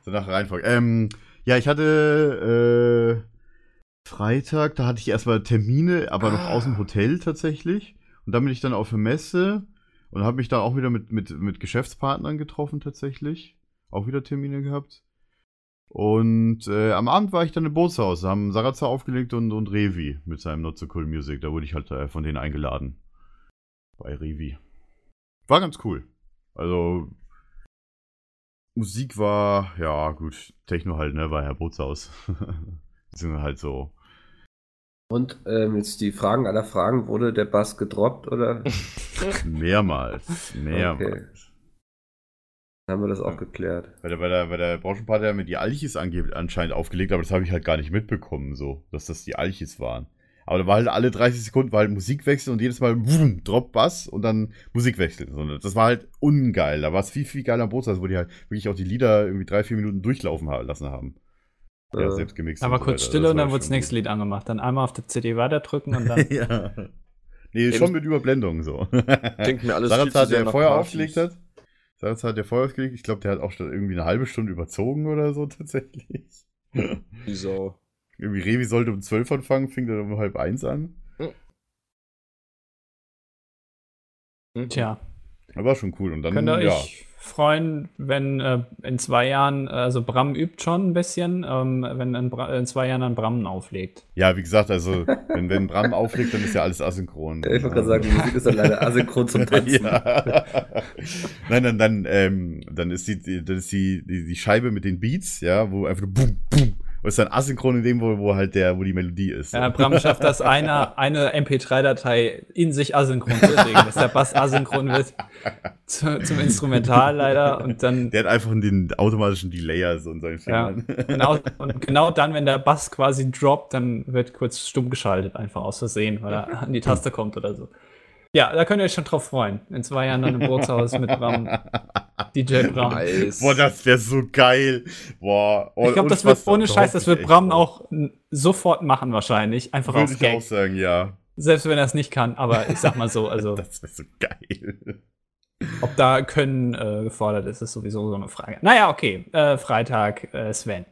So nach Reihenfolge. Ähm, ja, ich hatte äh, Freitag, da hatte ich erstmal Termine, aber noch aus dem Hotel tatsächlich. Und dann bin ich dann auf eine Messe und habe mich da auch wieder mit, mit, mit Geschäftspartnern getroffen tatsächlich. Auch wieder Termine gehabt. Und äh, am Abend war ich dann im Bootshaus, da haben Sarazar aufgelegt und, und Revi mit seinem Not So Cool Music. Da wurde ich halt äh, von denen eingeladen. Bei Revi. War ganz cool. Also, Musik war, ja, gut, Techno halt, ne, war ja Bootshaus. sind halt so. Und ähm, jetzt die Fragen aller Fragen, wurde der Bass gedroppt oder Mehrmals. Mehrmals. Haben wir das auch geklärt? Bei der, bei der, bei der Branchenparty haben wir die Alchis anscheinend aufgelegt, aber das habe ich halt gar nicht mitbekommen, so, dass das die Alchis waren. Aber da war halt alle 30 Sekunden war halt Musikwechsel und jedes Mal boom, Drop Bass und dann Musikwechsel. So, Das war halt ungeil. Da war es viel, viel geiler am Bootshaus, wo die halt wirklich auch die Lieder irgendwie drei, vier Minuten durchlaufen lassen haben. Ja, selbst gemixt. Aber und so kurz weiter. Stille und war dann wird das nächste Lied angemacht. Dann einmal auf der CD weiterdrücken und dann. ja. Nee, schon mit Überblendung so. Klingt mir alles viel zu der Partys. aufgelegt hat. Sarazar, der vorher aufgelegt, ich glaube, der hat auch schon irgendwie eine halbe Stunde überzogen oder so tatsächlich. Die Sau. Irgendwie Revi sollte um 12 anfangen, fing dann um halb eins an. Mhm. Tja, Aber war schon cool. Und dann, könnt ihr ja. euch freuen, wenn äh, in zwei Jahren, also Bram übt schon ein bisschen, ähm, wenn in, in zwei Jahren dann Bram auflegt. Ja, wie gesagt, also, wenn, wenn Bram auflegt, dann ist ja alles asynchron. Ja, ich wollte gerade sagen, die Musik ist dann leider asynchron zum Tanzen. ja. Nein, dann, dann, ähm, dann ist die, das ist die, die, die Scheibe mit den Beats, ja, wo einfach nur bum, bum. Und ist dann asynchron in dem, wo, wo halt der, wo die Melodie ist. Ja, Bram schafft das, eine, eine MP3-Datei in sich asynchron zu legen, dass der Bass asynchron wird zu, zum Instrumental leider und dann Der hat einfach den automatischen Delayer so in seinen Ja, Fingern. genau, und genau dann, wenn der Bass quasi droppt, dann wird kurz stumm geschaltet, einfach aus Versehen, weil er an die Taste kommt oder so. Ja, da könnt ihr euch schon drauf freuen. In zwei Jahren dann im Bootshaus mit Bram, DJ Bram. Nice. Boah, das wäre so geil. Boah. oh, Ich glaube, das wird ohne Scheiß, das wird Bram auch sofort machen wahrscheinlich, einfach Würde aus ich Gag. auch sagen, ja. Selbst wenn er es nicht kann, aber ich sag mal so, also Das wäre so geil. ob da Können äh, gefordert ist, ist sowieso so eine Frage. Naja, okay, äh, Freitag äh, Sven.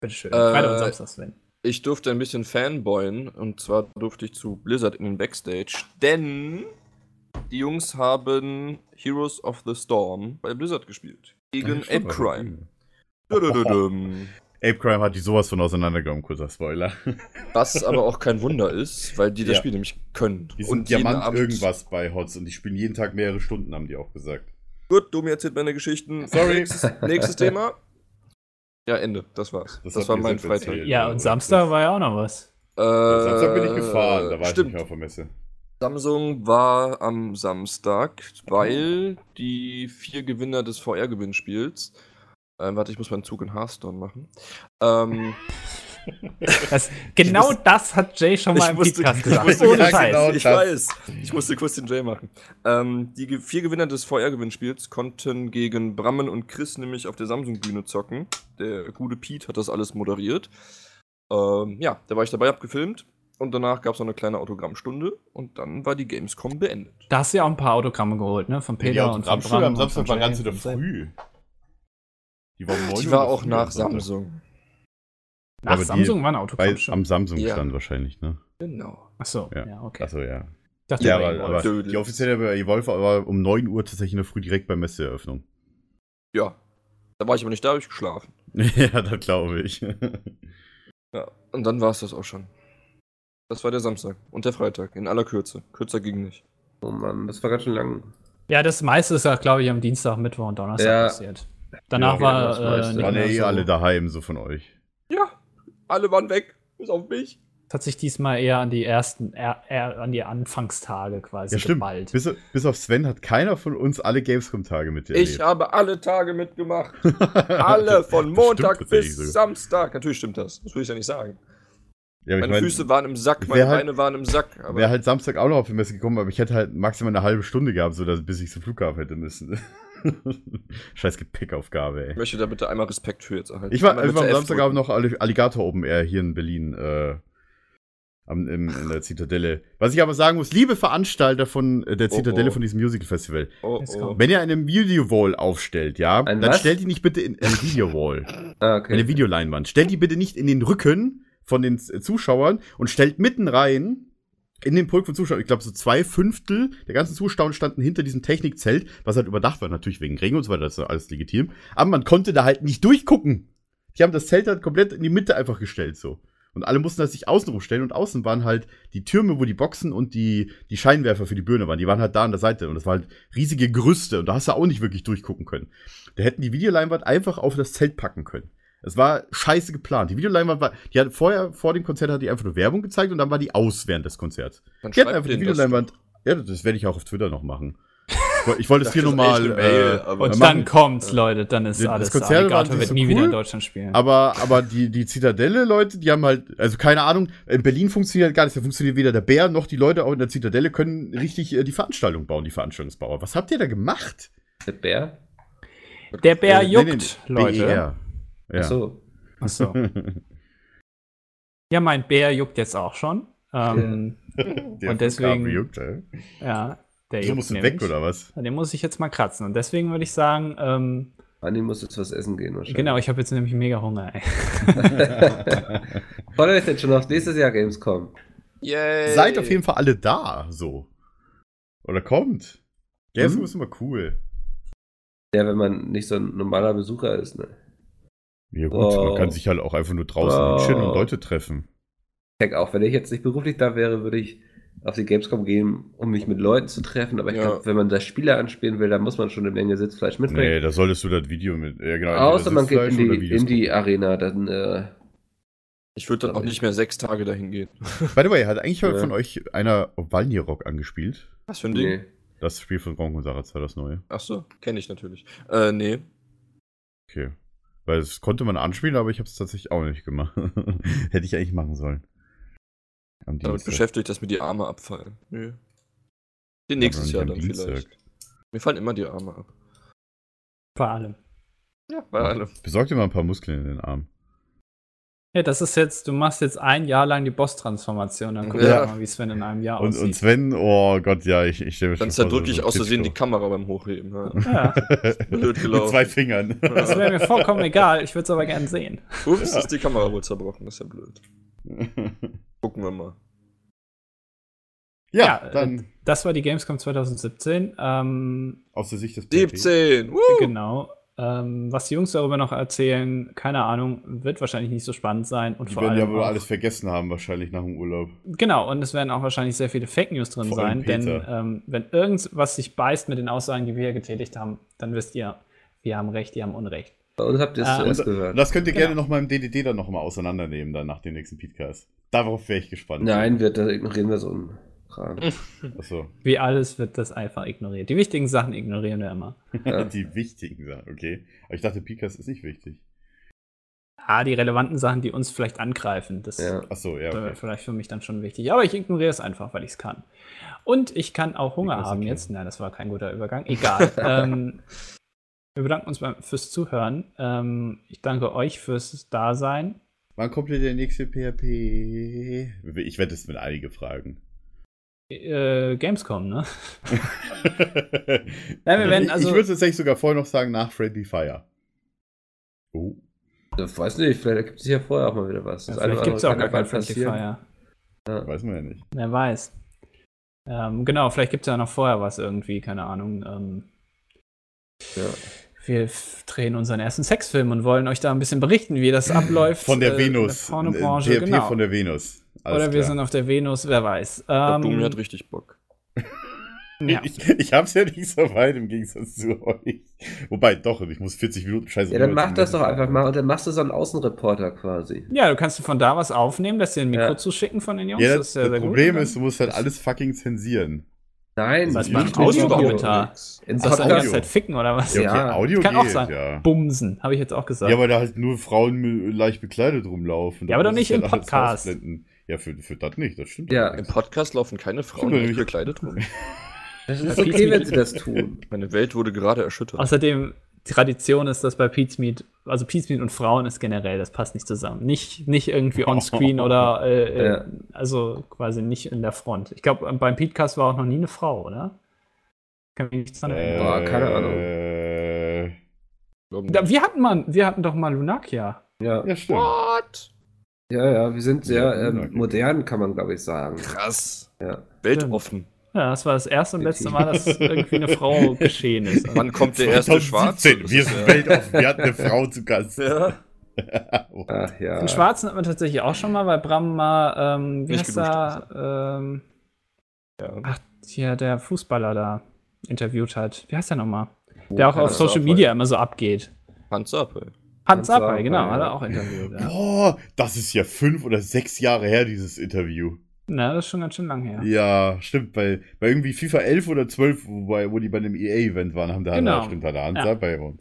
Bitteschön. Äh, Freitag und Samstag Sven. Ich durfte ein bisschen fanboyen und zwar durfte ich zu Blizzard in den Backstage, denn die Jungs haben Heroes of the Storm bei Blizzard gespielt. Gegen Ape Crime. Ape Crime hat die sowas von auseinandergenommen, kurzer Spoiler. Was aber auch kein Wunder ist, weil die das Ja. Spiel nämlich können. Die sind jeden Diamant Abend- irgendwas bei HOTS und die spielen jeden Tag mehrere Stunden, haben die auch gesagt. Gut, Domi erzählt meine Geschichten. Sorry. Nächstes, nächstes Thema. Ja, Ende. Das war's. Das Das, war mein Freitag. erzählt. Ja, und Samstag war ja auch noch was. Äh, Samstag bin ich gefahren, da war ich stimmt. nicht mehr auf der Messe. Samsung war am Samstag, weil die vier Gewinner des VR-Gewinnspiels. Ähm, warte, ich muss meinen Zug in Hearthstone machen. Ähm, Das, genau musste- das hat Jay schon mal ich im musste- Podcast ich gesagt. musste- Ohne ja, Scheiß. genau. ich weiß, ich musste kurz den Jay machen. Ähm, die vier Gewinner des VR-Gewinnspiels konnten gegen Brammen und Chris nämlich auf der Samsung-Bühne zocken. Der gute Pete hat das alles moderiert. Ähm, ja, da war ich dabei, hab gefilmt. Und danach gab es noch eine kleine Autogrammstunde und dann war die Gamescom beendet. Da hast du ja auch ein paar Autogramme geholt, ne? Von Die Peter und von Autogrammstunde am Samstag war ganz wieder früh. Die war, 9 Die war auch nach. Samsung. Nach aber die- Samsung war eine Bei, Autogrammstunde. am Samsung Ja. stand wahrscheinlich, ne? Genau. Achso, ja. Ja. okay. Achso, ja. Ich dachte, Ja, bei aber, aber die offizielle Evolve war um 9 Uhr tatsächlich in der Früh direkt bei Messeeröffnung. Ja. Da war ich aber nicht da, hab ich geschlafen. ja, das glaube ich. Ja. Und dann war es das auch schon. Das war der Samstag und der Freitag in aller Kürze. Kürzer ging nicht. Oh Mann, das war ganz schön lang. ja, das meiste ist ja, glaube ich, am Dienstag, Mittwoch und Donnerstag Ja. passiert. Danach Ja, das war äh, Waren ja eh so. alle daheim, so von euch. Ja, alle waren weg, bis auf mich. Es hat sich diesmal eher an die ersten, eher, eher an die Anfangstage quasi Ja, stimmt. geballt. Bis, bis auf Sven hat keiner von uns alle Gamescom-Tage mit dir Ich habe alle Tage mitgemacht. Alle von Das Montag bis. Samstag. Natürlich stimmt das. Das will ich ja nicht sagen. Ja, aber ich Meine mein, Füße waren im Sack, meine halt- Beine waren im Sack. Aber wäre halt Samstag auch noch auf die Messe gekommen, aber ich hätte halt maximal eine halbe Stunde gehabt, so dass, bis ich zum Flughafen hätte müssen. Scheiß Gepäckaufgabe, ey. ich möchte da bitte einmal Respekt für jetzt erhalten. Ich war, ich war am Samstagabend noch Alli- Alligator Open Air hier in Berlin, äh, am, im, in der Zitadelle. Was ich aber sagen muss, liebe Veranstalter von äh, der Oh, Zitadelle oh. von diesem Musical Festival, Oh, oh. wenn ihr eine Video Wall aufstellt, ja, Ein dann was? stellt die nicht bitte in eine Video Wall, Ah, okay. eine Videoleinwand. Stellt die bitte nicht in den Rücken von den Zuschauern und stellt mitten rein in den Pulk von Zuschauern. Ich glaube, so zwei Fünftel der ganzen Zuschauer standen hinter diesem Technikzelt, was halt überdacht war, natürlich wegen Regen und so weiter, das ist alles legitim. Aber man konnte da halt nicht durchgucken. die haben das Zelt dann komplett in die Mitte einfach gestellt, so. Und alle mussten das sich außenrum stellen und außen waren halt die Türme, wo die Boxen und die, die Scheinwerfer für die Birne waren. Die waren halt da an der Seite und das war halt riesige Gerüste und da hast du auch nicht wirklich durchgucken können. Da hätten die Videoleinwand einfach auf das Zelt packen können. Es war scheiße geplant. Die Videoleinwand war, die hat vorher, vor dem Konzert hat die einfach nur Werbung gezeigt und dann war die aus während des Konzerts. Dann Die schreibt einfach die das Videoleinwand. Ja, das werde ich auch auf Twitter noch machen. Ich woll- Ich wollte es hier nochmal. das Äh, Und dann kommt's, Leute. Dann ist Das alles. Konzert war Alligator nicht wird so nie wieder cool, in Deutschland spielen. aber, aber die, die Zitadelle, Leute, die haben halt, also keine Ahnung, in Berlin funktioniert halt gar nicht. Da funktioniert weder der Bär noch die Leute auch in der Zitadelle können richtig äh, die Veranstaltung bauen, die Veranstaltungsbauer. Was habt ihr da gemacht? Der Bär? Der Bär Äh, nee, juckt, nee, Leute. BER. Ja. Achso. Achso. Ja, mein Bär juckt jetzt auch schon. Ähm, Der Und deswegen- Juckt, ey. ja, der So juckt musst du weg, oder was? Den muss ich jetzt mal kratzen. Und deswegen würde ich sagen, ähm, Andi muss jetzt was essen gehen wahrscheinlich. genau, ich habe jetzt nämlich mega Hunger. Ey. Freut euch denn schon auf nächstes Jahr Gamescom? Yay. Seid auf jeden Fall alle da, so. Oder kommt. Gamescom Mhm. ist immer cool. Ja, wenn man nicht so ein normaler Besucher ist, ne? Ja gut, Oh. man kann sich halt auch einfach nur draußen Oh. chillen und Leute treffen. Check auch, wenn ich jetzt nicht beruflich da wäre, würde ich auf die Gamescom gehen, um mich mit Leuten zu treffen. Aber ich Ja. glaube, wenn man da Spiele anspielen will, dann muss man schon eine Menge Sitzfleisch mitbringen. Nee, da solltest du das Video mit. Ja, genau, Außer man geht in die, in die Arena, dann äh, Ich würde dann auch nicht mehr sechs Tage dahin gehen. By the way, hat eigentlich Ja. von euch einer Valnir-Rock angespielt? Was für ein Ding? nee. Das Spiel von Gronk und Sarazar, das neue. Ach so, kenne ich natürlich. Äh, nee. Okay. Weil das konnte man anspielen, aber ich habe es tatsächlich auch nicht gemacht. Hätte ich eigentlich machen sollen. Am Damit Dienstag. beschäftigt, dass mir die Arme abfallen. Nö. Den nächstes Jahr dann Dienstag. vielleicht. Mir fallen immer die Arme ab. Vor allem. Ja, bei allem. Besorg dir mal ein paar Muskeln in den Arm. Ja, das ist jetzt, du machst jetzt ein Jahr lang die Boss-Transformation, dann gucken Ja. wir mal, wie Sven in einem Jahr Und, aussieht. und Sven, oh Gott, ja, ich, ich stelle mir Dann wirklich so aus Versehen die. Kamera beim Hochheben. Ja. ja, Blöd Mit gelaufen. zwei Fingern. das wäre mir vollkommen egal, ich würde es aber gern sehen. Ups, ist die Kamera wohl zerbrochen. Das ist ja blöd. Gucken wir mal. ja, Ja, dann Das war die Gamescom 2017. Ähm, aus der Sicht des PT. 17! Woo! Genau. Ähm, was die Jungs darüber noch erzählen, keine Ahnung, wird wahrscheinlich nicht so spannend sein. Und Die vor werden ja wohl alles vergessen haben, wahrscheinlich nach dem Urlaub. Genau, und es werden auch wahrscheinlich sehr viele Fake News drin Vor sein, denn ähm, wenn irgendwas sich beißt mit den Aussagen, die wir hier getätigt haben, dann wisst ihr, wir haben Recht, die haben Unrecht. Bei uns habt ihr es Ah, zuerst Und gehört. das könnt ihr Genau. gerne noch mal im DDD dann noch mal auseinandernehmen, dann nach dem nächsten Podcast. Darauf wäre ich gespannt. Nein, wir, da ignorieren wir so einen Kram. Achso, Wie alles wird das einfach ignoriert. Die wichtigen Sachen ignorieren wir immer. Ja. die wichtigen Sachen, okay. Aber ich dachte, Podcast ist nicht wichtig. Ah, die relevanten Sachen, die uns vielleicht angreifen, das Ja. Achso, ja, wäre okay. vielleicht für mich dann schon wichtig. Aber ich ignoriere es einfach, weil ich es kann. Und ich kann auch Hunger haben can. jetzt. Nein, das war kein guter Übergang. Egal. ähm, wir bedanken uns fürs Zuhören. Ähm, ich danke euch fürs Dasein. Wann kommt denn der nächste PHP? Ich werde es mit einige fragen. Äh, Gamescom, ne? Ja, wir werden ich also- ich würde tatsächlich sogar vorher noch sagen, nach Friendly Fire. Oh. Ich weiß nicht, vielleicht gibt es ja vorher auch mal wieder was. Ja, Das vielleicht gibt es auch gar kein Friendly. Fire. Weiß man ja nicht. Wer weiß. Ähm, genau, vielleicht gibt es ja noch vorher was irgendwie, keine Ahnung. Ähm, Ja. wir drehen unseren ersten Sexfilm und wollen euch da ein bisschen berichten, wie das abläuft. Von der äh, Venus. Der Pornobranche, genau. von der Venus. Alles Oder wir klar. sind auf der Venus, wer weiß. Ähm, Domi hat richtig Bock. ja. Ich, ich hab's ja nicht so weit im Gegensatz zu euch. Wobei, doch, ich muss 40 Minuten scheiße. ja, dann mach das doch einfach mal und dann machst du so einen Außenreporter quasi. ja, du kannst von da was aufnehmen, lässt dir ein Mikro Ja. zuschicken von den Jungs. Ja, das das, ist das sehr Problem gut. ist, du musst halt alles fucking zensieren. Nein, Was mit Audiokommentar. Soll das die Audio. ganze Zeit ficken oder was? Ja, okay, Ja, Audio Kann geht, auch sein. ja. Bumsen, habe ich jetzt auch gesagt. Ja, weil da halt nur Frauen leicht bekleidet rumlaufen. Ja, aber doch nicht ich im halt Podcast. ausblenden. Ja, für, für das nicht, das stimmt. Ja. Im Podcast laufen keine Frauen nicht ich- bekleidet rum. Das ist okay, wenn sie das tun. Meine Welt wurde gerade erschüttert. Außerdem, Tradition ist das bei Pete's Meat, also Pete's Meat und Frauen ist generell, das passt nicht zusammen. Nicht, nicht irgendwie on-screen oder, äh, äh, Ja. also quasi nicht in der Front. Ich glaube, beim Petecast war auch noch nie eine Frau, oder? Kann mich nicht dran erinnern. Boah, keine Ahnung. Äh, wir, hatten mal, wir hatten doch mal Lunakia. Ja, ja, stimmt. What? Ja, ja wir sind sehr Ja, ähm, modern, kann man glaube ich sagen. Krass. Ja. Weltoffen. Ja, das war das erste und letzte Mal, dass irgendwie eine Frau geschehen ist. Wann kommt der erste Schwarze? 2017, wir sind weltoffen, wir hatten eine Frau zu Gast. Ja. Ach ja. Den Schwarzen hat man tatsächlich auch schon mal, weil Bram mal, ähm, wie heißt er, ähm, Ja. ach, hier der Fußballer da interviewt hat. Wie heißt der nochmal? Der auch auf Social Media immer so abgeht. Hans ab, ey. Hans Appel, genau, hat er auch interviewt. Ja. Boah, das ist ja fünf oder sechs Jahre her, dieses Interview. Na, das ist schon ganz schön lang her. Ja, stimmt, bei, bei irgendwie FIFA 11 oder 12, wobei, wo die bei einem EA-Event waren, haben da Genau. genau. stimmt, hat der Hans Ja. dabei und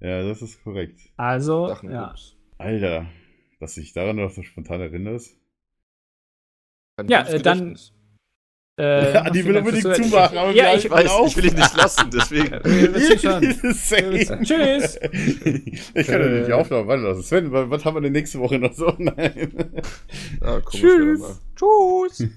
Ja, das ist korrekt. Also, Sachen ja. Alter, dass du dich daran noch so spontan erinnerst. Ein Ja, äh, dann- Gedächtnis. Äh, vielen will unbedingt zumachen, aber Ja, ich Ich weiß, auf. ich will ihn nicht lassen, deswegen. Tschüss. Ich kann ja nicht aufnehmen. Warte, was, Sven, was, was haben wir denn nächste Woche noch so? Nein. Ah, Tschüss. Tschüss.